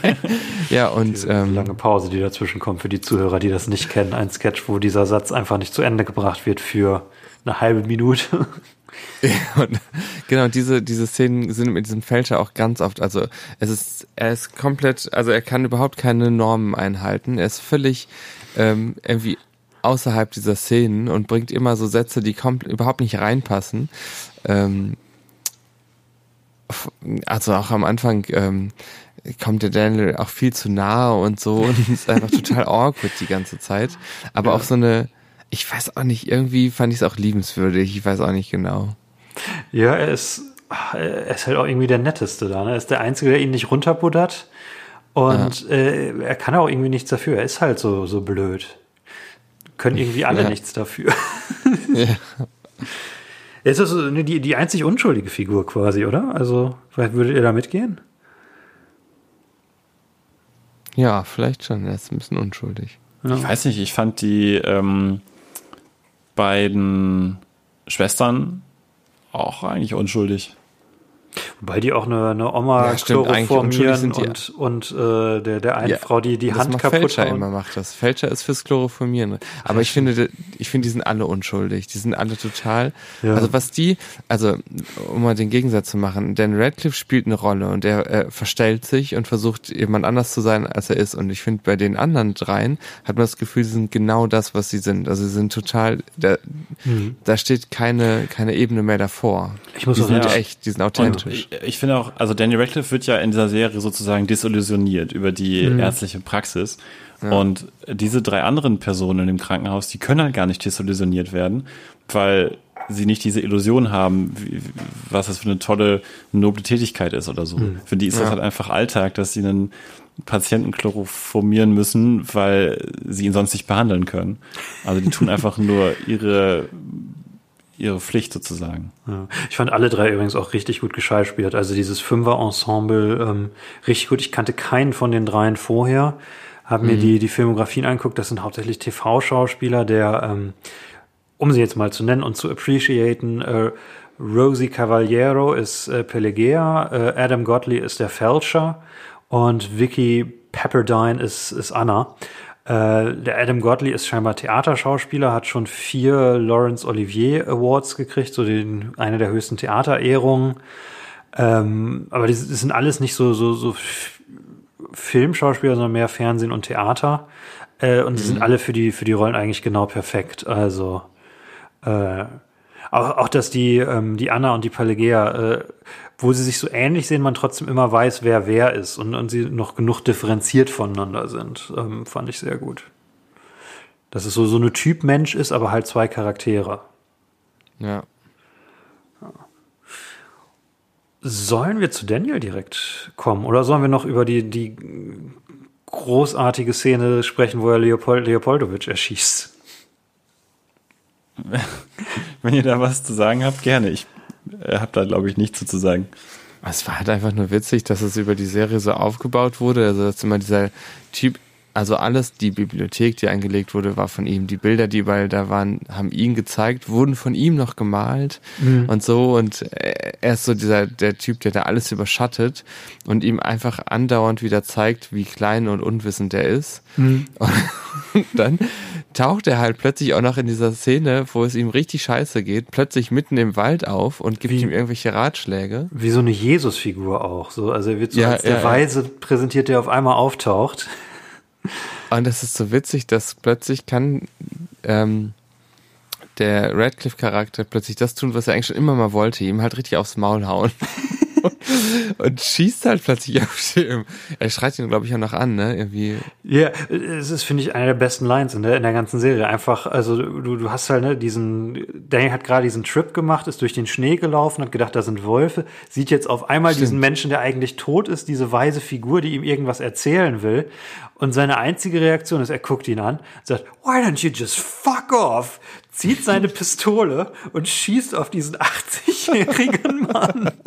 [laughs] ja, und. Die ähm, lange Pause, die dazwischen kommt für die Zuhörer, die das nicht kennen. Ein Sketch, wo dieser Satz einfach nicht zu Ende gebracht wird für eine halbe Minute. [laughs] und, genau, diese, diese Szenen sind mit diesem Fälscher auch ganz oft, also es ist, er ist komplett, also er kann überhaupt keine Normen einhalten. Er ist völlig ähm, irgendwie außerhalb dieser Szenen und bringt immer so Sätze, die überhaupt nicht reinpassen. Ähm, also auch am Anfang ähm, kommt der Daniel auch viel zu nahe und so und ist einfach [laughs] total awkward die ganze Zeit. Aber ja. auch so eine, ich weiß auch nicht, irgendwie fand ich es auch liebenswürdig, ich weiß auch nicht genau. Ja, er ist, er ist halt auch irgendwie der Netteste da. Ne? Er ist der Einzige, der ihn nicht runterbuddert. Und ja. äh, er kann auch irgendwie nichts dafür. Er ist halt so, so blöd. Können irgendwie alle ja. nichts dafür. [laughs] ja. Er ist also die, die einzig unschuldige Figur quasi, oder? Also, vielleicht würdet ihr da mitgehen? Ja, vielleicht schon. Er ist ein bisschen unschuldig. Ich weiß nicht, ich fand die ähm, beiden Schwestern auch eigentlich unschuldig. Wobei die auch eine, eine Oma ja, stimmt, chloroformieren und, und äh, der, der einen ja, Frau, die die Hand kaputt Fälscher immer macht das. Fälscher ist fürs Chloroformieren. Aber ich finde, ich finde, die sind alle unschuldig. Die sind alle total. Ja. Also was die, also um mal den Gegensatz zu machen, denn Radcliffe spielt eine Rolle und er, er verstellt sich und versucht jemand anders zu sein, als er ist. Und ich finde, bei den anderen dreien hat man das Gefühl, sie sind genau das, was sie sind. Also sie sind total, da, mhm. da steht keine, keine Ebene mehr davor. Ich muss die sind echt, die sind authentisch. Und ich finde auch, also Daniel Radcliffe wird ja in dieser Serie sozusagen desillusioniert über die mhm. ärztliche Praxis. Ja. Und diese drei anderen Personen im Krankenhaus, die können halt gar nicht desillusioniert werden, weil sie nicht diese Illusion haben, wie, was das für eine tolle, noble Tätigkeit ist oder so. Mhm. Für die ist ja. das halt einfach Alltag, dass sie einen Patienten chloroformieren müssen, weil sie ihn sonst nicht behandeln können. Also die tun [laughs] einfach nur ihre ihre Pflicht sozusagen. Ja. Ich fand alle drei übrigens auch richtig gut geschauspielt. Also dieses Fünfer-Ensemble ähm, richtig gut. Ich kannte keinen von den dreien vorher. Habe mir mhm. die, die Filmografien angeguckt. Das sind hauptsächlich TV-Schauspieler, der, ähm, um sie jetzt mal zu nennen und zu appreciaten, äh, Rosie Cavaliero ist äh, Pelegea, äh, Adam Godley ist der Fälscher und Vicky Pepperdine ist, ist Anna. Äh, der Adam Godley ist scheinbar Theaterschauspieler, hat schon vier Laurence Olivier Awards gekriegt, so den, eine der höchsten Theaterehrungen. Ähm, aber die, die, sind alles nicht so, so, so Filmschauspieler, sondern mehr Fernsehen und Theater. Äh, und die mhm. sind alle für die, für die Rollen eigentlich genau perfekt. Also, äh, auch, auch dass die, ähm, die Anna und die Palegea äh, wo sie sich so ähnlich sehen, man trotzdem immer weiß, wer wer ist und, und sie noch genug differenziert voneinander sind, ähm, fand ich sehr gut. Dass es so, so eine Typ Mensch ist, aber halt zwei Charaktere. Ja. Sollen wir zu Daniel direkt kommen oder sollen wir noch über die, die großartige Szene sprechen, wo er Leopold, Leopoldowitsch erschießt? [laughs] Wenn ihr da was zu sagen habt, gerne. Ich habe da, glaube ich, nichts zu sagen. Es war halt einfach nur witzig, dass es über die Serie so aufgebaut wurde. Also, dass immer dieser Typ Also alles, die Bibliothek, die eingelegt wurde, war von ihm. Die Bilder, die überall da waren, haben ihn gezeigt, wurden von ihm noch gemalt mhm. und so. Und er ist so dieser der Typ, der da alles überschattet und ihm einfach andauernd wieder zeigt, wie klein und unwissend er ist. Mhm. Und [laughs] dann taucht er halt plötzlich auch noch in dieser Szene, wo es ihm richtig scheiße geht, plötzlich mitten im Wald auf und gibt wie, ihm irgendwelche Ratschläge. Wie so eine Jesusfigur auch. So, also er wird so ja, als der ja, Weise präsentiert, der auf einmal auftaucht. Und es ist so witzig, dass plötzlich kann ähm, der Radcliffe-Charakter plötzlich das tun, was er eigentlich schon immer mal wollte, ihm halt richtig aufs Maul hauen. [laughs] [laughs] und schießt halt plötzlich auf dem. Er schreit ihn, glaube ich, auch noch an, ne? Irgendwie. Ja, es ist, finde ich, eine der besten Lines in der, in der ganzen Serie. Einfach, also du, du hast halt, ne, diesen, Danny hat gerade diesen Trip gemacht, ist durch den Schnee gelaufen, hat gedacht, da sind Wölfe, sieht jetzt auf einmal Stimmt. diesen Menschen, der eigentlich tot ist, diese weise Figur, die ihm irgendwas erzählen will. Und seine einzige Reaktion ist, er guckt ihn an, sagt, why don't you just fuck off? Zieht seine [laughs] Pistole und schießt auf diesen 80-jährigen Mann. [laughs]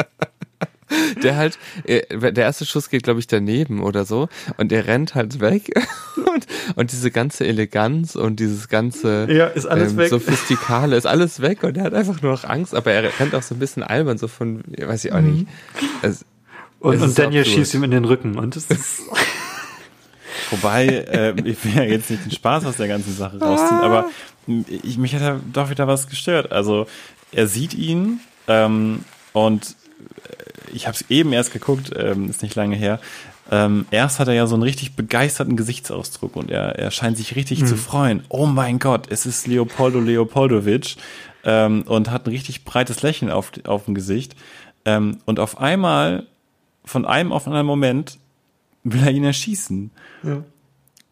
der halt, äh, der erste Schuss geht, glaube ich, daneben oder so und er rennt halt weg [laughs] und, und diese ganze Eleganz und dieses ganze ja, ist alles ähm, weg. Sophistikale ist alles weg und er hat einfach nur noch Angst, aber er rennt auch so ein bisschen albern, so von, weiß ich auch nicht. Es, und, und Daniel schießt ihm in den Rücken und es ist [laughs] Wobei, äh, ich will ja jetzt nicht den Spaß aus der ganzen Sache rausziehen, aber ich, mich hat ja doch wieder was gestört. Also er sieht ihn ähm, und ich habe es eben erst geguckt, ähm, ist nicht lange her. Ähm, erst hat er ja so einen richtig begeisterten Gesichtsausdruck und er, er scheint sich richtig mhm. zu freuen. Oh mein Gott, es ist Leopoldo Leopoldowitsch ähm, und hat ein richtig breites Lächeln auf, auf dem Gesicht. Ähm, und auf einmal, von einem auf einen Moment, will er ihn erschießen. Ja.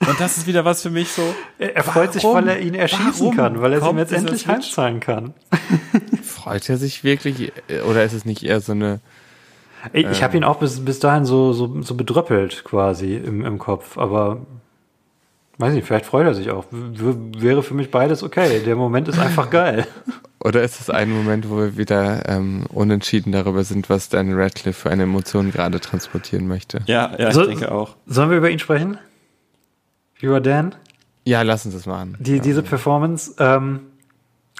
Und das ist wieder was für mich so. Er, er freut sich, weil er ihn erschießen kann, weil er ihm jetzt endlich heimzahlen kann. Freut er sich wirklich? Oder ist es nicht eher so eine ich, ich habe ihn auch bis, bis dahin so, so, so bedröppelt quasi im, im Kopf, aber weiß nicht, vielleicht freut er sich auch. W wäre für mich beides okay. Der Moment ist einfach [laughs] geil. Oder ist es ein Moment, wo wir wieder ähm, unentschieden darüber sind, was Dan Radcliffe für eine Emotion gerade transportieren möchte? Ja, ja, ich so, denke auch. Sollen wir über ihn sprechen? Über Dan? Ja, lass uns das mal an. Die, diese Performance. Ähm,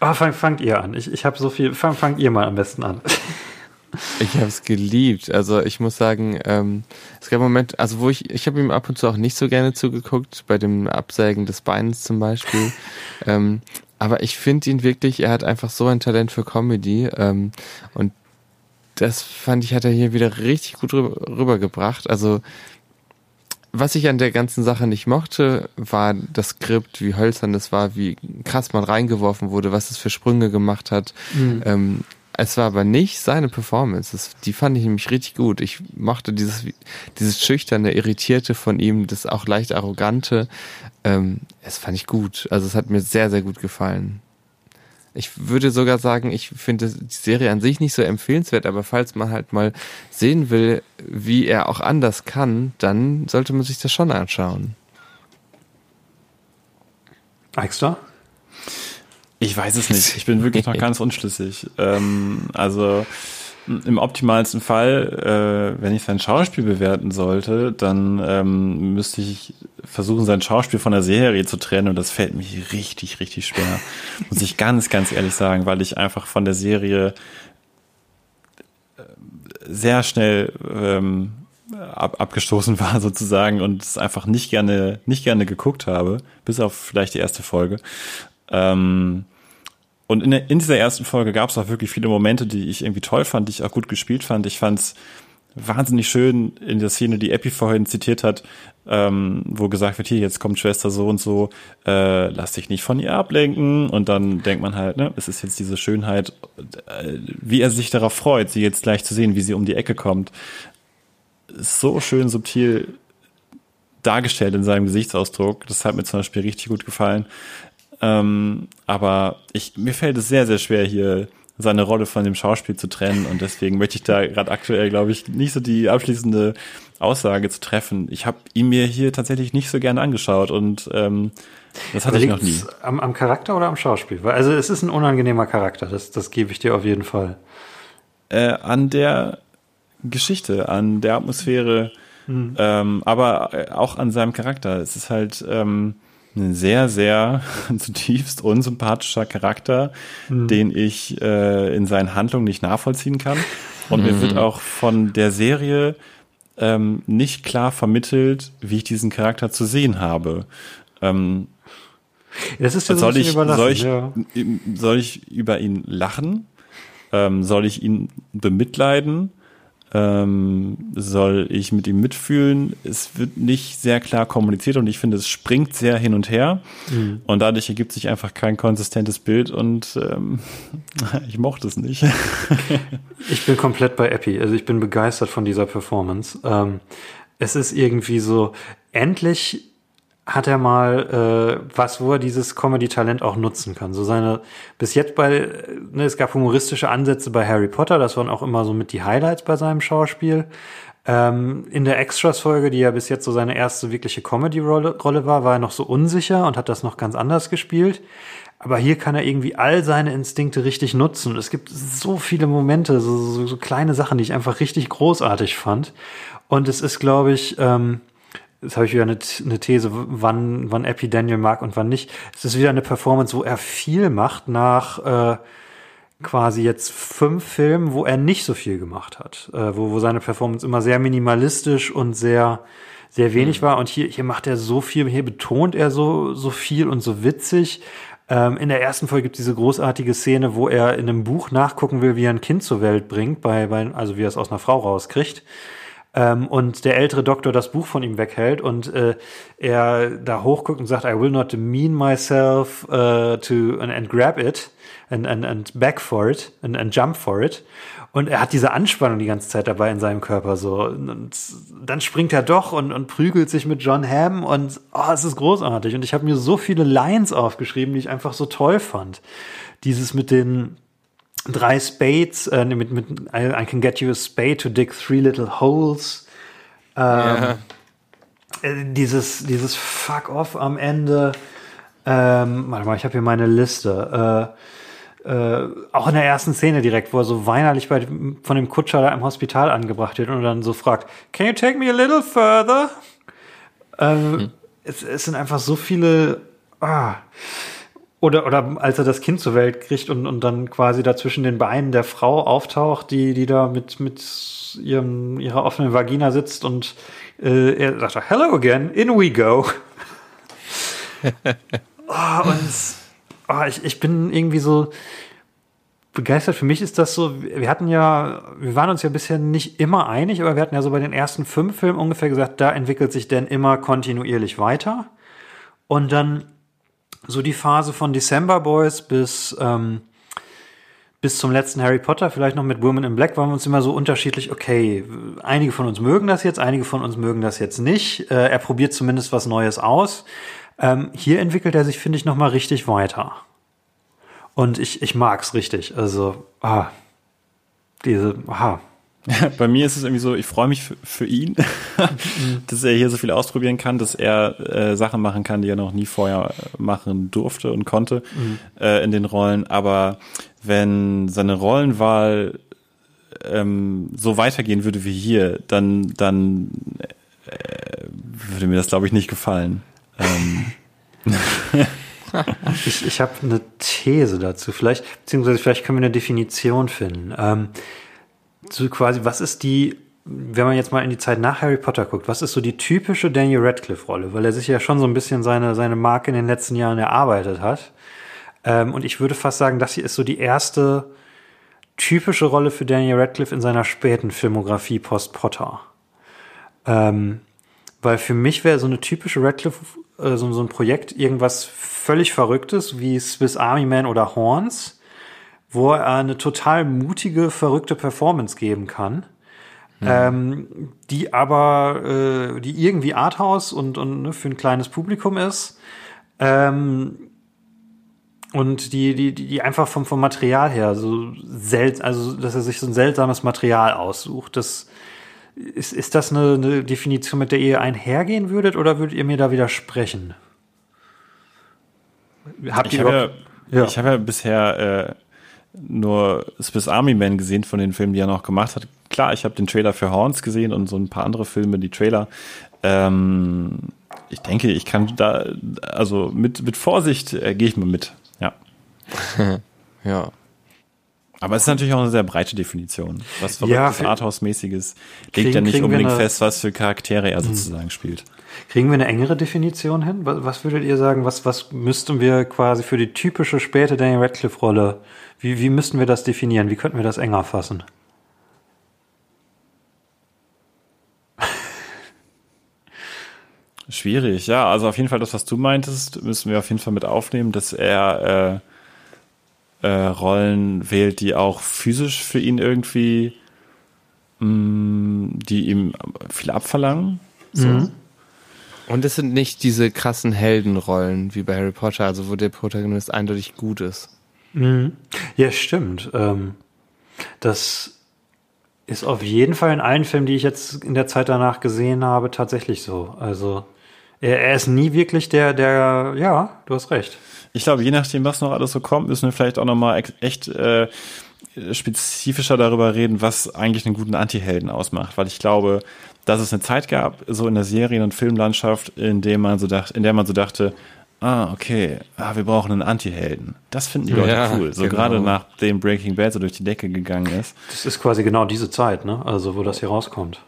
oh, fang, fangt ihr an. Ich, ich habe so viel. Fang, fangt ihr mal am besten an. [laughs] Ich habe es geliebt. Also ich muss sagen, ähm, es gab Momente, also wo ich, ich habe ihm ab und zu auch nicht so gerne zugeguckt, bei dem Absägen des Beines zum Beispiel. [laughs] ähm, aber ich finde ihn wirklich, er hat einfach so ein Talent für Comedy. Ähm, und das fand ich, hat er hier wieder richtig gut rüber, rübergebracht. Also was ich an der ganzen Sache nicht mochte, war das Skript, wie hölzern das war, wie krass man reingeworfen wurde, was es für Sprünge gemacht hat. Mhm. Ähm, es war aber nicht seine Performance. Das, die fand ich nämlich richtig gut. Ich mochte dieses, dieses schüchterne, irritierte von ihm, das auch leicht arrogante. Ähm, es fand ich gut. Also es hat mir sehr, sehr gut gefallen. Ich würde sogar sagen, ich finde die Serie an sich nicht so empfehlenswert, aber falls man halt mal sehen will, wie er auch anders kann, dann sollte man sich das schon anschauen. Extra? Ich weiß es nicht. Ich bin wirklich noch [laughs] ganz unschlüssig. Ähm, also im optimalsten Fall, äh, wenn ich sein Schauspiel bewerten sollte, dann ähm, müsste ich versuchen, sein Schauspiel von der Serie zu trennen und das fällt mich richtig, richtig schwer. [laughs] Muss ich ganz, ganz ehrlich sagen, weil ich einfach von der Serie äh, sehr schnell ähm, ab, abgestoßen [laughs] war sozusagen und es einfach nicht gerne, nicht gerne geguckt habe, bis auf vielleicht die erste Folge. Ähm, und in, der, in dieser ersten Folge gab es auch wirklich viele Momente, die ich irgendwie toll fand, die ich auch gut gespielt fand. Ich fand es wahnsinnig schön in der Szene, die Epi vorhin zitiert hat, ähm, wo gesagt wird, hier, jetzt kommt Schwester so und so, äh, lass dich nicht von ihr ablenken. Und dann denkt man halt, ne, es ist jetzt diese Schönheit, äh, wie er sich darauf freut, sie jetzt gleich zu sehen, wie sie um die Ecke kommt. So schön subtil dargestellt in seinem Gesichtsausdruck. Das hat mir zum Beispiel richtig gut gefallen. Ähm, aber ich, mir fällt es sehr, sehr schwer, hier seine Rolle von dem Schauspiel zu trennen und deswegen möchte ich da gerade aktuell, glaube ich, nicht so die abschließende Aussage zu treffen. Ich habe ihn mir hier tatsächlich nicht so gerne angeschaut und ähm, das hatte ich noch nie. Am, am Charakter oder am Schauspiel? Also es ist ein unangenehmer Charakter, das, das gebe ich dir auf jeden Fall. Äh, an der Geschichte, an der Atmosphäre, mhm. ähm, aber äh, auch an seinem Charakter. Es ist halt ähm, ein sehr, sehr [laughs] zutiefst unsympathischer Charakter, mhm. den ich äh, in seinen Handlungen nicht nachvollziehen kann. Und mhm. mir wird auch von der Serie ähm, nicht klar vermittelt, wie ich diesen Charakter zu sehen habe. Ähm, das ist ja soll, ich, soll, ich, ja. soll ich über ihn lachen? Ähm, soll ich ihn bemitleiden? Ähm, soll ich mit ihm mitfühlen. Es wird nicht sehr klar kommuniziert und ich finde, es springt sehr hin und her. Mhm. Und dadurch ergibt sich einfach kein konsistentes Bild und ähm, [laughs] ich mochte es nicht. [laughs] ich bin komplett bei Epi. Also ich bin begeistert von dieser Performance. Ähm, es ist irgendwie so, endlich hat er mal äh, was, wo er dieses Comedy-Talent auch nutzen kann. So seine, bis jetzt bei, ne, es gab humoristische Ansätze bei Harry Potter, das waren auch immer so mit die Highlights bei seinem Schauspiel. Ähm, in der Extras-Folge, die ja bis jetzt so seine erste wirkliche Comedy-Rolle Rolle war, war er noch so unsicher und hat das noch ganz anders gespielt. Aber hier kann er irgendwie all seine Instinkte richtig nutzen. Es gibt so viele Momente, so, so, so kleine Sachen, die ich einfach richtig großartig fand. Und es ist, glaube ich, ähm, Jetzt habe ich wieder eine, eine These, wann, wann Epi Daniel mag und wann nicht. Es ist wieder eine Performance, wo er viel macht nach äh, quasi jetzt fünf Filmen, wo er nicht so viel gemacht hat. Äh, wo, wo seine Performance immer sehr minimalistisch und sehr, sehr wenig mhm. war. Und hier, hier macht er so viel, hier betont er so, so viel und so witzig. Ähm, in der ersten Folge gibt es diese großartige Szene, wo er in einem Buch nachgucken will, wie er ein Kind zur Welt bringt, bei, bei, also wie er es aus einer Frau rauskriegt ähm, und der ältere Doktor das Buch von ihm weghält und äh, er da hochguckt und sagt, I will not demean myself uh, to and, and grab it and, and, and back for it and, and jump for it. Und er hat diese Anspannung die ganze Zeit dabei in seinem Körper so. Und dann springt er doch und, und prügelt sich mit John Hamm und oh, es ist großartig. Und ich habe mir so viele Lines aufgeschrieben, die ich einfach so toll fand. Dieses mit den drei Spades, äh, mit, mit I, can get you a spade to dig three little holes. Ähm, yeah. äh, dieses, dieses Fuck off am Ende. Ähm, warte mal, ich habe hier meine Liste. Äh, äh, auch in der ersten Szene direkt, wo er so weinerlich bei, von dem Kutscher da im Hospital angebracht wird und dann so fragt, Can you take me a little further? Ähm, hm. es, es sind einfach so viele. Ah, oder, oder als er das Kind zur Welt kriegt und, und dann quasi da zwischen den Beinen der Frau auftaucht, die, die da mit, mit ihrem, ihrer offenen Vagina sitzt und äh, er sagt, hello again, in we go. [laughs] oh, und oh, ich, ich bin irgendwie so begeistert. Für mich ist das so, wir hatten ja, wir waren uns ja bisher nicht immer einig, aber wir hatten ja so bei den ersten fünf Filmen ungefähr gesagt, da entwickelt sich Dan immer kontinuierlich weiter. Und dann so die Phase von December Boys bis, ähm, bis zum letzten Harry Potter, vielleicht noch mit Women in Black, waren wir uns immer so unterschiedlich, okay, einige von uns mögen das jetzt, einige von uns mögen das jetzt nicht. Äh, er probiert zumindest was Neues aus. Ähm, hier entwickelt er sich, finde ich, nochmal richtig weiter. Und ich, ich mag's richtig. Also, ah, diese, aha, [laughs] Bei mir ist es irgendwie so, ich freue mich für, für ihn, [laughs] dass er hier so viel ausprobieren kann, dass er äh, Sachen machen kann, die er noch nie vorher machen durfte und konnte mhm. äh, in den Rollen. Aber wenn seine Rollenwahl ähm, so weitergehen würde wie hier, dann, dann äh, würde mir das, glaube ich, nicht gefallen. Ähm. [laughs] ich ich habe eine These dazu. Vielleicht, beziehungsweise vielleicht können wir eine Definition finden. Ähm, so quasi, was ist die, wenn man jetzt mal in die Zeit nach Harry Potter guckt, was ist so die typische Daniel Radcliffe-Rolle? Weil er sich ja schon so ein bisschen seine, seine Marke in den letzten Jahren erarbeitet hat. Ähm, und ich würde fast sagen, das hier ist so die erste typische Rolle für Daniel Radcliffe in seiner späten Filmografie post-Potter. Ähm, weil für mich wäre so eine typische Radcliffe, äh, so, so ein Projekt irgendwas völlig Verrücktes wie Swiss Army Man oder Horns wo er eine total mutige, verrückte Performance geben kann. Mhm. Ähm, die aber, äh, die irgendwie Arthouse und, und ne, für ein kleines Publikum ist. Ähm, und die, die, die einfach vom, vom Material her so seltsam, also dass er sich so ein seltsames Material aussucht. Das, ist, ist das eine, eine Definition, mit der ihr einhergehen würdet oder würdet ihr mir da widersprechen? Habt ich habe ja, ja. hab ja bisher äh, nur Swiss Army Man gesehen von den Filmen, die er noch gemacht hat. klar, ich habe den Trailer für Horns gesehen und so ein paar andere Filme, die Trailer. Ähm, ich denke, ich kann da, also mit, mit Vorsicht äh, gehe ich mal mit, ja. [laughs] ja. Aber es ist natürlich auch eine sehr breite Definition. Was verrücktes ja, Arthouse-mäßiges legt ja nicht unbedingt fest, was für Charaktere er sozusagen spielt. Kriegen wir eine engere Definition hin? Was, was würdet ihr sagen, was, was müssten wir quasi für die typische späte Daniel Radcliffe-Rolle, wie, wie müssten wir das definieren? Wie könnten wir das enger fassen? [laughs] Schwierig, ja. Also auf jeden Fall das, was du meintest, müssen wir auf jeden Fall mit aufnehmen, dass er äh, äh, Rollen wählt, die auch physisch für ihn irgendwie, mh, mm, die ihm viel abverlangen. So. Mhm. Und es sind nicht diese krassen Heldenrollen wie bei Harry Potter, also wo der Protagonist eindeutig gut ist. Mhm. Ja, stimmt. Ähm, das ist auf jeden Fall in allen Filmen, die ich jetzt in der Zeit danach gesehen habe, tatsächlich so. Also er, er ist nie wirklich der, der, ja, du hast recht ich glaube, je nachdem, was noch alles so kommt, müssen wir vielleicht auch nochmal echt äh, spezifischer darüber reden, was eigentlich einen guten Anti-Helden ausmacht. Weil ich glaube, dass es eine Zeit gab, so in der Serien- und Filmlandschaft, in der man so dachte, in der man so dachte, ah, okay, ah, wir brauchen einen Anti-Helden. Das finden die Leute ja, cool. So genau. gerade nachdem Breaking Bad so durch die Decke gegangen ist. Das ist quasi genau diese Zeit, ne? Also wo das hier rauskommt.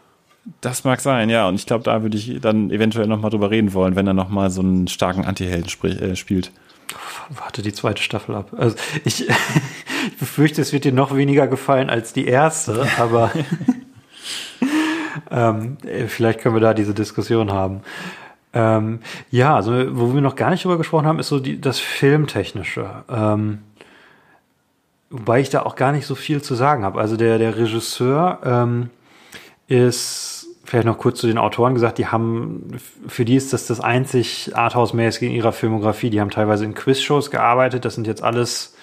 Das mag sein, ja. Und ich glaube, da würde ich dann eventuell nochmal drüber reden wollen, wenn er nochmal so einen starken Anti-Helden äh, spielt. Warte die zweite Staffel ab. Also ich, [laughs] ich befürchte, es wird dir noch weniger gefallen als die erste, aber [laughs] ähm, vielleicht können wir da diese Diskussion haben. Ähm, ja, also wo wir noch gar nicht drüber gesprochen haben, ist so die, das Filmtechnische. Ähm, wobei ich da auch gar nicht so viel zu sagen habe. Also der, der Regisseur ähm, ist vielleicht noch kurz zu den Autoren gesagt, die haben, für die ist das das einzig Arthouse-mäßige in ihrer Filmografie. Die haben teilweise in Quizshows gearbeitet. Das sind jetzt alles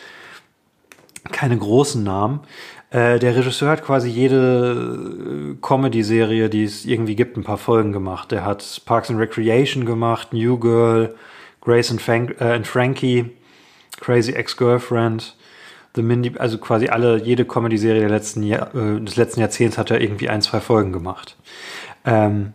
keine großen Namen. Äh, der Regisseur hat quasi jede Comedy-Serie, die es irgendwie gibt, ein paar Folgen gemacht. Der hat Parks and Recreation gemacht, New Girl, Grace and, Frank, äh, and Frankie, Crazy Ex-Girlfriend. The Mindy, also quasi alle, jede Comedy-Serie äh, des letzten Jahrzehnts hat er irgendwie ein, zwei Folgen gemacht. Ähm,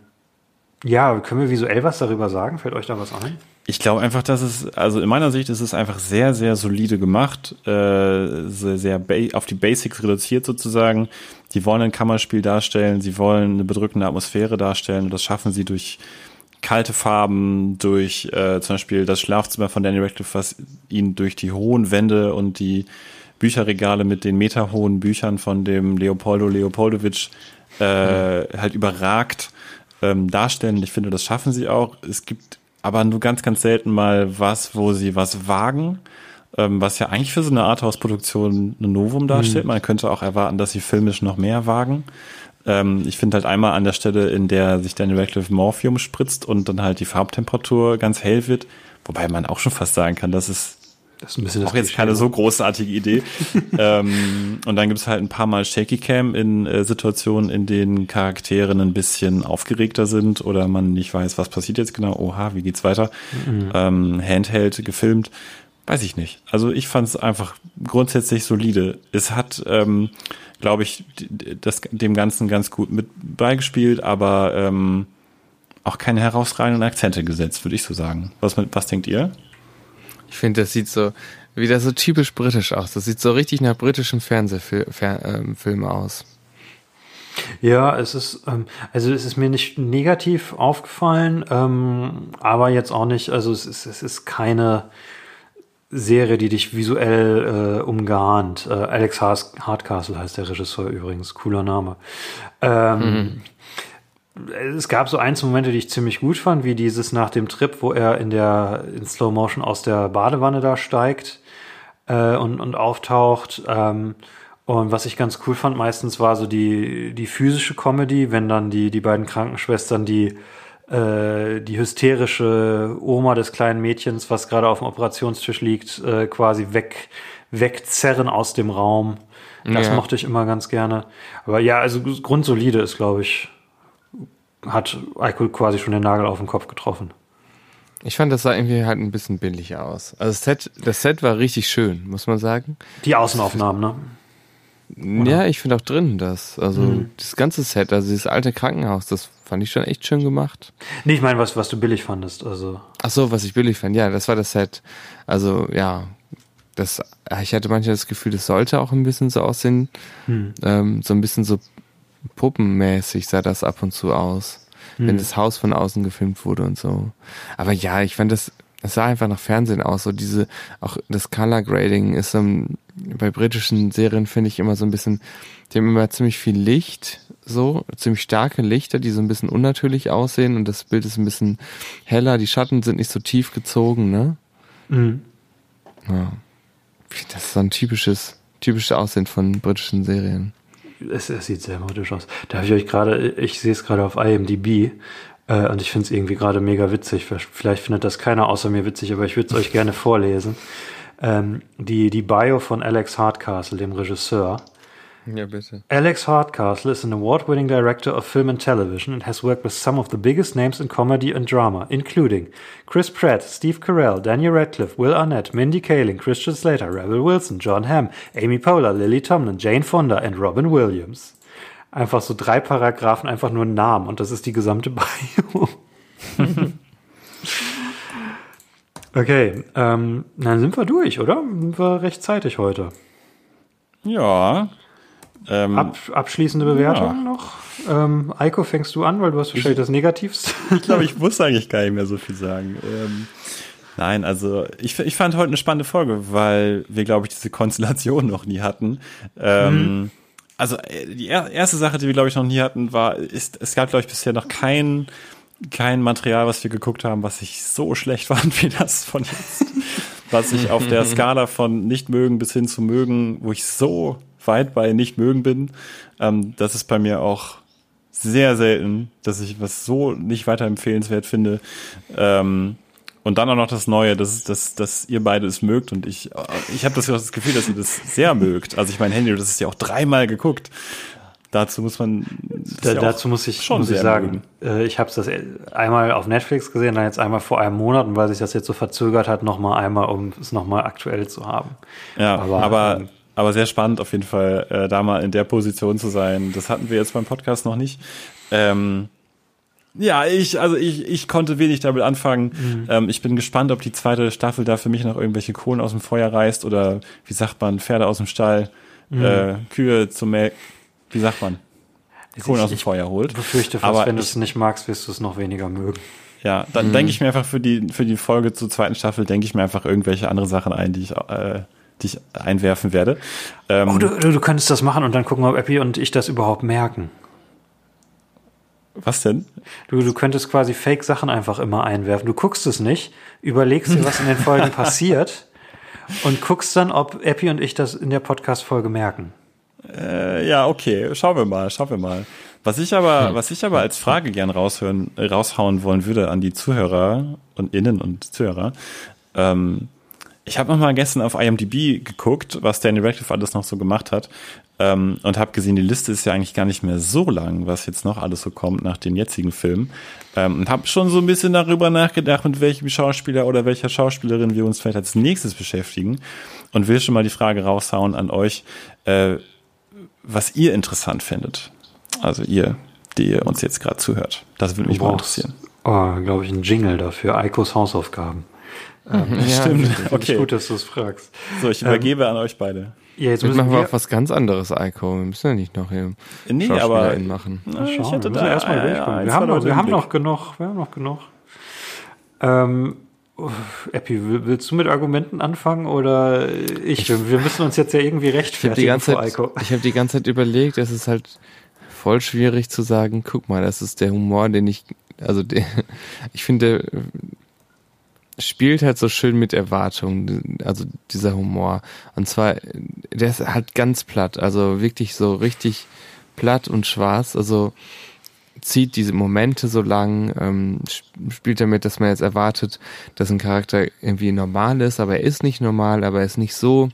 ja, können wir visuell was darüber sagen? Fällt euch da was ein? Ich glaube einfach, dass es, also in meiner Sicht ist es einfach sehr, sehr solide gemacht, äh, sehr, sehr auf die Basics reduziert sozusagen. Die wollen ein Kammerspiel darstellen, sie wollen eine bedrückende Atmosphäre darstellen und das schaffen sie durch kalte Farben, durch äh, zum Beispiel das Schlafzimmer von Danny Radcliffe, was ihn durch die hohen Wände und die Bücherregale mit den meterhohen Büchern von dem Leopoldo Leopoldowitsch äh, mhm. halt überragt ähm, darstellen. Ich finde, das schaffen sie auch. Es gibt aber nur ganz, ganz selten mal was, wo sie was wagen, ähm, was ja eigentlich für so eine Arthouse-Produktion ein Novum darstellt. Mhm. Man könnte auch erwarten, dass sie filmisch noch mehr wagen. Ähm, ich finde halt einmal an der Stelle, in der sich Daniel Radcliffe Morphium spritzt und dann halt die Farbtemperatur ganz hell wird, wobei man auch schon fast sagen kann, dass es das ist ein bisschen auch jetzt keine so großartige Idee. [laughs] ähm, und dann gibt es halt ein paar Mal Shaky Cam in äh, Situationen, in denen Charaktere ein bisschen aufgeregter sind oder man nicht weiß, was passiert jetzt genau. Oha, wie geht's weiter? Mhm. Ähm, Handheld gefilmt. Weiß ich nicht. Also ich fand es einfach grundsätzlich solide. Es hat, ähm, glaube ich, das, dem Ganzen ganz gut mit beigespielt, aber ähm, auch keine herausragenden Akzente gesetzt, würde ich so sagen. Was, was denkt ihr? Ich finde, das sieht so wieder so typisch britisch aus. Das sieht so richtig nach britischen Fernsehfilmen ähm, aus. Ja, es ist, ähm, also es ist mir nicht negativ aufgefallen, ähm, aber jetzt auch nicht, also es ist, es ist keine Serie, die dich visuell äh, umgarnt. Äh, Alex Hardcastle heißt der Regisseur übrigens, cooler Name. Ähm, mhm es gab so Einzelmomente, die ich ziemlich gut fand, wie dieses nach dem Trip, wo er in der in Slow Motion aus der Badewanne da steigt äh, und, und auftaucht. Ähm, und was ich ganz cool fand, meistens war so die, die physische Comedy, wenn dann die, die beiden Krankenschwestern die, äh, die hysterische Oma des kleinen Mädchens, was gerade auf dem Operationstisch liegt, äh, quasi weg, wegzerren aus dem Raum. Das ja. mochte ich immer ganz gerne. Aber ja, also grundsolide ist, glaube ich, hat Eichel quasi schon den Nagel auf den Kopf getroffen. Ich fand, das sah irgendwie halt ein bisschen billig aus. Also das Set, das Set war richtig schön, muss man sagen. Die Außenaufnahmen, ne? Oder? Ja, ich finde auch drin das. Also mhm. das ganze Set, also dieses alte Krankenhaus, das fand ich schon echt schön gemacht. Nee, ich meine, was, was du billig fandest. Also. Ach so, was ich billig fand, ja, das war das Set. Also ja, das, ich hatte manchmal das Gefühl, das sollte auch ein bisschen so aussehen. Hm. Ähm, so ein bisschen so puppenmäßig sah das ab und zu aus. Hm. Wenn das Haus von außen gefilmt wurde und so. Aber ja, ich fand das, es sah einfach nach Fernsehen aus. So diese, auch das Color Grading ist um, bei britischen Serien finde ich immer so ein bisschen, die haben immer ziemlich viel Licht, so, ziemlich starke Lichter, die so ein bisschen unnatürlich aussehen und das Bild ist ein bisschen heller, die Schatten sind nicht so tief gezogen, ne? Mhm. Ja. Das ist so ein typisches, typisches Aussehen von britischen Serien. Es, es sieht sehr britisch aus. Da habe ich euch gerade, ich sehe es gerade auf IMDb äh, und ich finde es irgendwie gerade mega witzig. Vielleicht findet das keiner außer mir witzig, aber ich würde es euch gerne vorlesen. Ähm, die, die Bio von Alex Hardcastle, dem Regisseur. Ja, bitte. Alex Hardcastle is an award-winning director of film and television and has worked with some of the biggest names in comedy and drama, including Chris Pratt, Steve Carell, Daniel Radcliffe, Will Arnett, Mindy Kaling, Christian Slater, Rebel Wilson, John Hamm, Amy Poehler, Lily Tomlin, Jane Fonda and Robin Williams. Einfach so drei Paragraphen, einfach nur Namen und das ist die gesamte [laughs] Bio. okay, ähm, dann sind wir durch, oder? Sind wir rechtzeitig heute? Ja, ähm, Ab, abschließende Bewertung ja. noch. Ähm, Eiko, fängst du an, weil du hast wahrscheinlich ich, das Negativste. [laughs] ich glaube, ich [laughs] muss eigentlich gar nicht mehr so viel sagen. Ähm, nein, also ich, ich fand heute eine spannende Folge, weil wir, glaube ich, diese Konstellation noch nie hatten. Ähm, mhm. Also äh, die erste Sache, die wir, glaube ich, noch nie hatten, war, ist, es gab, glaube ich, bisher noch kein, kein Material, was wir geguckt haben, was ich so schlecht [laughs] fand wie das von jetzt. was ich auf der Skala von nicht mögen bis hin zu mögen, wo ich so weit bei nicht mögen bin. Ähm, das ist bei mir auch sehr selten, dass ich was so nicht weiterempfehlenswert finde. Ähm, und dann auch noch das Neue, dass, dass, dass ihr beide es mögt und ich, ich habe das, das Gefühl, dass ihr das sehr mögt. Also ich mein Handy, das ist ja auch dreimal geguckt. Dazu muss man. Da, ja dazu muss ich schon muss ich sagen, mögen. Äh, ich habe das einmal auf Netflix gesehen, dann jetzt einmal vor einem Monat und weil sich das jetzt so verzögert hat, noch mal einmal, um es noch mal aktuell zu haben. Ja, aber, aber ähm, aber sehr spannend auf jeden Fall, äh, da mal in der Position zu sein. Das hatten wir jetzt beim Podcast noch nicht. Ähm, ja, ich, also ich, ich konnte wenig damit anfangen. Mhm. Ähm, ich bin gespannt, ob die zweite Staffel da für mich noch irgendwelche Kohlen aus dem Feuer reißt oder wie sagt man, Pferde aus dem Stall, mhm. äh, Kühe zum Melk, wie sagt man? Kohlen ich, aus dem Feuer holt. Ich befürchte fast, Aber wenn du es nicht magst, wirst du es noch weniger mögen. Ja, dann mhm. denke ich mir einfach für die, für die Folge zur zweiten Staffel, denke ich mir einfach irgendwelche andere Sachen ein, die ich äh, die ich einwerfen werde. Ähm, oh, du, du, du könntest das machen und dann gucken, ob Epi und ich das überhaupt merken. Was denn? Du, du könntest quasi Fake-Sachen einfach immer einwerfen. Du guckst es nicht, überlegst dir, was in den Folgen [laughs] passiert und guckst dann, ob Epi und ich das in der Podcast-Folge merken. Äh, ja, okay, schauen wir mal, schauen wir mal. Was ich aber, hm. was ich aber als Frage gern raushören, raushauen wollen würde an die Zuhörer und Innen und Zuhörer, ähm, ich habe noch mal gestern auf IMDb geguckt, was Danny Radcliffe alles noch so gemacht hat ähm, und habe gesehen, die Liste ist ja eigentlich gar nicht mehr so lang, was jetzt noch alles so kommt nach den jetzigen Filmen ähm, und habe schon so ein bisschen darüber nachgedacht, mit welchem Schauspieler oder welcher Schauspielerin wir uns vielleicht als nächstes beschäftigen und will schon mal die Frage raushauen an euch, äh, was ihr interessant findet. Also ihr, die ihr uns jetzt gerade zuhört. Das würde mich mal interessieren. Oh, glaube ich, ein Jingle dafür. Eikos Hausaufgaben. Ähm, [laughs] ja, stimmt. Okay. Gut, dass du es fragst. So, ich übergebe ähm, an euch beide. Ja, jetzt machen wir auch was ganz anderes, Eiko. Wir müssen ja nicht noch hier nee, aber machen. Na, ich hätte da erstmal durchkommen. wir, haben noch, wir haben noch genug. Wir haben noch genug. Ähm, Epi, willst du mit Argumenten anfangen oder ich? Wir müssen uns jetzt ja irgendwie [laughs] rechtfertigen ich vor Eiko. Ich habe die ganze Zeit überlegt, es ist halt voll schwierig zu sagen, guck mal, das ist der Humor, den ich, also der, [laughs] ich finde, spielt halt so schön mit Erwartungen, also dieser Humor. Und zwar, der ist halt ganz platt, also wirklich so richtig platt und schwarz, also zieht diese Momente so lang, ähm, spielt damit, dass man jetzt erwartet, dass ein Charakter irgendwie normal ist, aber er ist nicht normal, aber er ist nicht so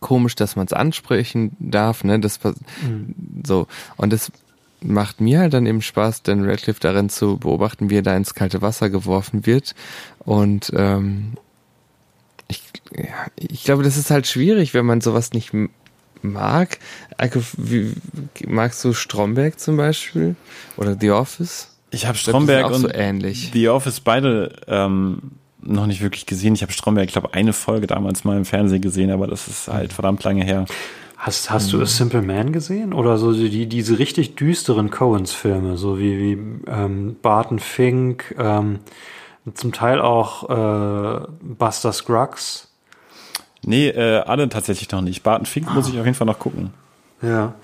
komisch, dass man es ansprechen darf, ne? Das mhm. so und das macht mir halt dann eben Spaß, den Radcliffe darin zu beobachten, wie er da ins kalte Wasser geworfen wird. Und ähm, ich, ja, ich glaube, das ist halt schwierig, wenn man sowas nicht mag. Wie, magst du Stromberg zum Beispiel? Oder The Office? Ich habe Stromberg und so ähnlich. The Office beide ähm, noch nicht wirklich gesehen. Ich habe Stromberg, ich glaube, eine Folge damals mal im Fernsehen gesehen, aber das ist halt verdammt lange her. Hast, hast du A Simple Man gesehen? Oder so die, diese richtig düsteren Coens-Filme, so wie, wie ähm, Barton Fink, ähm, zum Teil auch äh, Buster Scruggs? Nee, äh, alle tatsächlich noch nicht. Barton Fink ah. muss ich auf jeden Fall noch gucken. Ja.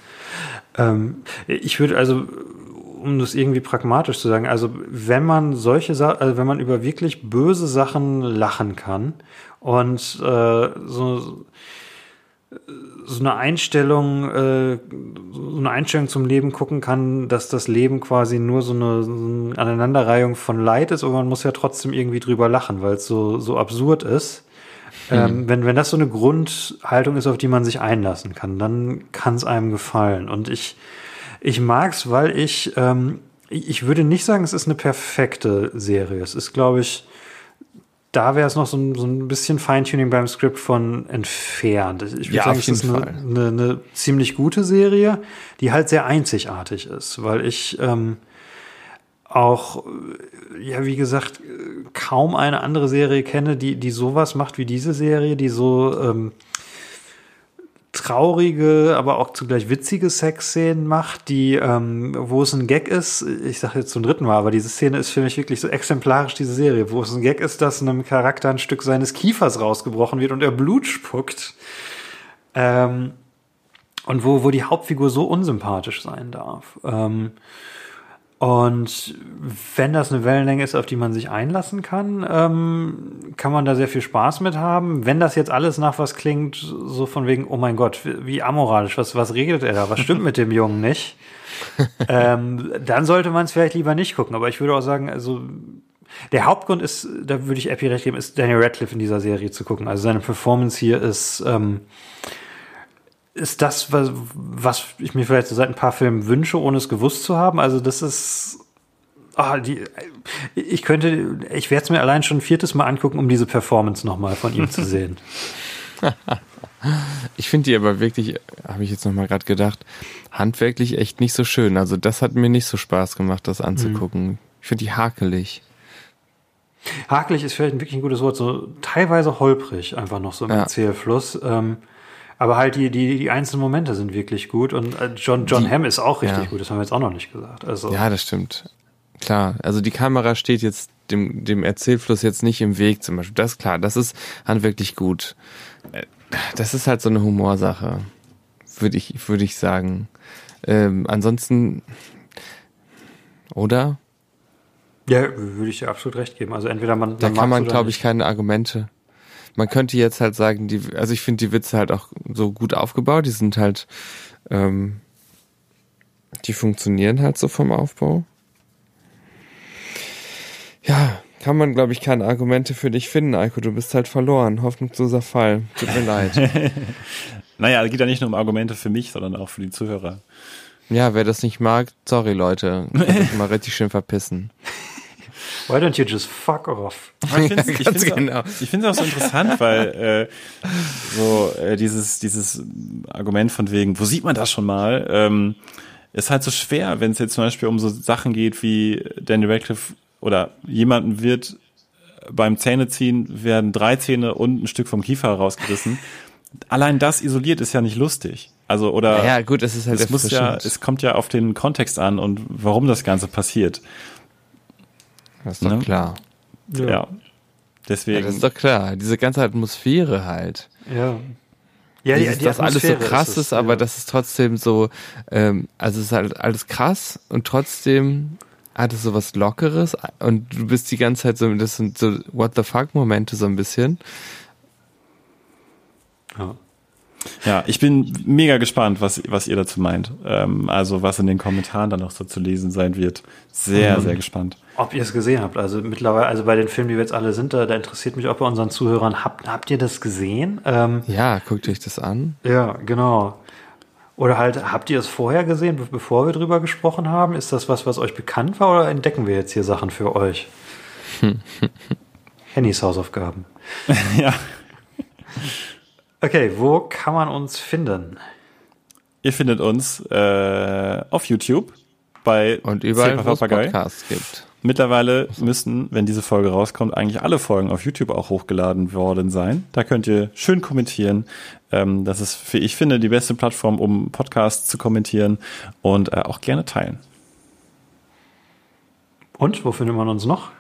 Ähm, ich würde also um das irgendwie pragmatisch zu sagen, also wenn man solche Sachen, also wenn man über wirklich böse Sachen lachen kann und äh, so, so eine Einstellung, äh, so eine Einstellung zum Leben gucken kann, dass das Leben quasi nur so eine, so eine Aneinanderreihung von Leid ist, aber man muss ja trotzdem irgendwie drüber lachen, weil es so, so absurd ist. Mhm. Ähm, wenn, wenn das so eine Grundhaltung ist, auf die man sich einlassen kann, dann kann es einem gefallen. Und ich, ich mag's, weil ich, ähm, ich würde nicht sagen, es ist eine perfekte Serie. Es ist, glaube ich, da wäre es noch so ein, so ein bisschen Feintuning beim Skript von entfernt. Ich würde ja, sagen, es ist eine, eine, eine, ziemlich gute Serie, die halt sehr einzigartig ist, weil ich ähm, auch, ja, wie gesagt, kaum eine andere Serie kenne, die, die sowas macht wie diese Serie, die so ähm, traurige, aber auch zugleich witzige Sexszenen macht, die, ähm, wo es ein Gag ist, ich sage jetzt zum dritten Mal, aber diese Szene ist für mich wirklich so exemplarisch, diese Serie, wo es ein Gag ist, dass einem Charakter ein Stück seines Kiefers rausgebrochen wird und er Blut spuckt. Ähm, und wo, wo die Hauptfigur so unsympathisch sein darf. Ähm, und wenn das eine Wellenlänge ist, auf die man sich einlassen kann, ähm, kann man da sehr viel Spaß mit haben. Wenn das jetzt alles nach was klingt, so von wegen, oh mein Gott, wie amoralisch, was, was regelt er da? Was stimmt mit dem Jungen nicht? [laughs] ähm, dann sollte man es vielleicht lieber nicht gucken. Aber ich würde auch sagen, also der Hauptgrund ist, da würde ich Epi recht geben, ist Daniel Radcliffe in dieser Serie zu gucken. Also seine Performance hier ist ähm, ist das, was, was ich mir vielleicht so seit ein paar Filmen wünsche, ohne es gewusst zu haben. Also das ist, ah, die, ich könnte, ich werde es mir allein schon ein viertes Mal angucken, um diese Performance nochmal von ihm zu sehen. [laughs] ich finde die aber wirklich, habe ich jetzt nochmal gerade gedacht, handwerklich echt nicht so schön. Also das hat mir nicht so Spaß gemacht, das anzugucken. Mhm. Ich finde die hakelig. Hakelig ist vielleicht wirklich ein gutes Wort, so teilweise holprig, einfach noch so im ja. Erzählfluss. Ähm, aber halt die, die, die einzelnen Momente sind wirklich gut und äh, John, John die, Hamm ist auch richtig ja. gut, das haben wir jetzt auch noch nicht gesagt. Also. Ja, das stimmt. Klar, also die Kamera steht jetzt dem, dem Erzählfluss jetzt nicht im Weg zum Beispiel. Das ist klar, das ist handwerklich gut. Äh, das ist halt so eine Humorsache, würde ich, würde ich sagen. Ähm, ansonsten, oder? Ja, würde ich dir absolut recht geben. Also entweder man. Da kann man, glaube ich, keine Argumente man könnte jetzt halt sagen, die, also ich finde die Witze halt auch so gut aufgebaut, die sind halt, ähm, die funktionieren halt so vom Aufbau. Ja, kann man, glaube ich, keine Argumente für dich finden, Eiko. Du bist halt verloren. Hoffnungsloser Fall. Tut mir leid. [laughs] naja, es geht ja nicht nur um Argumente für mich, sondern auch für die Zuhörer. Ja, wer das nicht mag, sorry, Leute. Könnt mal richtig schön verpissen. [laughs] Why don't you just fuck off? Ich finde es ja, genau. auch, auch so interessant, weil äh, so äh, dieses, dieses Argument von wegen, wo sieht man das schon mal, ähm, ist halt so schwer, wenn es jetzt zum Beispiel um so Sachen geht wie Daniel Radcliffe oder jemanden wird beim Zähneziehen werden drei Zähne und ein Stück vom Kiefer rausgerissen. Allein das isoliert ist ja nicht lustig. Also oder ja gut, es ist halt es muss ja, es kommt ja auf den Kontext an und warum das Ganze passiert. Das ist doch ne? klar. Ja. ja. Deswegen. Ja, das ist doch klar. Diese ganze Atmosphäre halt. Ja. Ja, die, die das alles so krass ist, ist aber ja. das ist trotzdem so, ähm, also es ist halt alles krass und trotzdem hat es so was Lockeres und du bist die ganze Zeit so, das sind so What the fuck Momente so ein bisschen. Ja. Ja, ich bin mega gespannt, was, was ihr dazu meint. Ähm, also was in den Kommentaren dann noch so zu lesen sein wird. Sehr, mhm. sehr gespannt. Ob ihr es gesehen habt. Also mittlerweile, also bei den Filmen, die wir jetzt alle sind, da, da interessiert mich auch bei unseren Zuhörern. Habt, habt ihr das gesehen? Ähm, ja, guckt euch das an. Ja, genau. Oder halt, habt ihr es vorher gesehen, bevor wir drüber gesprochen haben? Ist das was, was euch bekannt war oder entdecken wir jetzt hier Sachen für euch? [laughs] Hennys Hausaufgaben. [laughs] ja. Okay, wo kann man uns finden? Ihr findet uns äh, auf YouTube bei und überall, wo es Podcasts gibt. Mittlerweile müssten, wenn diese Folge rauskommt, eigentlich alle Folgen auf YouTube auch hochgeladen worden sein. Da könnt ihr schön kommentieren. Ähm, das ist, wie ich finde, die beste Plattform, um Podcasts zu kommentieren und äh, auch gerne teilen. Und wo findet man uns noch?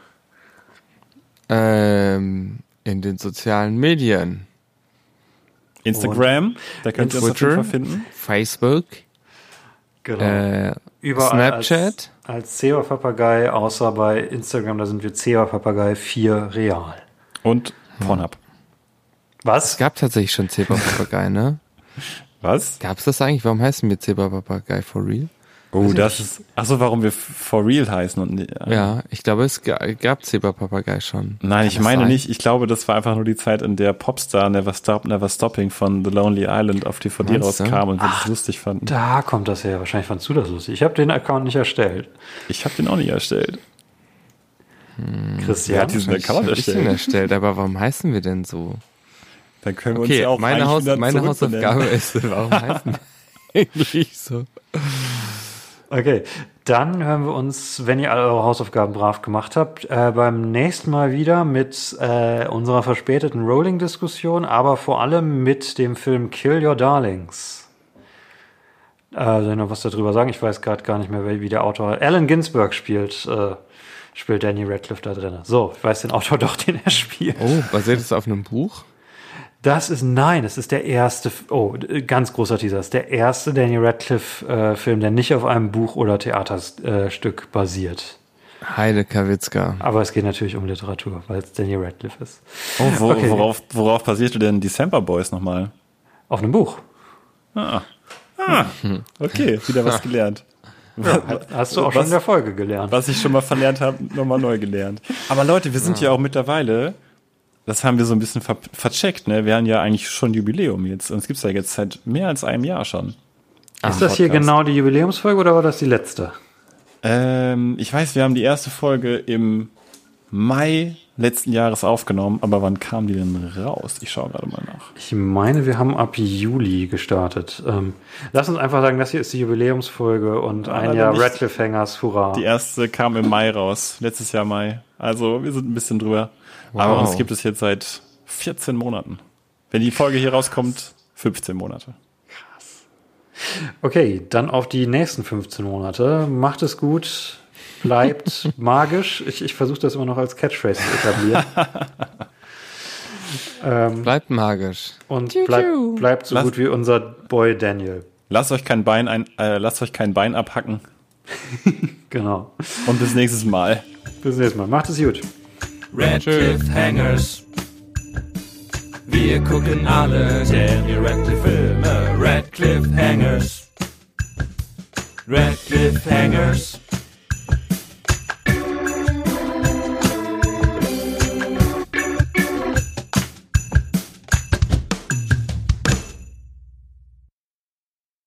Ähm, in den sozialen Medien. Instagram, und da könnt ihr uns Twitter, auf finden. Facebook. Genau. Äh, Überall Snapchat. Als, als Zebra-Papagei, außer bei Instagram, da sind wir Zebra-Papagei 4 real. Und Pornhub. Was? Es gab tatsächlich schon Zebra-Papagei, ne? Was? Gab's das eigentlich? Warum heißen wir Zebra-Papagei for real? Oh, das ist. Achso, warum wir for real heißen und äh, Ja, ich glaube, es gab Zebra Papagei schon. Nein, ich meine sein? nicht. Ich glaube, das war einfach nur die Zeit, in der Popstar Never Stop, Never Stopping von The Lonely Island auf DVD Meinst rauskam du? und wir das lustig fanden. Da kommt das her. Wahrscheinlich fandst du das lustig. Ich habe den Account nicht erstellt. Ich habe den auch nicht erstellt. Hm, Christian hat diesen Account erstellt. erstellt. Aber warum heißen wir denn so? Dann können wir okay, uns ja auch meine, Haus, meine Hausaufgabe ist, warum heißen [laughs] wir [laughs] eigentlich so? Okay, dann hören wir uns, wenn ihr alle eure Hausaufgaben brav gemacht habt, äh, beim nächsten Mal wieder mit äh, unserer verspäteten Rolling-Diskussion, aber vor allem mit dem Film Kill Your Darlings. Äh, soll ich noch was darüber sagen? Ich weiß gerade gar nicht mehr, wie der Autor. Allen Ginsberg spielt, äh, spielt Danny Radcliffe da drin. So, ich weiß den Autor [laughs] doch, den er spielt. Oh, basiert es auf einem Buch? Das ist, nein, es ist der erste, oh, ganz großer Teaser, es ist der erste Daniel Radcliffe-Film, äh, der nicht auf einem Buch oder Theaterstück äh, basiert. Heide Kawitzka. Aber es geht natürlich um Literatur, weil es Daniel Radcliffe ist. Oh, wo, okay. worauf, worauf basierte denn December Boys nochmal? Auf einem Buch. Ah. ah. [laughs] Okay, wieder was gelernt. Ja, hast du auch was, schon in der Folge gelernt. Was ich schon mal verlernt habe, nochmal neu gelernt. Aber Leute, wir sind ja auch mittlerweile das haben wir so ein bisschen ver vercheckt, ne? Wir haben ja eigentlich schon Jubiläum jetzt. Und es gibt's ja jetzt seit mehr als einem Jahr schon. Ist das hier genau die Jubiläumsfolge oder war das die letzte? Ähm, ich weiß, wir haben die erste Folge im Mai letzten Jahres aufgenommen, aber wann kam die denn raus? Ich schaue gerade mal nach. Ich meine, wir haben ab Juli gestartet. Ähm, lass uns einfach sagen, das hier ist die Jubiläumsfolge und ja, ein Jahr Red Cliffhangers, hurra. Die erste kam im Mai raus, letztes Jahr Mai. Also wir sind ein bisschen drüber. Wow. Aber uns gibt es jetzt seit 14 Monaten. Wenn die Folge hier rauskommt, 15 Monate. Krass. Okay, dann auf die nächsten 15 Monate. Macht es gut, bleibt [laughs] magisch. Ich, ich versuche das immer noch als Catchphrase zu etablieren. [laughs] ähm, bleibt magisch. Und bleib, bleibt so Lass, gut wie unser Boy Daniel. Lasst euch kein Bein ein, äh, lasst euch kein Bein abhacken. [laughs] genau. Und bis nächstes Mal. Bis nächstes Mal. Macht es gut. Red Hangers. Wir gucken alle Daniel Radcliffe Filme. Red Hangers. Red Hangers.